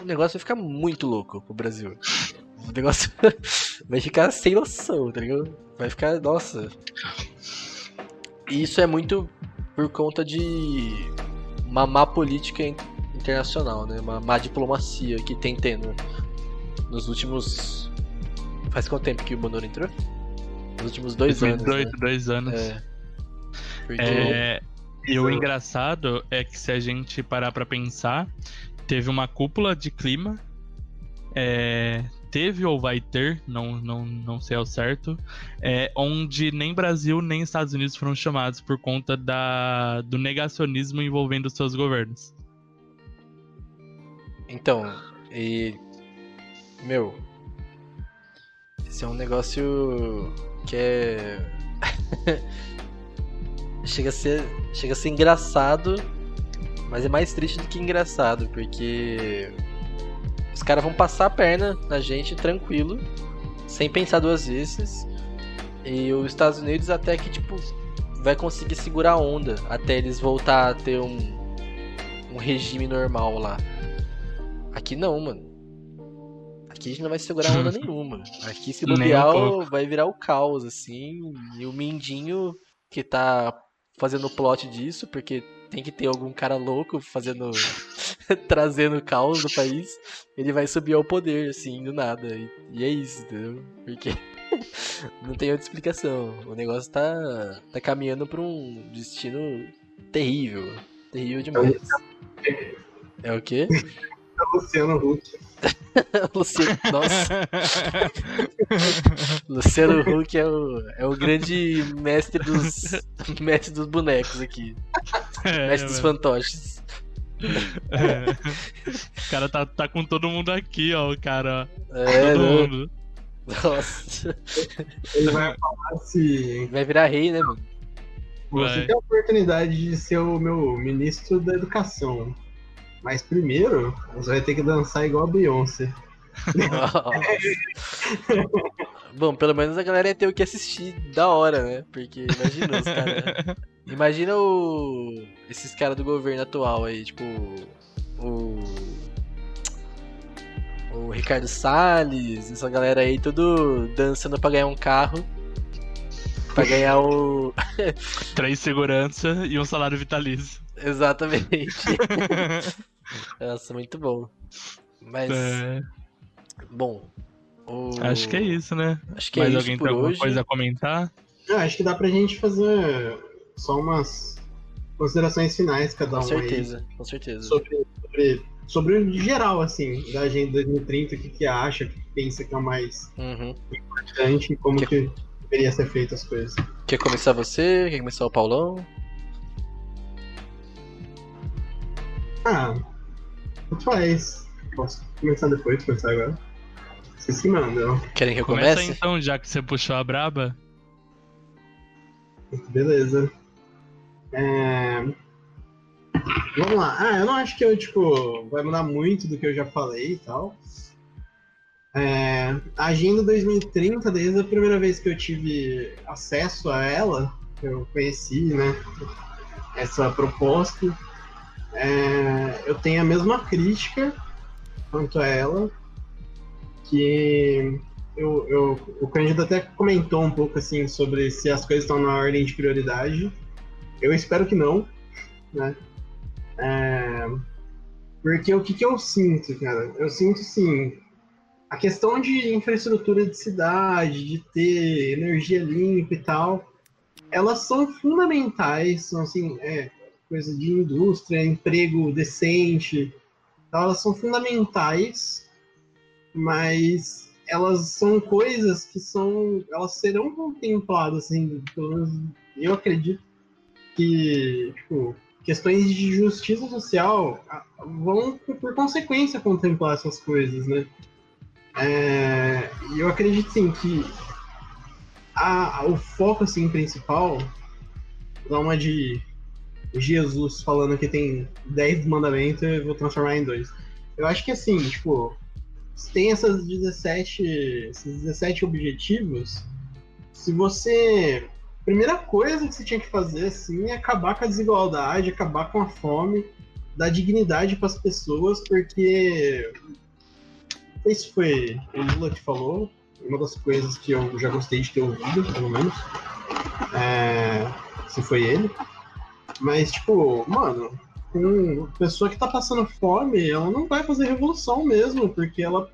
o negócio vai ficar muito louco pro Brasil. O negócio vai ficar sem noção, tá ligado? Vai ficar, nossa. E isso é muito por conta de uma má política internacional, né? Uma má diplomacia que tem tendo nos últimos. Faz quanto tempo que o Bonoro entrou? Nos últimos dois anos. Dois, né? dois anos. É. Porque... é. E o engraçado é que se a gente parar para pensar, teve uma cúpula de clima. É, teve ou vai ter, não, não, não sei ao certo, é, onde nem Brasil nem Estados Unidos foram chamados por conta da, do negacionismo envolvendo seus governos. Então, e. Meu. Esse é um negócio que é. chega, a ser, chega a ser engraçado, mas é mais triste do que engraçado, porque os caras vão passar a perna na gente tranquilo, sem pensar duas vezes. E os Estados Unidos até que tipo vai conseguir segurar a onda até eles voltar a ter um, um regime normal lá. Aqui não, mano. Aqui a gente não vai segurar onda nenhuma. Aqui se bobear um vai virar o caos, assim. E o Mindinho que tá fazendo o plot disso, porque tem que ter algum cara louco fazendo. trazendo caos no país, ele vai subir ao poder, assim, do nada. E, e é isso, entendeu? Porque não tem outra explicação. O negócio tá, tá caminhando pra um destino terrível. Terrível demais. É o quê? É Luciano Huck. Luciano, nossa. Luciano Huck é o, é o grande mestre dos mestre dos bonecos aqui. É, mestre dos fantoches. É. O cara tá, tá com todo mundo aqui, ó, o cara. É, todo né? mundo. Nossa. Ele vai falar se. Vai virar rei, né, mano? Você vai. tem a oportunidade de ser o meu ministro da educação. Mas primeiro, você vai ter que dançar igual a Beyoncé. Bom, pelo menos a galera ia ter o que assistir da hora, né? Porque imagina os caras. Imagina o. Esses caras do governo atual aí, tipo. O. O Ricardo Salles, essa galera aí, tudo dançando pra ganhar um carro. Pra ganhar o. Três segurança e um salário vitalício. Exatamente. Nossa, muito bom. Mas. É... Bom. O... Acho que é isso, né? Acho que é Mais é alguém tem alguma hoje. coisa a comentar? Ah, acho que dá pra gente fazer só umas considerações finais, cada com um. Com certeza, aí, com certeza. Sobre, sobre, sobre o geral, assim, da Agenda 2030, o que, que acha, o que pensa que é o mais uhum. importante, como que... que deveria ser feito as coisas. Quer começar você? Quer começar o Paulão? Ah, tanto faz. Posso começar depois, começar agora. Vocês que mandam. Querem que eu Começa comece? então, já que você puxou a braba. Beleza. É... Vamos lá. Ah, eu não acho que eu, tipo, vai mudar muito do que eu já falei e tal. É... A Agenda 2030, desde a primeira vez que eu tive acesso a ela, eu conheci, né, essa proposta, é... eu tenho a mesma crítica quanto a ela, que eu, eu, o Cândido até comentou um pouco assim sobre se as coisas estão na ordem de prioridade. Eu espero que não, né? É, porque o que, que eu sinto, cara? Eu sinto sim a questão de infraestrutura de cidade, de ter energia limpa e tal, elas são fundamentais, são assim, é, coisa de indústria, emprego decente, tal, elas são fundamentais, mas elas são coisas que são, elas serão contempladas, assim, pelo menos eu acredito que, tipo, questões de justiça social vão, por consequência, contemplar essas coisas, né? É, eu acredito, sim, que a, o foco, assim, principal, dar uma de Jesus falando que tem 10 mandamentos, eu vou transformar em dois. Eu acho que, assim, tipo, se tem essas 17, esses 17 objetivos, se você. Primeira coisa que você tinha que fazer assim é acabar com a desigualdade, acabar com a fome, dar dignidade para as pessoas, porque se foi o Lula que falou, uma das coisas que eu já gostei de ter ouvido, pelo menos. É, se foi ele. Mas, tipo, mano, uma pessoa que tá passando fome, ela não vai fazer revolução mesmo, porque ela,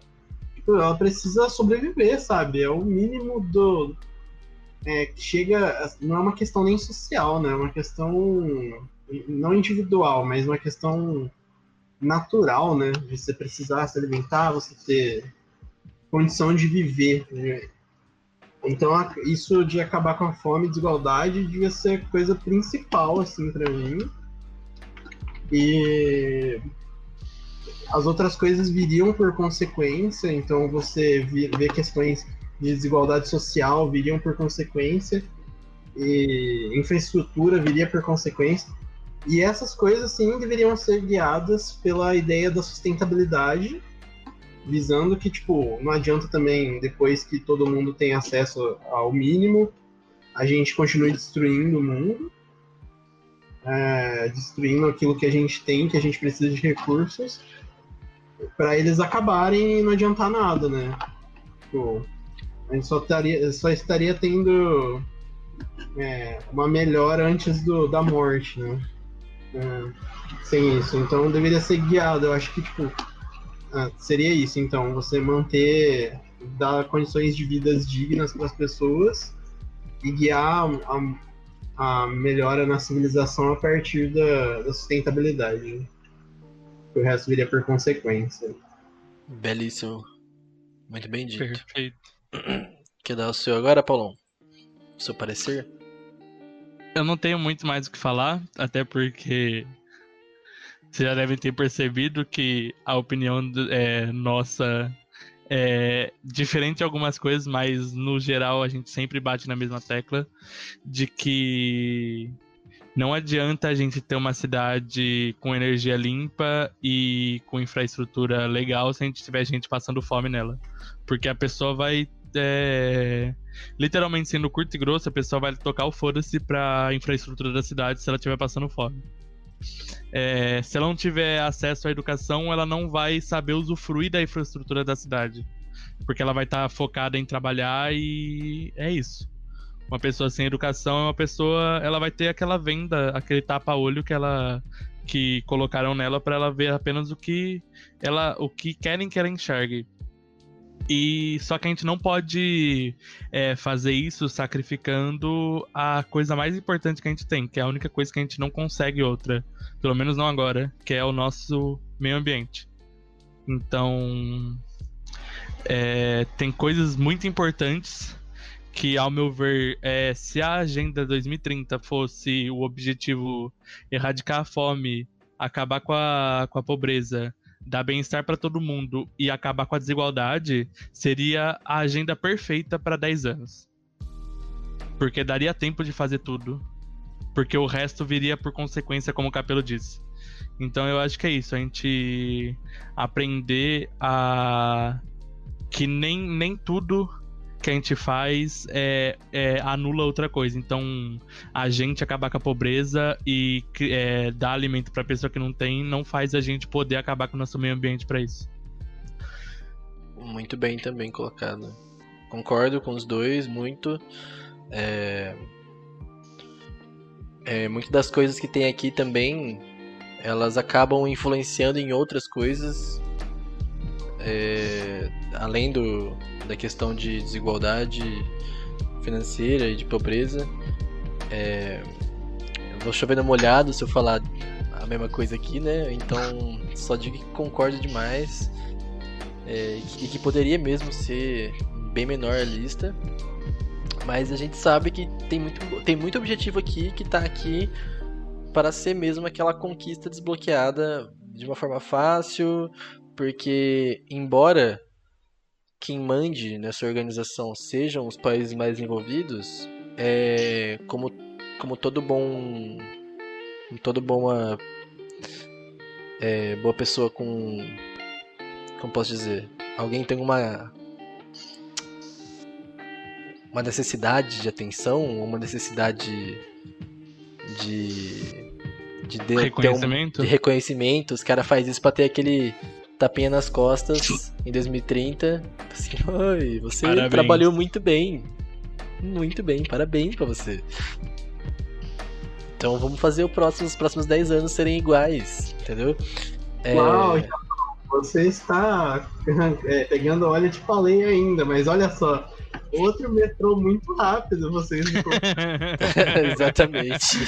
tipo, ela precisa sobreviver, sabe? É o mínimo do. É, chega. Não é uma questão nem social, né? É uma questão não individual, mas uma questão natural, né? De você precisar se alimentar, você ter condição de viver. Então, isso de acabar com a fome e desigualdade devia ser a coisa principal, assim, para mim. E as outras coisas viriam por consequência, então você vê questões de desigualdade social viriam por consequência, e infraestrutura viria por consequência. E essas coisas, sim, deveriam ser guiadas pela ideia da sustentabilidade, visando que, tipo, não adianta também, depois que todo mundo tem acesso ao mínimo, a gente continue destruindo o mundo, é, destruindo aquilo que a gente tem, que a gente precisa de recursos, para eles acabarem e não adiantar nada, né? Tipo, a gente só estaria, só estaria tendo é, uma melhora antes do, da morte, né? É, sem isso. Então deveria ser guiado. Eu acho que, tipo, ah, seria isso, então, você manter, dar condições de vidas dignas para as pessoas e guiar a, a melhora na civilização a partir da, da sustentabilidade. O resto viria por consequência. Belíssimo. Muito bem dito. Perfeito. Quer dar o seu agora, Paulão? O seu parecer? Eu não tenho muito mais o que falar, até porque vocês já devem ter percebido que a opinião é, nossa é diferente em algumas coisas, mas no geral a gente sempre bate na mesma tecla de que não adianta a gente ter uma cidade com energia limpa e com infraestrutura legal se a gente tiver gente passando fome nela. Porque a pessoa vai. É, literalmente sendo curto e grosso, a pessoa vai tocar o foda-se pra infraestrutura da cidade se ela estiver passando fome. É, se ela não tiver acesso à educação, ela não vai saber usufruir da infraestrutura da cidade. Porque ela vai estar tá focada em trabalhar e é isso. Uma pessoa sem educação é uma pessoa, ela vai ter aquela venda, aquele tapa-olho que ela que colocaram nela para ela ver apenas o que ela o que querem que ela enxergue. E só que a gente não pode é, fazer isso sacrificando a coisa mais importante que a gente tem, que é a única coisa que a gente não consegue outra, pelo menos não agora, que é o nosso meio ambiente. Então, é, tem coisas muito importantes que, ao meu ver, é, se a Agenda 2030 fosse o objetivo erradicar a fome, acabar com a, com a pobreza, dar bem-estar para todo mundo e acabar com a desigualdade, seria a agenda perfeita para 10 anos. Porque daria tempo de fazer tudo. Porque o resto viria por consequência, como o Capelo disse. Então eu acho que é isso, a gente aprender a que nem, nem tudo que a gente faz é, é, anula outra coisa. Então, a gente acabar com a pobreza e é, dar alimento para pessoa que não tem não faz a gente poder acabar com o nosso meio ambiente para isso. Muito bem também colocado. Concordo com os dois, muito. É... É, muitas das coisas que tem aqui também, elas acabam influenciando em outras coisas. É, além do, da questão de desigualdade financeira e de pobreza. É, vou chovendo molhado se eu falar a mesma coisa aqui, né? Então só digo que concordo demais é, e, que, que poderia mesmo ser bem menor a lista. Mas a gente sabe que tem muito, tem muito objetivo aqui que está aqui para ser mesmo aquela conquista desbloqueada de uma forma fácil, porque embora quem mande nessa organização sejam os países mais envolvidos, é, como, como todo bom todo boa é, boa pessoa com como posso dizer alguém tem uma uma necessidade de atenção uma necessidade de de, de reconhecimento um, de reconhecimento? os cara faz isso para ter aquele tapinha nas costas em 2030. Assim, oi, você parabéns. trabalhou muito bem. Muito bem, parabéns para você. Então vamos fazer o próximo, os próximos 10 anos serem iguais, entendeu? É... Uau, então você está é, pegando óleo de falei ainda, mas olha só, outro metrô muito rápido, vocês. Exatamente.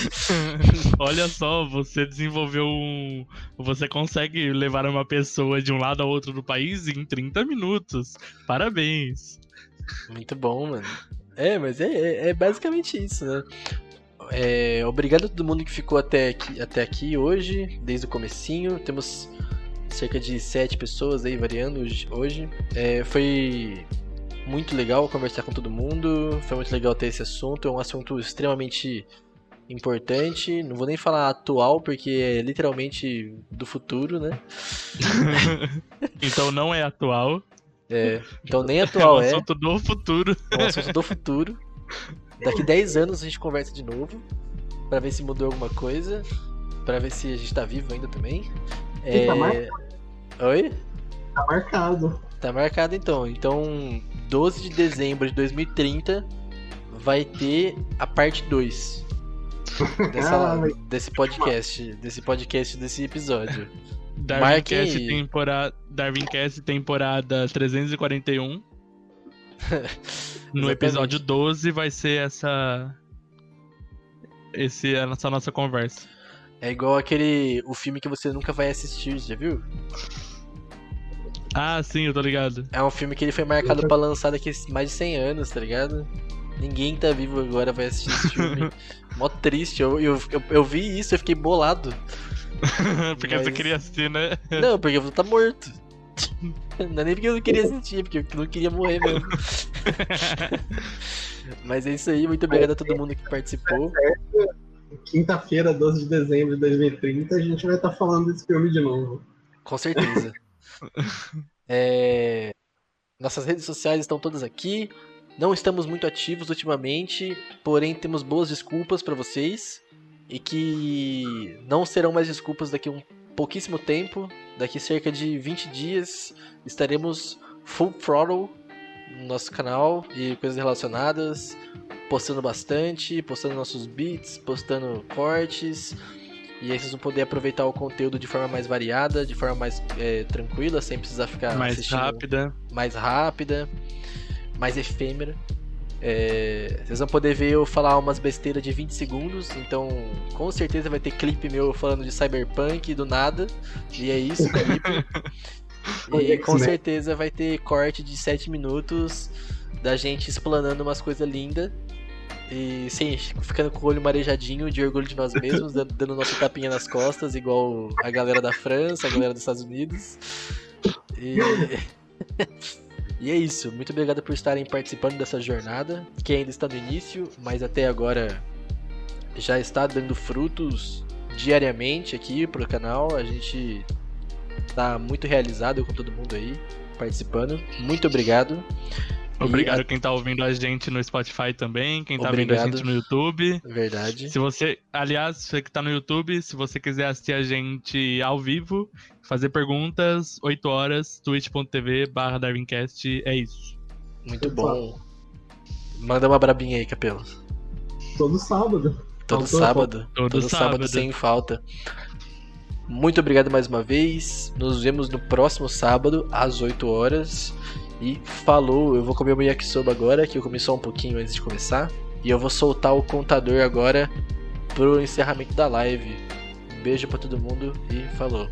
Olha só, você desenvolveu um. Você consegue levar uma pessoa de um lado ao outro do país em 30 minutos. Parabéns. Muito bom, mano. É, mas é, é, é basicamente isso, né? É, obrigado a todo mundo que ficou até aqui, até aqui hoje, desde o comecinho. Temos cerca de sete pessoas aí variando hoje. É, foi muito legal conversar com todo mundo, foi muito legal ter esse assunto, é um assunto extremamente importante, não vou nem falar atual, porque é literalmente do futuro, né? então não é atual. É, então nem atual é. É um assunto do futuro. É um assunto do futuro. Daqui 10 anos a gente conversa de novo, para ver se mudou alguma coisa, para ver se a gente tá vivo ainda também. Tá é... Tá marcado. Oi? Tá marcado. Tá marcado então. Então, 12 de dezembro de 2030 vai ter a parte 2 dessa, ah, desse podcast, desse podcast, desse episódio. Darwincast temporada, Darwincast temporada 341. no episódio 12 vai ser essa esse essa nossa conversa. É igual aquele o filme que você nunca vai assistir, já viu? Ah, sim, eu tô ligado. É um filme que ele foi marcado pra lançar daqui mais de 100 anos, tá ligado? Ninguém tá vivo agora vai assistir esse filme. Mó triste. Eu, eu, eu, eu, vi isso, eu fiquei bolado. porque Mas... você queria assistir, né? Não, porque eu tá morto. Não é nem porque eu não queria assistir, porque eu não queria morrer mesmo. Mas é isso aí, muito obrigado a todo mundo que participou. Quinta-feira, 12 de dezembro de 2030, a gente vai estar tá falando desse filme de novo. Com certeza. É... Nossas redes sociais estão todas aqui. Não estamos muito ativos ultimamente, porém temos boas desculpas para vocês e que não serão mais desculpas daqui a um pouquíssimo tempo. Daqui cerca de 20 dias estaremos full throttle no nosso canal e coisas relacionadas, postando bastante, postando nossos beats, postando cortes, e aí vocês vão poder aproveitar o conteúdo de forma mais variada, de forma mais é, tranquila, sem precisar ficar mais rápida, mais rápida, mais efêmera. É, vocês vão poder ver eu falar umas besteiras de 20 segundos, então com certeza vai ter clipe meu falando de Cyberpunk do nada. E é isso, clipe. e com certeza vai ter corte de 7 minutos da gente explanando umas coisas lindas. E sim, ficando com o olho marejadinho de orgulho de nós mesmos, dando, nosso tapinha nas costas, igual a galera da França, a galera dos Estados Unidos. E... e é isso. Muito obrigado por estarem participando dessa jornada, que ainda está no início, mas até agora já está dando frutos diariamente aqui pro canal. A gente tá muito realizado com todo mundo aí participando. Muito obrigado. Obrigado e... quem tá ouvindo a gente no Spotify também, quem tá Obrigado. vendo a gente no YouTube. Verdade. Se você, aliás, você que tá no YouTube, se você quiser assistir a gente ao vivo, fazer perguntas, 8 horas, twitch.tv barra DarwinCast, é isso. Muito bom. Manda uma brabinha aí, Capelo. Todo sábado. Todo sábado. Todo, todo sábado. sábado sem falta. Muito obrigado mais uma vez. Nos vemos no próximo sábado, às 8 horas. E falou, eu vou comer o yakisoba agora, que eu comi só um pouquinho antes de começar. E eu vou soltar o contador agora pro encerramento da live. Um beijo para todo mundo e falou.